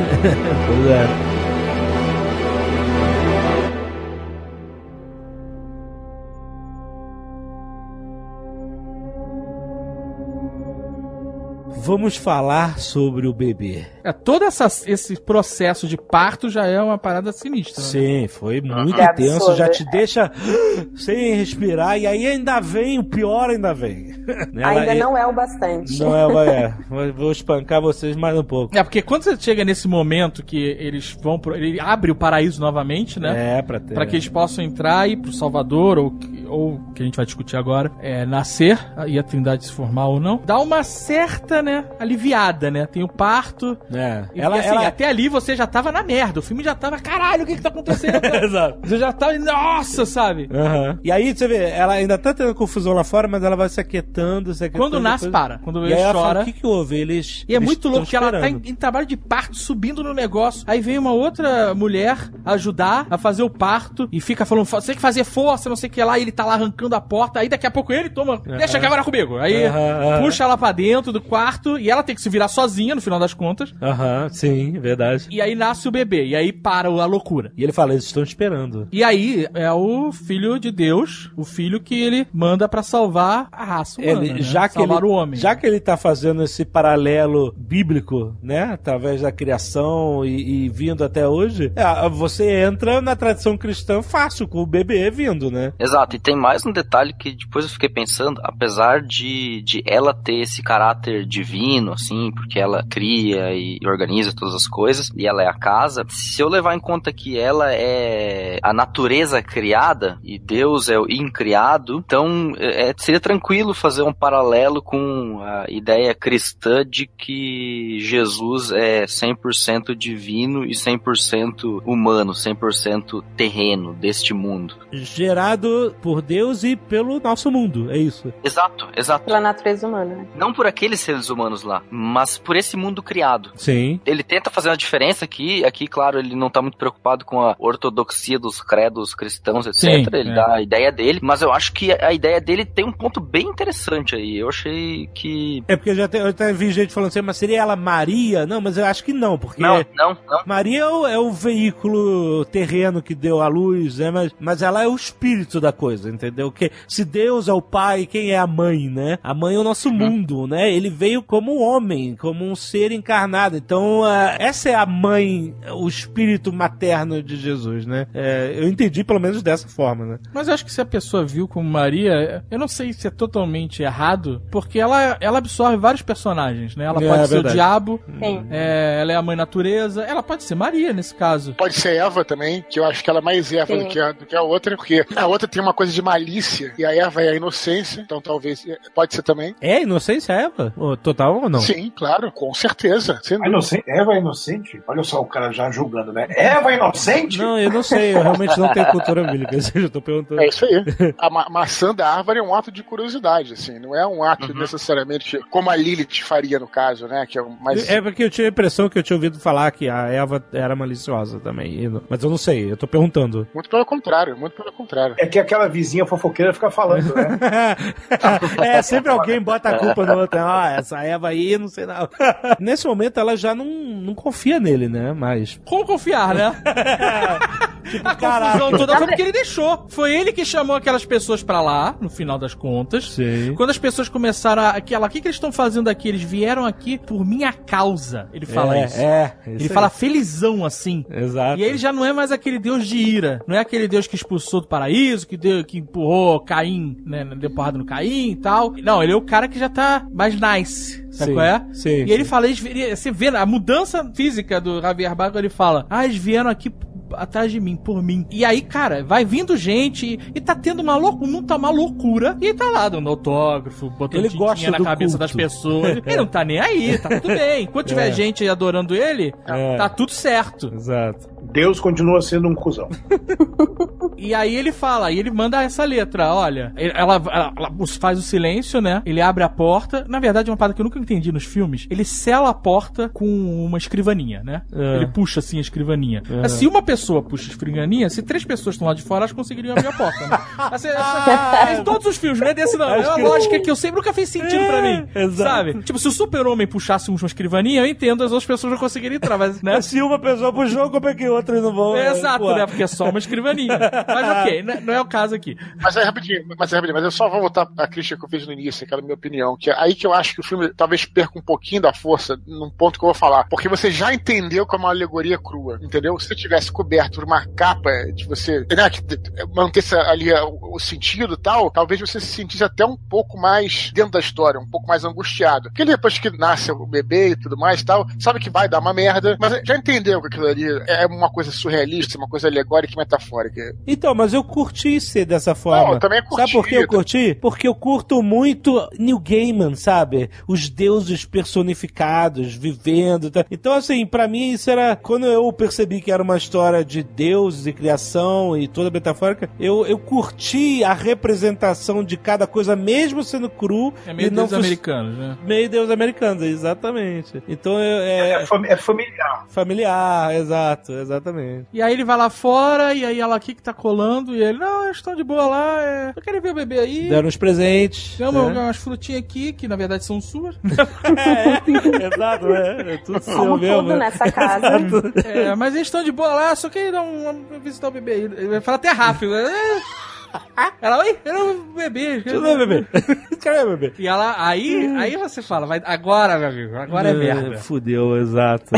Pois é. Vamos falar sobre o bebê. É, todo essa, esse processo de parto já é uma parada sinistra. né? Sim, foi muito É intenso, absurdo. já te deixa sem respirar e aí ainda vem, o pior ainda vem. Ela- Ainda não é o bastante. Não é, vai- é. Vou- Vou espancar vocês mais um pouco. É, porque quando você chega nesse momento que eles vão pro. Ele abre o paraíso novamente, né? É, pra ter. Pra que eles possam entrar e ir pro Salvador ou, ou que a gente vai discutir agora, é nascer e a Trindade se formar ou não, dá uma certa, né, aliviada, né? Tem o parto. É. E, Ela, assim, ela... até ali você já tava na merda. O filme já tava, caralho, o que que tá acontecendo? <laughs> Exato. você já tava, nossa, sabe? Aham. E aí, você vê, ela ainda tá tendo confusão lá fora, mas ela vai se aquietando, se aquietando. Quando nasce, depois- para. Quando E ele chora. fala, o que que houve? Eles E é eles muito louco que ela tá em, em trabalho de parto, subindo no negócio. Aí vem uma outra mulher ajudar a fazer o parto e fica falando, você tem que fazer força, não sei o que lá, e ele tá lá arrancando a porta. Aí daqui a pouco ele toma, deixa a câmera comigo. Aí aham. puxa ela pra dentro do quarto e ela tem que se virar sozinha no final das contas. Aham, sim, verdade. E aí nasce o bebê. E aí para a loucura. E ele fala, eles estão esperando. E aí é o filho de Deus, o filho que ele manda pra salvar a raça humana, Ele, né? já, que salvar ele, o homem. já que ele tá fazendo esse paralelo bíblico, né? Através da criação e, e vindo até hoje, é, você entra na tradição cristã fácil, com o bebê vindo, né? Exato, e tem mais um detalhe que depois eu fiquei pensando, apesar de, de ela ter esse caráter divino, assim, porque ela cria e organiza todas as coisas, e ela é a casa, se eu levar em conta que ela é a natureza criada e Deus é o incriado, então é, seria tranquilo fazer um paralelo com a ideia cristã de que Jesus é 100% divino e 100% humano, 100% terreno deste mundo. Gerado por Deus e pelo nosso mundo, é isso. Exato, exato. Pela natureza humana, né? Não por aqueles seres humanos lá, mas por esse mundo criado. Sim. Ele tenta fazer uma diferença aqui, aqui, claro, ele não tá muito preocupado com a ortodoxia dos credos cristãos, etc. Sim, ele é. dá a ideia dele, mas eu acho que a ideia dele tem um ponto bem interessante aí. Eu achei que. É porque eu já te- eu até vi gente falando assim, mas seria ela Maria? Não, mas eu acho que não, porque Não, não, não. Maria é o, é o veículo terreno que deu a luz, né? Mas, mas ela é o espírito da coisa, entendeu? Que se Deus é o pai, quem é a mãe, né? A mãe é o nosso mundo, né? Ele veio como um homem, como um ser encarnado. Então, ah, essa é a mãe, o espírito materno de Jesus, né? É, eu entendi pelo menos dessa forma, né? Mas eu acho que se a pessoa viu como Maria, eu não sei se é totalmente errado, porque ela, ela absorve vários personagens, né? Ela É, pode é ser o verdade. diabo, Sim. é, ela é a mãe natureza, ela pode ser Maria nesse caso. Pode ser Eva também, que eu acho que ela é mais Eva do que, a, do que a outra, porque a outra tem uma coisa de malícia e a Eva é a inocência, então talvez pode ser também. É inocência, Eva? Ô, Total ou não? Sim, claro, com certeza. A inocente, Eva é inocente? Olha só o cara já julgando, né? Eva é inocente? Não, eu não sei, eu realmente não tenho cultura bíblica, <laughs> eu tô perguntando. É isso aí. A ma maçã da árvore é um ato de curiosidade, assim, não é um ato Uhum. necessariamente como a Lilith faria no caso, né? Que é mais. É porque eu tinha a impressão que eu tinha ouvido falar que a Eva era maliciosa também. Mas eu não sei, eu tô perguntando. Muito pelo contrário, muito pelo contrário. É que aquela vizinha fofoqueira fica falando, né? <laughs> é, sempre alguém bota a culpa no outro. Ah, essa Eva aí, não sei não. <laughs> Nesse momento ela já não, não confia nele, né? Mas. Como confiar, né? <laughs> Tipo, A confusão toda foi porque ele deixou. Foi ele que chamou aquelas pessoas pra lá, no final das contas. Sim. Quando as pessoas começaram a. Aquela, o que, que eles estão fazendo aqui? Eles vieram aqui por minha causa. Ele fala é, isso. É, Ele fala felizão assim. Exato. E ele já não é mais aquele deus de ira. Não é aquele deus que expulsou do paraíso, que, deu, que empurrou Caim, né? Deu porrada no Caim e tal. Não, ele é o cara que já tá mais nice. Sabe Sim, qual é? sim, e ele sim. fala, eles, ele- você vê a mudança física do Javier Barco, ele fala, ah, eles vieram aqui atrás de mim, por mim. E aí, cara, vai vindo gente e, e tá tendo uma loucura, o mundo tá uma loucura. E ele tá lá dando autógrafo, botando Ele gosta na cabeça culto. das pessoas. <laughs> Ele não tá nem aí, tá tudo bem. Enquanto tiver É. gente adorando ele, É. tá tudo certo. Exato. Deus continua sendo um cuzão. <laughs> E aí ele fala, e ele manda essa letra, olha, ela, ela- ela faz o silêncio, né? Ele abre a porta. Na verdade, é uma parada que eu nunca entendi nos filmes. Ele sela a porta com uma escrivaninha, né? É. Ele puxa assim a escrivaninha. É. Mas Se uma pessoa puxa a escrivaninha, se três pessoas estão lá de fora, elas conseguiriam abrir a porta, né? <laughs> Assim, essa- em todos os filmes, não é desse não. É uma que- lógica que eu sempre nunca fez sentido pra mim. É, exato. Sabe? Tipo, se o super-homem puxasse uma escrivaninha, eu entendo, as outras pessoas não conseguiriam entrar, mas, <laughs> né? Mas se uma pessoa puxou, como é que outras não vão? É, exato, Pô. né? Porque é só uma escrivaninha. Mas <laughs> ok, né? não é o caso aqui. Mas é rapidinho, mas é rapidinho, mas eu só vou voltar à crítica que eu fiz no início, aquela minha opinião, que é aí que eu acho que o filme talvez perca um pouquinho da força num ponto que eu vou falar. Porque você já entendeu que é uma alegoria crua, entendeu? Se você tivesse coberto por uma capa de você, né, que mantesse ali o, o sentido e tal, talvez você se sentisse até um pouco mais dentro da história, um pouco mais angustiado. Porque depois que nasce o bebê e tudo mais e tal, sabe que vai dar uma merda, mas já entendeu que aquilo ali é uma coisa surrealista, uma coisa alegórica e metafórica. Então, mas eu curti ser dessa forma. Não, eu também curti. Sabe por que eu curti? Porque eu curto muito New Gaiman, sabe? Os deuses personificados, vivendo. Tá? Então, assim, pra mim isso era. Quando eu percebi que era uma história de deuses e criação e toda metafórica, eu, eu curti a representação de cada coisa, mesmo sendo cru. É meio e fosse- americanos, né? Meio deus americano, exatamente. Então eu- é, É, é familiar. familiar, exato, exatamente. E aí ele vai lá fora, e aí ela aqui que tá colando, e ele, não, eles estão de boa lá, é... eu quero ver o bebê aí. Deram uns presentes. Uma- né? umas frutinhas aqui, que na verdade são suas. <laughs> é, exato, é, é tudo seu Como mesmo. tudo nessa casa. É, mas eles estão de boa lá, só que dar um- visitar o bebê aí. Ele vai falar até rápido. né? Ela, oi, era um bebê. Deixa eu ver, bebê. Cadê, bebê? E ela, aí, aí você fala, vai, agora, meu amigo, agora é merda. Fudeu, exato.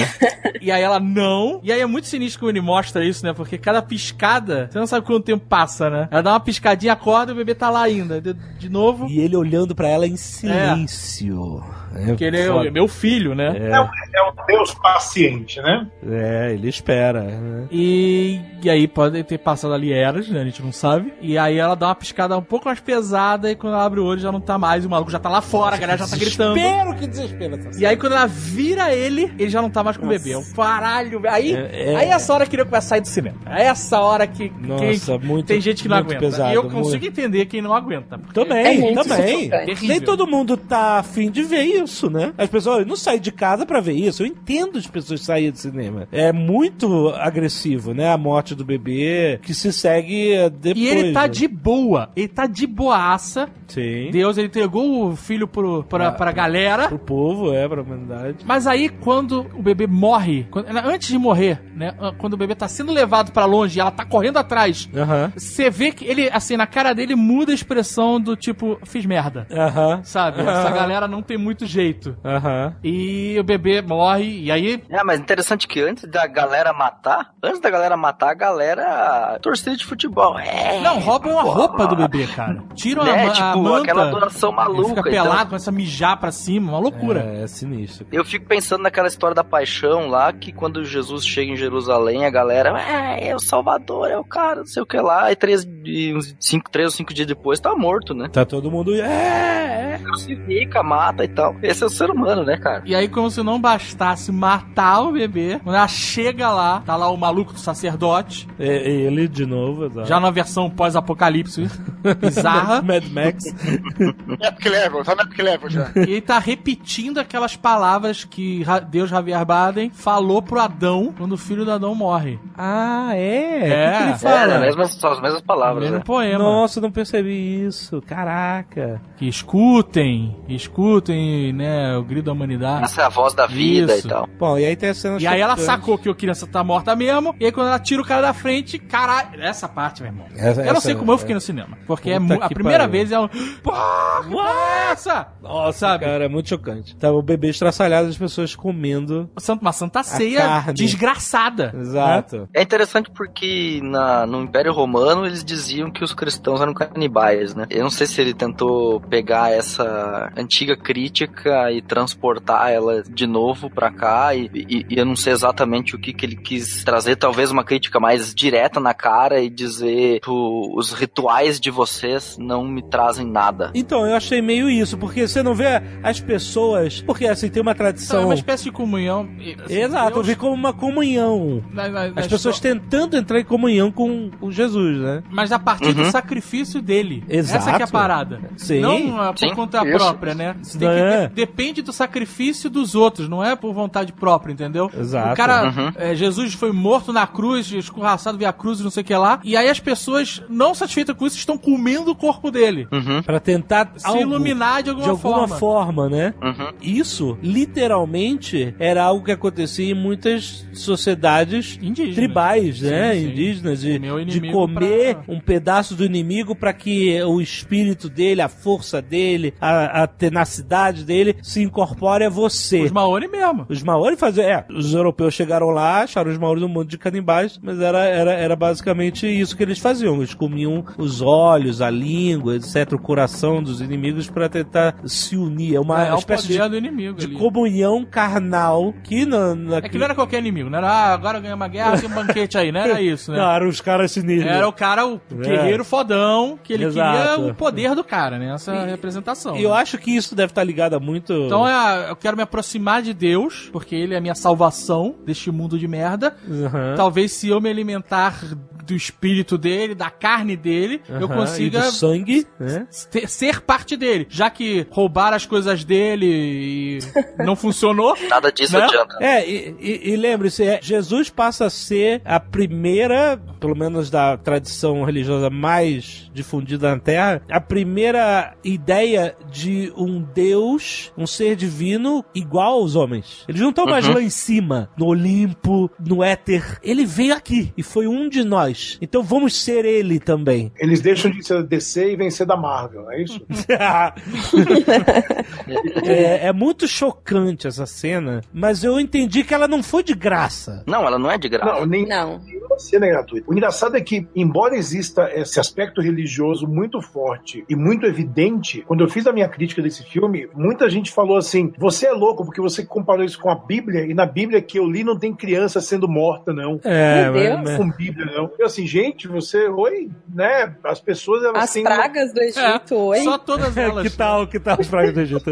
E aí ela não. E aí é muito sinistro como ele mostra isso, né? Porque cada piscada, você não sabe quanto tempo passa, né? Ela dá uma piscadinha, acorda e o bebê tá lá ainda. De, de novo. e ele olhando pra ela em silêncio. É, Porque ele é meu filho, né? É, um, é um Deus paciente, né? É, ele espera. né? E, e aí pode ter passado ali eras, né? A gente não sabe. E aí ela dá uma piscada um pouco mais pesada e quando ela abre o olho já não tá mais. O maluco já tá lá fora, a galera já tá gritando. Desespero, que desespero. essa E aí quando ela vira ele, ele já não tá mais com o bebê. É um caralho. velho. Aí, É, é. aí essa hora que ele vai sair do cinema. Aí essa hora que Nossa, quem- muito- tem gente que não muito aguenta. pesado, e eu muito. consigo entender quem não aguenta. Também, É muito também. Nem todo mundo tá afim de ver isso, né? As pessoas não saem de casa pra ver isso. Eu entendo as pessoas saírem do cinema. É muito agressivo, né? A morte do bebê, que se segue eh, depois. E ele tá né? de boa. Ele tá de boaça. Sim. Deus, ele entregou o filho pro, pra, Ah. pra galera. Pro povo, é, pra humanidade. Mas aí, quando o bebê morre, quando- antes de morrer, né? Quando o bebê tá sendo levado pra longe e ela tá correndo atrás, você vê que ele, assim, na cara dele muda a expressão do tipo, fiz merda. Aham. Sabe? Essa galera não tem muito jeito. Aham. E o bebê morre, e aí. É, mas interessante que antes da galera matar, antes da galera matar, a galera torcida de futebol. É, Não, roubam a roupa do bebê, cara. Tiram É, a, a tipo, manta. aquela ele maluca. fica então. pelado, começa a mijar pra cima, uma loucura. É, é sinistro. Eu fico pensando naquela história da paixão lá, que quando Jesus chega em Jerusalém, a galera, é, é o Salvador, é o cara, não sei o que lá, e três, uns cinco, três ou cinco dias depois tá morto, né? Tá todo mundo. É, é. Crucifica, mata e tal. Esse é o ser humano, né, cara? E aí, como se não bastasse matar o bebê, quando ela chega lá, tá lá o maluco do sacerdote, É ele de novo, exato. já na versão pós-apocalipse, <laughs> bizarra, Mad Max. Epic Level, tá no Epic Level já. e ele tá repetindo aquelas palavras que Deus Javier Baden falou pro Adão quando o filho do Adão morre. Ah, é? É. O que que ele É, fala? né, mesmas, são as mesmas palavras, Mesmo né? poema. Nossa, não percebi isso. Caraca. Que escutem, escutem, né, o grito da humanidade. Essa é a voz da vida Isso. e tal. Bom, e aí tem a cena E aí ela sacou que a criança tá morta mesmo, e aí quando ela tira o cara da frente, caralho, essa parte, meu irmão. Essa- eu não essa- sei como eu fiquei no cinema, porque é a primeira pariu. vez é um... Porra, é essa? Nossa, Sabe? cara, é muito chocante. Tava o bebê estraçalhado, as pessoas comendo. Uma santa ceia carne. desgraçada. Exato. É interessante porque na, no Império Romano eles diziam que os cristãos eram canibais, né? Eu não sei se ele tentou pegar essa antiga crítica e transportar ela de novo pra cá e, e- e eu não sei exatamente o que, que ele quis trazer, talvez uma crítica mais direta na cara e dizer "Pô, os rituais de vocês não me trazem nada. Então, eu achei meio isso, porque você não vê as pessoas. Porque assim, tem uma Então, é tradição. uma espécie de comunhão. assim, Exato, eu vi como uma comunhão. na- na- As pessoas tentando entrar em comunhão com o Jesus, né? Mas a partir do Uhum. sacrifício dele. Exato. Essa que é a parada. Sim. Não ah, por Sim, conta isso. própria, né? Você tem que- É. de- depende do sacrifício dos outros, não é por vontade própria, entendeu? Exato. O cara, Uhum. é, Jesus foi morto na cruz, escorraçado via cruz, não sei o que lá. E aí as pessoas, não satisfeitas com isso, estão comendo o corpo dele. Uhum, Pra tentar Se algo, iluminar de alguma, de alguma forma. forma, né? uhum. Isso, literalmente, era algo que acontecia em muitas sociedades Indígenas. tribais, né? Sim, sim. Indígenas, de, de comer pra- um pedaço do inimigo para que o espírito dele, a força dele, a, a tenacidade dele se incorpore a você. Os Maori mesmo. Os Maori faziam. É, os europeus chegaram lá, acharam os Maori um monte de canibais, mas era, era, era basicamente isso que eles faziam. Eles comiam os olhos, a língua, etc., o coração dos inimigos para tentar se unir. É uma é, o espécie de, inimigo de comunhão carnal que na, na É que não era qualquer inimigo, não era ah, agora ganha uma guerra, tem um banquete aí, não era <laughs> isso, né? Não, eram os caras sinistros. Era o cara, o guerreiro fodão, que ele Exato. queria o poder do cara, né? Essa representação. E eu né? acho que isso deve estar ligado a muito. Então é, eu quero me aproximar de Deus, porque ele é a minha salvação deste mundo de merda. Aham. Talvez se eu me alimentar do espírito dele, da carne dele, eu consiga e do sangue, né? ter- ser parte dele. Já que roubar as coisas dele e <laughs> não funcionou. Nada disso Né? adianta. É, e, e- e lembre-se, é, Jesus passa a ser a primeira, pelo menos da tradição religiosa mais difundida na Terra, a primeira ideia de um Deus, um ser divino igual aos homens. Eles não estão mais lá em cima, no Olimpo, no éter. Ele veio aqui e foi um de nós. Então vamos ser ele também. Eles deixam de ser DC e vencer da Marvel, é isso? <laughs> <laughs> é, é muito chocante essa cena, mas eu entendi que ela não foi de graça. Não, ela não é de graça. Não, nem Não. nenhuma cena é gratuita. O engraçado é que, embora exista esse aspecto religioso muito forte e muito evidente, quando eu fiz a minha crítica desse filme, muita gente falou assim: você é louco porque você comparou isso com a Bíblia, e na Bíblia que eu li não tem criança sendo morta, não. É, Meu Deus. mas- Com Bíblia, não. Eu assim, gente, você. Oi, né? As pessoas, elas As têm. pragas do Egito, oi? Só todas <laughs> elas. que tal, que tal as pragas do Egito?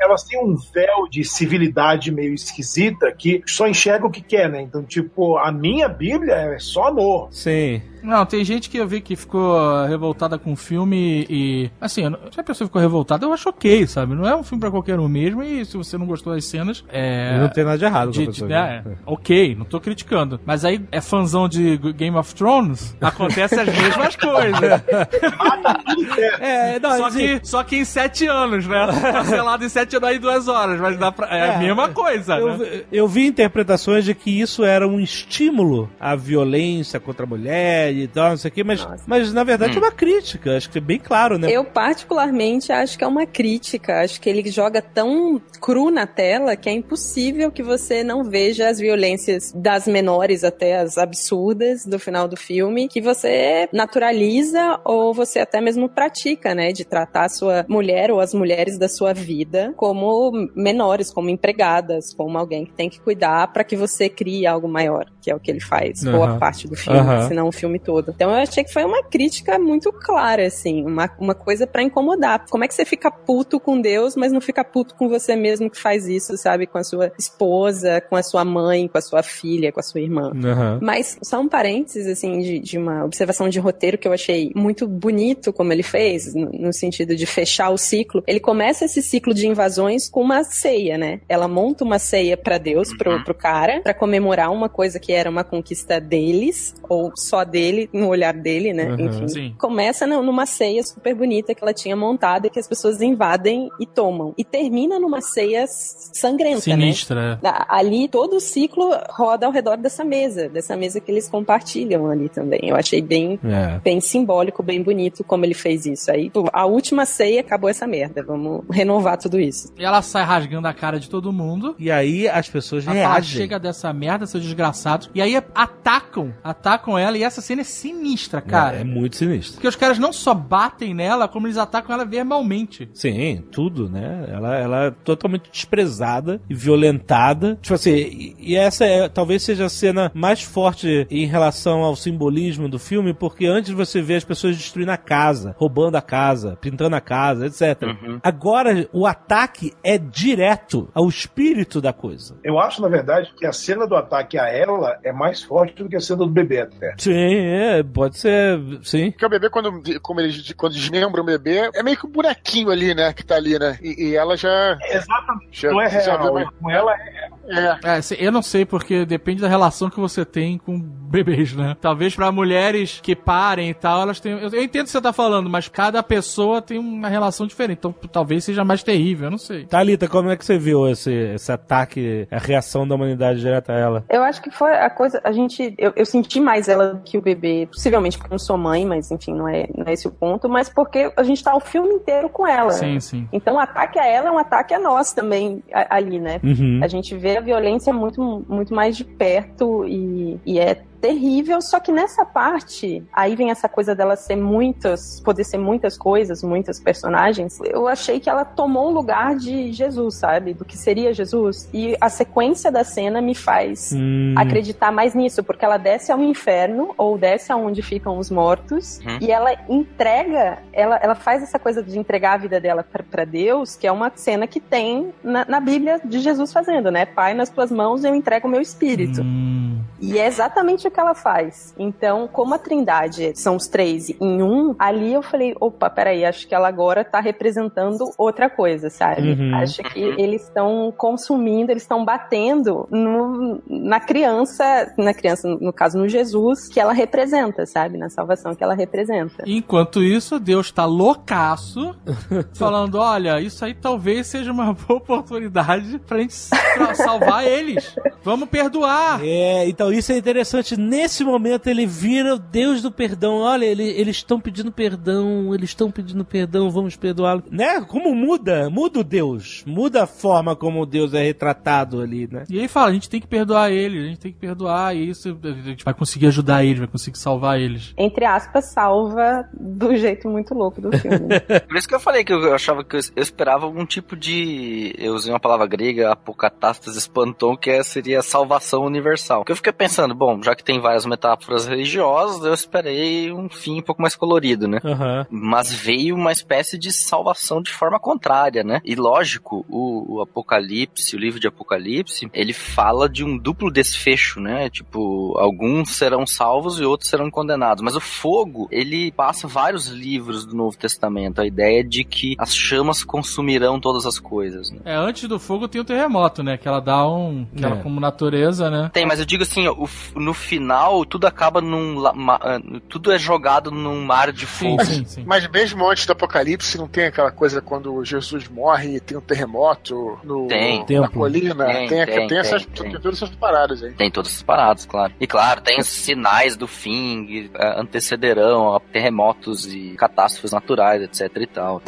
elas têm um véu de civilidade meio esquisita que só enxerga o que quer, né? Então, tipo, a minha Bíblia é só amor. Sim. Não, tem gente que eu vi que ficou revoltada com o filme e. Assim, se a pessoa ficou revoltada, eu acho ok, sabe? Não é um filme pra qualquer um mesmo e se você não gostou das cenas. É. Não tem nada de errado com de- a de- pessoa. né, ok, não tô criticando. Mas aí é fãzão de Game of Thrones, acontece as mesmas coisas. <laughs> É, não, Só assim, que, só que em sete anos, né? Cancelado em sete anos aí duas horas, mas dá pra, é, a mesma coisa, eu, né? vi- eu vi interpretações de que isso era um estímulo à violência contra a mulher e tal, não sei o quê, mas, Nossa. mas na verdade é uma crítica, acho que é bem claro, né? Eu, particularmente, acho que é uma crítica. Acho que ele joga tão cru na tela que é impossível que você não veja as violências das menores até as absurdas do final do filme, que você naturaliza ou você até mesmo pratica, né? De tratar a sua mulher ou as mulheres da sua vida como menores, como empregadas, como alguém que tem que cuidar para que você crie algo maior, que é o que ele faz, boa Aham. parte do filme, Aham. se não o filme todo. Então eu achei que foi uma crítica muito clara, assim, uma, uma coisa pra incomodar. Como é que você fica puto com Deus, mas não fica puto com você mesmo que faz isso, sabe? Com a sua esposa, com a sua mãe, com a sua filha, com a sua irmã. Aham. Mas só um parênteses, assim, de, de uma observação de roteiro que eu achei muito bonito como ele fez, no, no sentido de fechar o ciclo. Ele começa esse ciclo de invasões com uma ceia, né? Ela monta uma ceia pra Deus, pro, pro cara, pra comemorar uma coisa que era uma conquista deles, ou só dele, no olhar dele, né? Uhum. Enfim. Sim. Começa nu- numa ceia super bonita que ela tinha montada e que as pessoas invadem e tomam. E termina numa ceia sangrenta, né? Sinistra. Da- Ali todo o ciclo roda ao redor dessa mesa, dessa mesa que eles compartilham ali também. Eu achei bem, É. bem simbólico, bem bonito como ele fez isso. Aí a última ceia acabou essa merda. Vamos renovar tudo isso. E ela sai rasgando a cara de todo mundo. E aí as pessoas Ela fala, reagem. chega dessa merda, seus desgraçados. E aí atacam, atacam ela. E essa cena é sinistra, cara. É, é muito sinistro. Porque os caras não só batem nela, como eles atacam ela verbalmente. Sim, tudo, né? Ela, ela é totalmente desprezada e violentada. Tipo assim, e, e essa é, talvez seja a cena mais forte em relação ao simbolismo do filme, porque antes você vê as pessoas destruindo a casa, roubando a casa, pintando a casa, etc. Agora, o ataque é direto ao espírito da coisa. Eu acho, na verdade, que a cena do ataque a ela é mais forte do que a cena do bebê até. Sim, é, pode ser, sim. Porque o bebê, quando, como eles, quando desmembram o bebê, é meio que um bonequinho ali, né? Que tá ali, né? E, e ela já. Exatamente. já não é já real. viu, Com ela é É. É, eu não sei, porque depende da relação que você tem com bebês, né? Talvez pra mulheres que parem e tal, elas têm. Eu, eu entendo o que você tá falando, mas cada pessoa tem uma relação diferente. Então talvez seja mais terrível, eu não sei. Thalita, como é que você viu esse, esse ataque, a reação da humanidade direta a ela? Eu acho que foi a coisa. A gente. Eu, eu senti mais ela que o bebê, possivelmente porque eu não sou mãe, mas enfim, não é, não é esse o ponto, mas porque a gente tá o filme inteiro com ela. Sim, sim. Então o ataque a ela é um ataque a nós também a- ali, né? Uhum. A gente vê a violência muito, muito mais de perto e, e é terrível, só que nessa parte, aí vem essa coisa dela ser muitas, poder ser muitas coisas, muitas personagens, eu achei que ela tomou o lugar de Jesus, sabe? Do que seria Jesus. E a sequência da cena me faz Hum. acreditar mais nisso, porque ela desce ao inferno, ou desce aonde ficam os mortos, Uhum. e ela entrega, ela, ela faz essa coisa de entregar a vida dela pra- pra Deus, que é uma cena que tem na, na Bíblia de Jesus fazendo, né? Pai, nas tuas mãos eu entrego o meu espírito. Hum. E é exatamente o que ela faz. Então, como a Trindade são os três em um, ali eu falei, opa, peraí, acho que ela agora tá representando outra coisa, sabe? Uhum. Acho que eles estão consumindo, eles estão batendo no- na criança, na criança, no caso, no Jesus, que ela representa, sabe? Na salvação que ela representa. Enquanto isso, Deus tá loucaço, <laughs> falando: olha, isso aí talvez seja uma <laughs> boa oportunidade pra gente sa- salvar eles. Vamos perdoar. É, então isso é interessante. Nesse momento ele vira o Deus do perdão. Olha, ele- eles estão pedindo perdão, eles estão pedindo perdão, vamos perdoá-lo. Né? Como muda? Muda o Deus. Muda a forma como Deus é retratado ali, né? E aí fala, a gente tem que perdoar eles, a gente tem que perdoar, e isso a gente vai conseguir ajudar eles, vai conseguir salvar eles. Entre aspas, salva do jeito muito louco do filme. <laughs> Por isso que eu falei que eu achava que eu, eu esperava algum tipo de. Eu usei uma palavra grega, apocatastas espanton, que é- seria salvação universal. Porque eu fiquei pensando, bom, já que tem várias metáforas religiosas, eu esperei um fim um pouco mais colorido, né? Aham. Mas veio uma espécie de salvação de forma contrária, né? E lógico, o, o Apocalipse, o livro de Apocalipse, ele fala de um duplo desfecho, né? Tipo, alguns serão salvos e outros serão condenados. Mas o fogo, ele passa vários livros do Novo Testamento. A ideia de que as chamas consumirão todas as coisas, né? É, antes do fogo tem o terremoto, né? Que ela dá um. Que ela, É. como natureza, né? Tem, mas eu digo assim, o f- no final, tudo acaba num. ma- ah, tudo é jogado num mar de fogo. sim, sim. Mas mesmo antes do Apocalipse, não tem aquela coisa quando Jesus morre e tem um terremoto no, Tem. na colina? Tem, Tem, tem, tem, essas, tem, tem. tem todas essas paradas aí. Tem todas as paradas, claro. E claro, tem os sinais do fim, que eh, antecederão a terremotos e catástrofes naturais, etc e tal.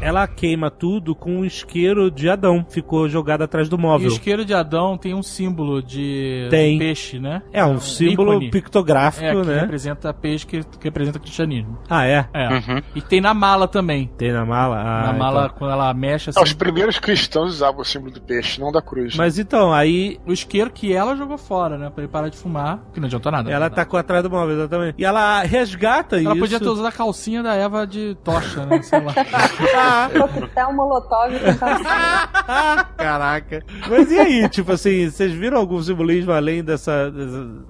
Ela queima tudo com um isqueiro de Adão. Ficou jogado atrás do E o móvel. isqueiro de Adão tem um símbolo de Tem. peixe, né? É um símbolo ícone. pictográfico, É, que né? representa peixe, que, que representa cristianismo. Ah, é? É. Uhum. E tem na mala também. Tem na mala? Ah, na mala, então. quando ela mexe assim. Os primeiros cristãos usavam o símbolo do peixe, não da cruz. Mas então, aí O isqueiro que ela jogou fora, né? Pra ele parar de fumar, que não adiantou nada. ela né? tacou atrás do móvel, exatamente. E ela resgata Ela isso. podia ter usado a calcinha da Eva de tocha, né? Sei lá. <laughs> <laughs> Coquetel Molotov. <laughs> Caraca. Mas e aí, tipo assim, vocês viram algum simbolismo além dessa,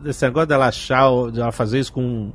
desse negócio dela achar, de ela fazer isso com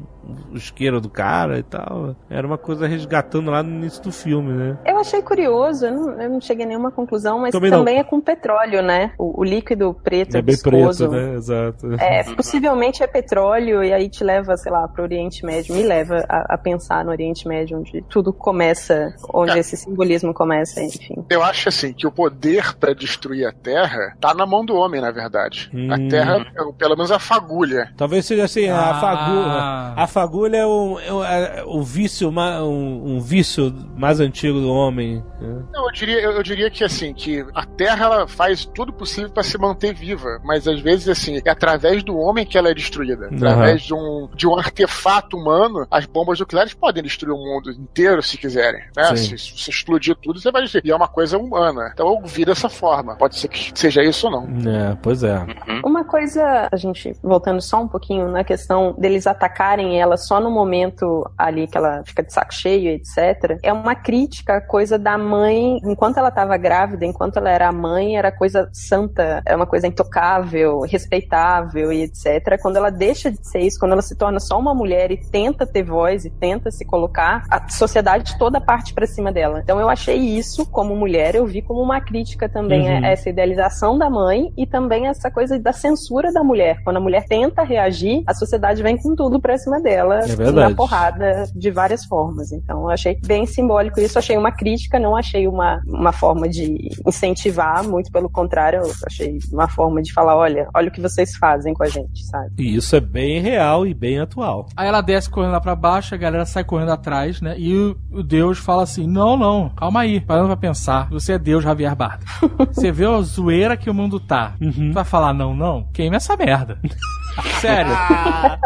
o isqueiro do cara e tal? Era uma coisa resgatando lá no início do filme, né? Eu achei curioso, eu não, eu não cheguei a nenhuma conclusão, mas Também também é com petróleo, né? O, o líquido preto É bem viscoso. preto, né? Exato. É, possivelmente é petróleo e aí te leva, sei lá, pro Oriente Médio, me leva a, a pensar no Oriente Médio, onde tudo começa, onde É. esse simbolismo começa, enfim. Eu acho assim que o poder pra destruir a Terra tá na mão do homem, na verdade. Hum. A Terra, pelo menos a fagulha. Talvez seja assim, a Ah. fagulha. A fagulha é o, é o, é vício, um, um vício mais antigo do homem. né? Não, eu diria, eu, eu diria que assim, que a Terra ela faz tudo possível pra se manter viva, mas às vezes assim, é através do homem que ela é destruída. Através de, um, de um artefato humano, as bombas nucleares podem destruir o mundo inteiro se quiserem. Né? Se, se você explodir tudo, você vai destruir. E é uma coisa humana. Então eu vi dessa forma. Pode ser que seja isso ou não. É, pois é. Uma coisa, a gente, voltando só um pouquinho na questão deles atacarem ela só no momento ali que ela fica de saco cheio, etc. É uma crítica à coisa da mãe, enquanto ela estava grávida, enquanto ela era mãe, era coisa santa, é uma coisa intocável, respeitável e etc. Quando ela deixa de ser isso, quando ela se torna só uma mulher e tenta ter voz e tenta se colocar, a sociedade toda parte para cima dela. Então eu achei isso como mulher, eu vi como uma crítica também Uhum. a essa idealização da mãe e também essa coisa da censura da mulher. Quando a mulher tenta reagir, a sociedade vem com tudo pra cima dela, É verdade. na porrada, de várias formas. Então eu achei bem simbólico isso, achei uma crítica, não achei uma, uma forma de incentivar, muito pelo contrário, eu achei uma forma de falar, olha, olha o que vocês fazem com a gente, sabe? E isso é bem real e bem atual. Aí ela desce correndo lá pra baixo, a galera sai correndo atrás, né? E o, o Deus fala assim: Não, não, calma aí, parando pra pensar. Você é Deus, Javier Bardem. <laughs> Você vê a zoeira que o mundo tá. Tu vai falar não, não? Queima essa merda. <laughs> Sério.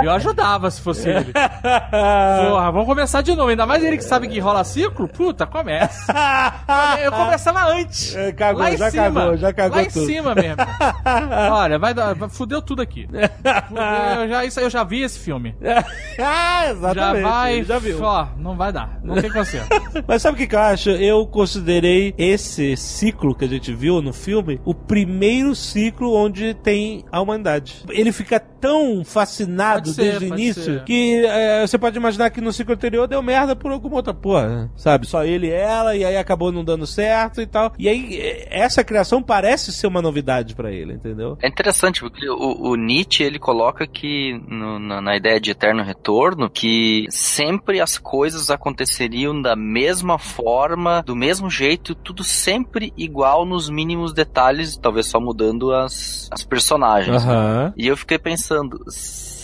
Eu ajudava se fosse ele. Porra, vamos começar de novo. Ainda mais ele que sabe que rola ciclo. Puta, começa. Eu começava antes. É, cagou, lá em já cima. cagou, já cagou Lá em tudo. cima mesmo. Olha, vai dar. Fudeu tudo aqui. Fudeu, eu já, isso, eu já vi esse filme. <laughs> ah, Já exatamente. vai. Já viu. Ó, não vai dar. Não tem conserto. <laughs> Mas sabe o que, que eu acho? Eu considerei esse ciclo que a gente viu no filme o primeiro ciclo onde tem a humanidade. Ele fica tão fascinado ser, desde o início ser. que é, você pode imaginar que no ciclo anterior deu merda por alguma outra porra, sabe? Só ele e ela, e aí acabou não dando certo e tal. E aí, é, essa criação parece ser uma novidade pra ele, entendeu? É interessante, porque o, o Nietzsche, ele coloca que, no- na, na ideia de eterno retorno, que sempre as coisas aconteceriam da mesma forma, do mesmo jeito, tudo sempre igual nos mínimos detalhes, talvez só mudando as, as personagens. né? Aham. E eu fiquei pensando, pensando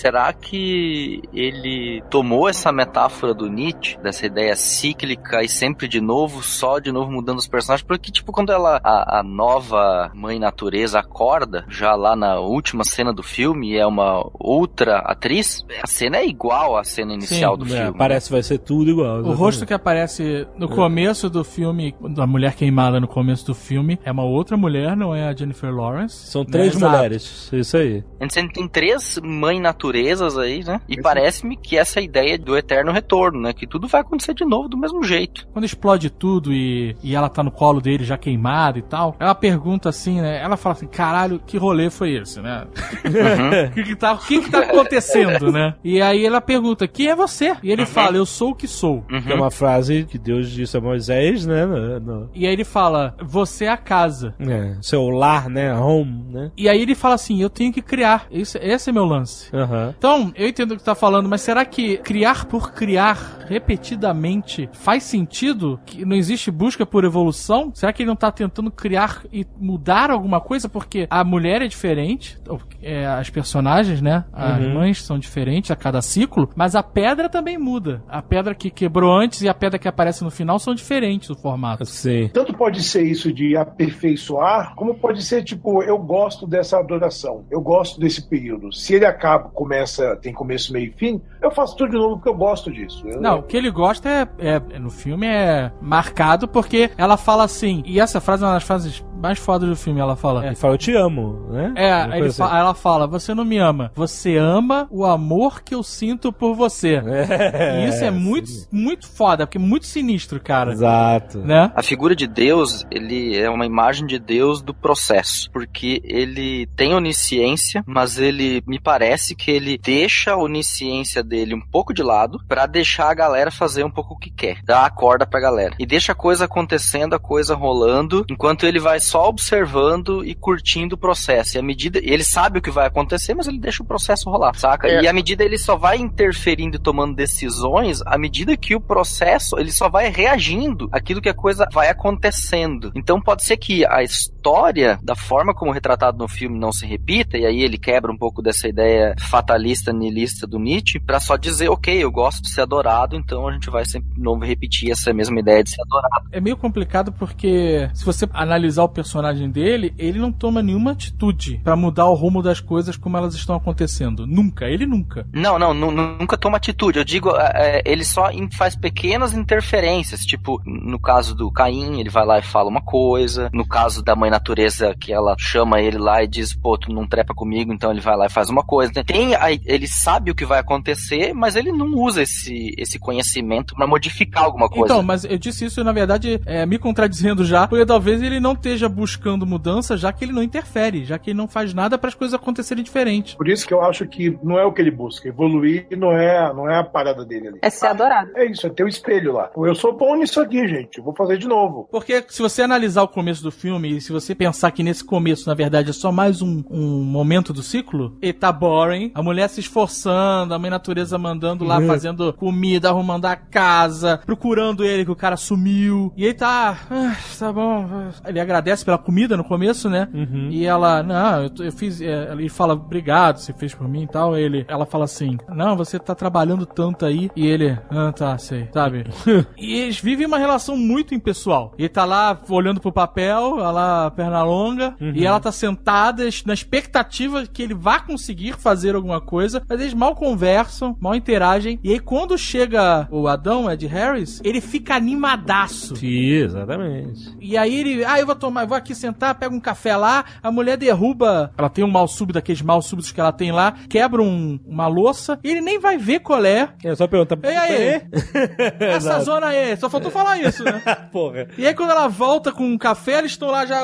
será que ele tomou essa metáfora do Nietzsche, dessa ideia cíclica e sempre de novo, só de novo mudando os personagens? Porque, tipo, quando ela, a, a nova mãe natureza acorda, já lá na última cena do filme, e é uma outra atriz, a cena é igual à cena inicial do É, filme. parece que vai ser tudo igual. O exatamente. rosto que aparece no começo do filme, da mulher queimada no começo do filme, é uma outra mulher, não é a Jennifer Lawrence. São três Exato. mulheres. Isso aí. A gente tem três mãe naturezas aí, né? E parece-me que essa ideia do eterno retorno, né? Que tudo vai acontecer de novo do mesmo jeito. Quando explode tudo e, e ela tá no colo dele já queimada e tal, ela pergunta assim, né? Ela fala assim, caralho, que rolê foi esse, né? O <laughs> que que tá, o que que tá acontecendo, né? E aí ela pergunta, quem é você? E ele fala, eu sou o que sou. Que é uma frase que Deus disse a Moisés, né? No, no- E aí ele fala, você é a casa. é, seu lar, né? Home, né? E aí ele fala assim, eu tenho que criar. Esse, esse é meu lance. Aham. Então, eu entendo o que tá falando, mas será que criar por criar repetidamente faz sentido? Que não existe busca por evolução? Será que ele não tá tentando criar e mudar alguma coisa? Porque a mulher é diferente, ou, é, as personagens, né? As Uhum. mães são diferentes a cada ciclo, mas a pedra também muda. A pedra que quebrou antes e a pedra que aparece no final são diferentes o formato. Sim. Tanto pode ser isso de aperfeiçoar, como pode ser tipo, eu gosto dessa adoração, eu gosto desse período. Se ele acaba, começa, tem começo, meio e fim, eu faço tudo de novo porque eu gosto disso. Eu- Não, o que ele gosta é, é- no filme é marcado porque ela fala assim, e essa frase é uma das frases mais fodas do filme, ela fala. Ele fala, eu te amo, né? É, aí fa- ela fala, você não me ama, você ama o amor que eu sinto por você. <laughs> É, e isso é muito, muito foda, porque é muito sinistro, cara. Exato. Né? A figura de Deus, ele é uma imagem de Deus do processo, porque ele tem onisciência, mas ele me parece que ele deixa a onisciência dele um pouco de lado pra deixar a galera fazer um pouco o que quer, dar a corda pra galera. E deixa a coisa acontecendo, a coisa rolando, enquanto ele vai só observando e curtindo o processo. E à medida ele sabe o que vai acontecer, mas ele deixa o processo rolar, saca? É. E à medida ele só vai interferindo e tomando decisões à medida que o processo ele só vai reagindo àquilo que a coisa vai acontecendo. Então pode ser que a história, da forma como retratado no filme, não se repita, e aí ele quebra um pouco dessa ideia fatalista, nihilista do Nietzsche, pra só dizer, ok, eu gosto de ser adorado, então a gente vai sempre de novo repetir essa mesma ideia de ser adorado. É meio complicado porque se você analisar o personagem dele, ele não toma nenhuma atitude pra mudar o rumo das coisas como elas estão acontecendo. Nunca, ele nunca. Não, não, nu- nunca toma atitude. Eu digo, é, é, ele só faz pequenas interferências. Tipo, no caso do Caim, ele vai lá e fala uma coisa. No caso da mãe natureza, que ela chama ele lá e diz, pô, tu não trepa comigo, então ele vai lá e faz uma coisa. Tem, a- ele sabe o que vai acontecer, mas ele não usa esse, esse conhecimento pra modificar alguma coisa. Então, mas eu disse isso, na verdade, é, me contradizendo já, porque talvez ele não esteja buscando mudança, já que ele não interfere, já que ele não faz nada para as coisas acontecerem diferente. Por isso que eu acho que não é o que ele busca. Evoluir não é, não é a parada dele ali. É ser adorado. É isso, é ter o espelho lá. Eu sou bom nisso aqui, gente. Eu vou fazer de novo. Porque se você analisar o começo do filme, e se você pensar que nesse começo, na verdade, é só mais um, um momento do ciclo, e tá boring, a mulher se esforçando, a mãe natureza mandando lá, fazendo comida, arrumando a casa, procurando ele, que o cara sumiu. E aí tá, ah, tá bom. Ele agradece pela comida no começo, né? E ela, não, eu, eu fiz. é, Ele fala, obrigado, você fez por mim e tal. Ele, ela fala assim, não, você tá trabalhando tanto aí. E ele, ah, tá, sei, sabe? <laughs> e eles vivem uma relação muito impessoal. Ele tá lá olhando pro papel, ela lá, perna longa, e ela tá sentada na expectativa que ele vá conseguir fazer alguma coisa, mas eles mal conversam, mal interagem. E aí quando chega o Adão, Ed Harris, ele fica animadaço. Sim, exatamente. E aí ele, ah, eu vou tomar, eu vou aqui sentar, pega um café lá, a mulher derruba, ela tem um mal súbito, daqueles mal súbitos que ela tem lá, quebra um- uma louça, e ele nem vai ver qual é. É só perguntar. E aí? <laughs> Essa zona aí, só faltou falar isso, né? <laughs> Porra. E aí quando ela volta com um café, eles estão lá já,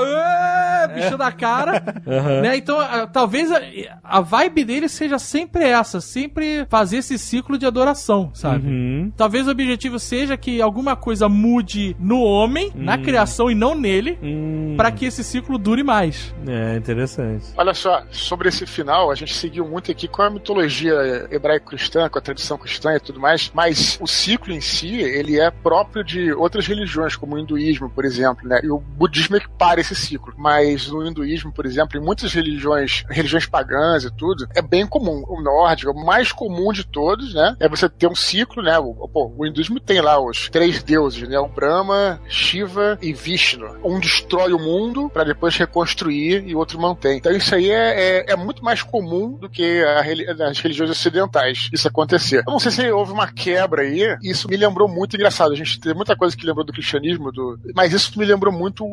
bicho da cara, <laughs> Aham. né? Então, a- talvez a, a vibe dele seja sempre essa, sempre fazer esse ciclo de adoração, sabe? Uhum. Talvez o objetivo seja que alguma coisa mude no homem, na criação e não nele, Hum. pra que esse ciclo dure mais. É, interessante. Olha só, sobre esse final, a gente seguiu muito aqui com a mitologia hebraico-cristã, com a tradição cristã e tudo mais, mas o ciclo em si, ele é próprio de outras religiões, como o hinduísmo, por exemplo, né? E o budismo é que para esse ciclo. Mas no hinduísmo, por exemplo, em muitas religiões, religiões pagãs e tudo, é bem comum. O nórdico, o mais comum de todos, né? É você ter um ciclo, né? O, pô, o hinduísmo tem lá os três deuses, né? O Brahma, Shiva e Vishnu. Um destrói o mundo para depois reconstruir e o outro mantém. Então isso aí é, é, é muito mais comum do que a reli- as religiões ocidentais isso acontecer. Eu não sei se houve uma quebra aí, isso me lembrou muito engraçado. A gente tem muita coisa que lembrou do cristianismo, do... mas isso me lembrou muito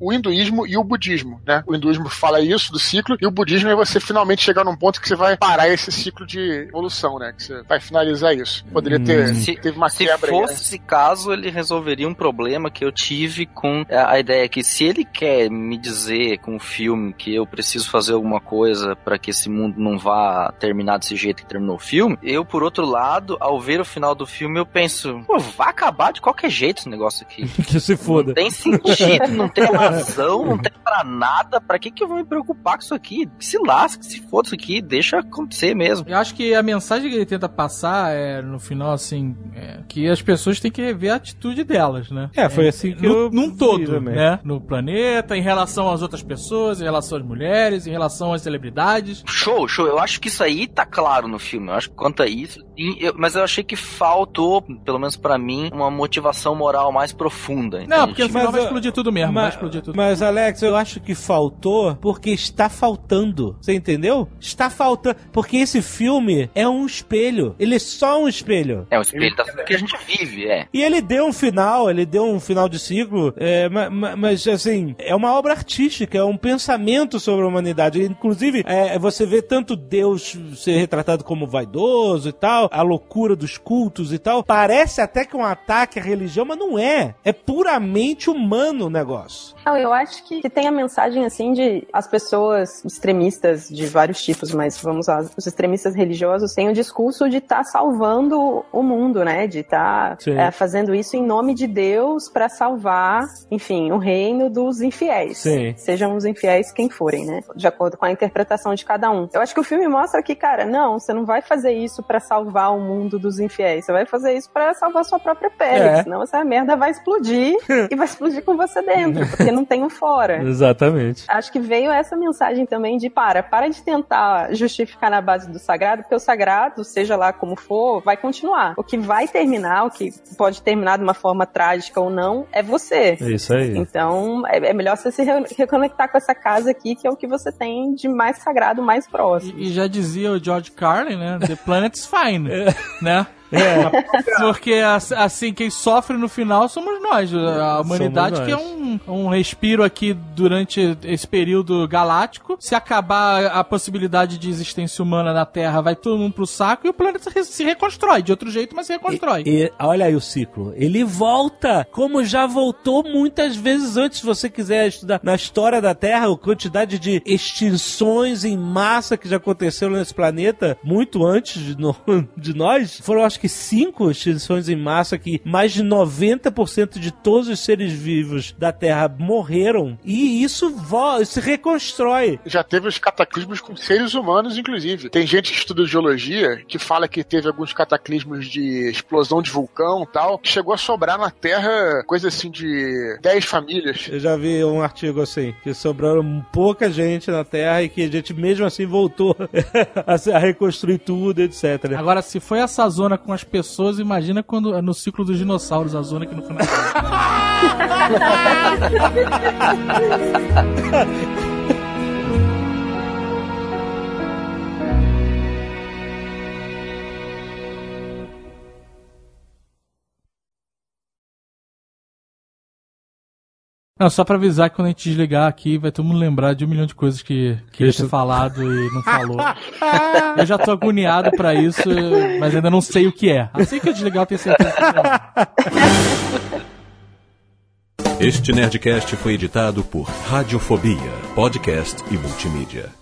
o hinduísmo e o budismo, né? O hinduísmo fala isso do ciclo e o budismo é você finalmente chegar num ponto que você vai parar esse ciclo de evolução, né? Que você vai finalizar isso. Poderia ter Se- teve uma Se quebra aí, né? fosse esse caso, ele resolveria um problema que eu tive com a ideia que se ele quer me dizer com o filme que eu preciso fazer alguma coisa para que esse mundo não vá terminar desse jeito que terminou o filme, eu, por outro lado, ao ver o final do filme, eu penso, pô, vai acabar de qualquer jeito esse negócio aqui. <laughs> que se foda. Não tem sentido, não tem razão, não tem pra nada. Pra que que eu vou me preocupar com isso aqui? Que se lasque, se for isso aqui, deixa acontecer mesmo. Eu acho que a mensagem que ele tenta passar é, no final, assim, é, que as pessoas têm que rever a atitude delas, né? É, foi assim que no, eu num vi todo, também. né? No planeta, em relação às outras pessoas, em relação às mulheres, em relação às celebridades. Show, show. Eu acho que isso aí tá claro no filme. Eu acho que quanto a isso, eu- mas eu achei que faltou, pelo menos pra mim, uma motivação moral mais profunda. Não, porque Mas, vai explodir tudo mesmo, vai Mas, explodir tudo. mas, Alex, eu acho que faltou porque está faltando. Você entendeu? Está faltando. Porque esse filme é um espelho. Ele é só um espelho. É o espelho da que a gente vive, é. E ele deu um final, ele deu um final de ciclo, é, ma- ma- mas, assim, é uma obra artística, é um pensamento sobre a humanidade. Inclusive, é, você vê tanto Deus ser retratado como vaidoso e tal, a loucura dos cultos e tal. Parece até que é um ataque à religião, mas não é. É puramente humano o negócio. Não, eu acho que, que tem a mensagem assim de as pessoas extremistas de vários tipos, mas vamos lá, os extremistas religiosos têm o discurso de estar salvando o mundo, né? De estar Sim. fazendo isso em nome de Deus para salvar, enfim, o reino dos infiéis. Sim. Sejam os infiéis quem forem, né? De acordo com a interpretação de cada um. Eu acho que o filme mostra que, cara, não, você não vai fazer isso para salvar o mundo dos infiéis. Você vai fazer isso para salvar sua própria pele. É. Senão essa merda vai explodir <laughs> e vai explodir com você dentro, porque não tem um fora. <laughs> Exatamente. Acho que veio essa mensagem também de para, para de tentar justificar na base do sagrado, porque o sagrado, seja lá como for, vai continuar. O que vai terminar, o que pode terminar de uma forma trágica ou não, é você. É isso aí. Então, é, é melhor você se re- reconectar com essa casa aqui, que é o que você tem de mais sagrado, mais próximo. E já dizia o George Carlin, né? The planet's fine, <laughs> né? <laughs> Porque as- assim, quem sofre no final somos nós, a humanidade nós. que é um, um respiro aqui durante esse período galáctico. Se acabar a possibilidade de existência humana na Terra, vai todo mundo pro saco e o planeta se re- se reconstrói. De outro jeito, mas se reconstrói. E olha aí o ciclo. Ele volta, como já voltou muitas vezes antes. Se você quiser estudar na história da Terra, a quantidade de extinções em massa que já aconteceram nesse planeta, muito antes de, no- <laughs> de nós, foram acho que cinco extinções em massa que mais de 90% de todos os seres vivos da Terra morreram. E isso se reconstrói. Já teve os cataclismos com seres humanos, inclusive. Tem gente que estuda geologia que fala que teve alguns cataclismos de explosão de vulcão e tal, que chegou a sobrar na Terra coisa assim de 10 famílias. Eu já vi um artigo assim, que sobraram pouca gente na Terra e que a gente mesmo assim voltou <laughs> a reconstruir tudo, etc. Agora, se foi essa zona com as pessoas, imagina quando no ciclo dos dinossauros, a zona que no final. <laughs> Não, só pra avisar que quando a gente desligar aqui, vai todo mundo lembrar de um milhão de coisas que queria Isso. ter falado e não falou. <laughs> eu já tô agoniado pra isso, mas ainda não sei o que é. Assim que eu desligar, eu tenho certeza que é. Este Nerdcast foi editado por Radiofobia, podcast e multimídia.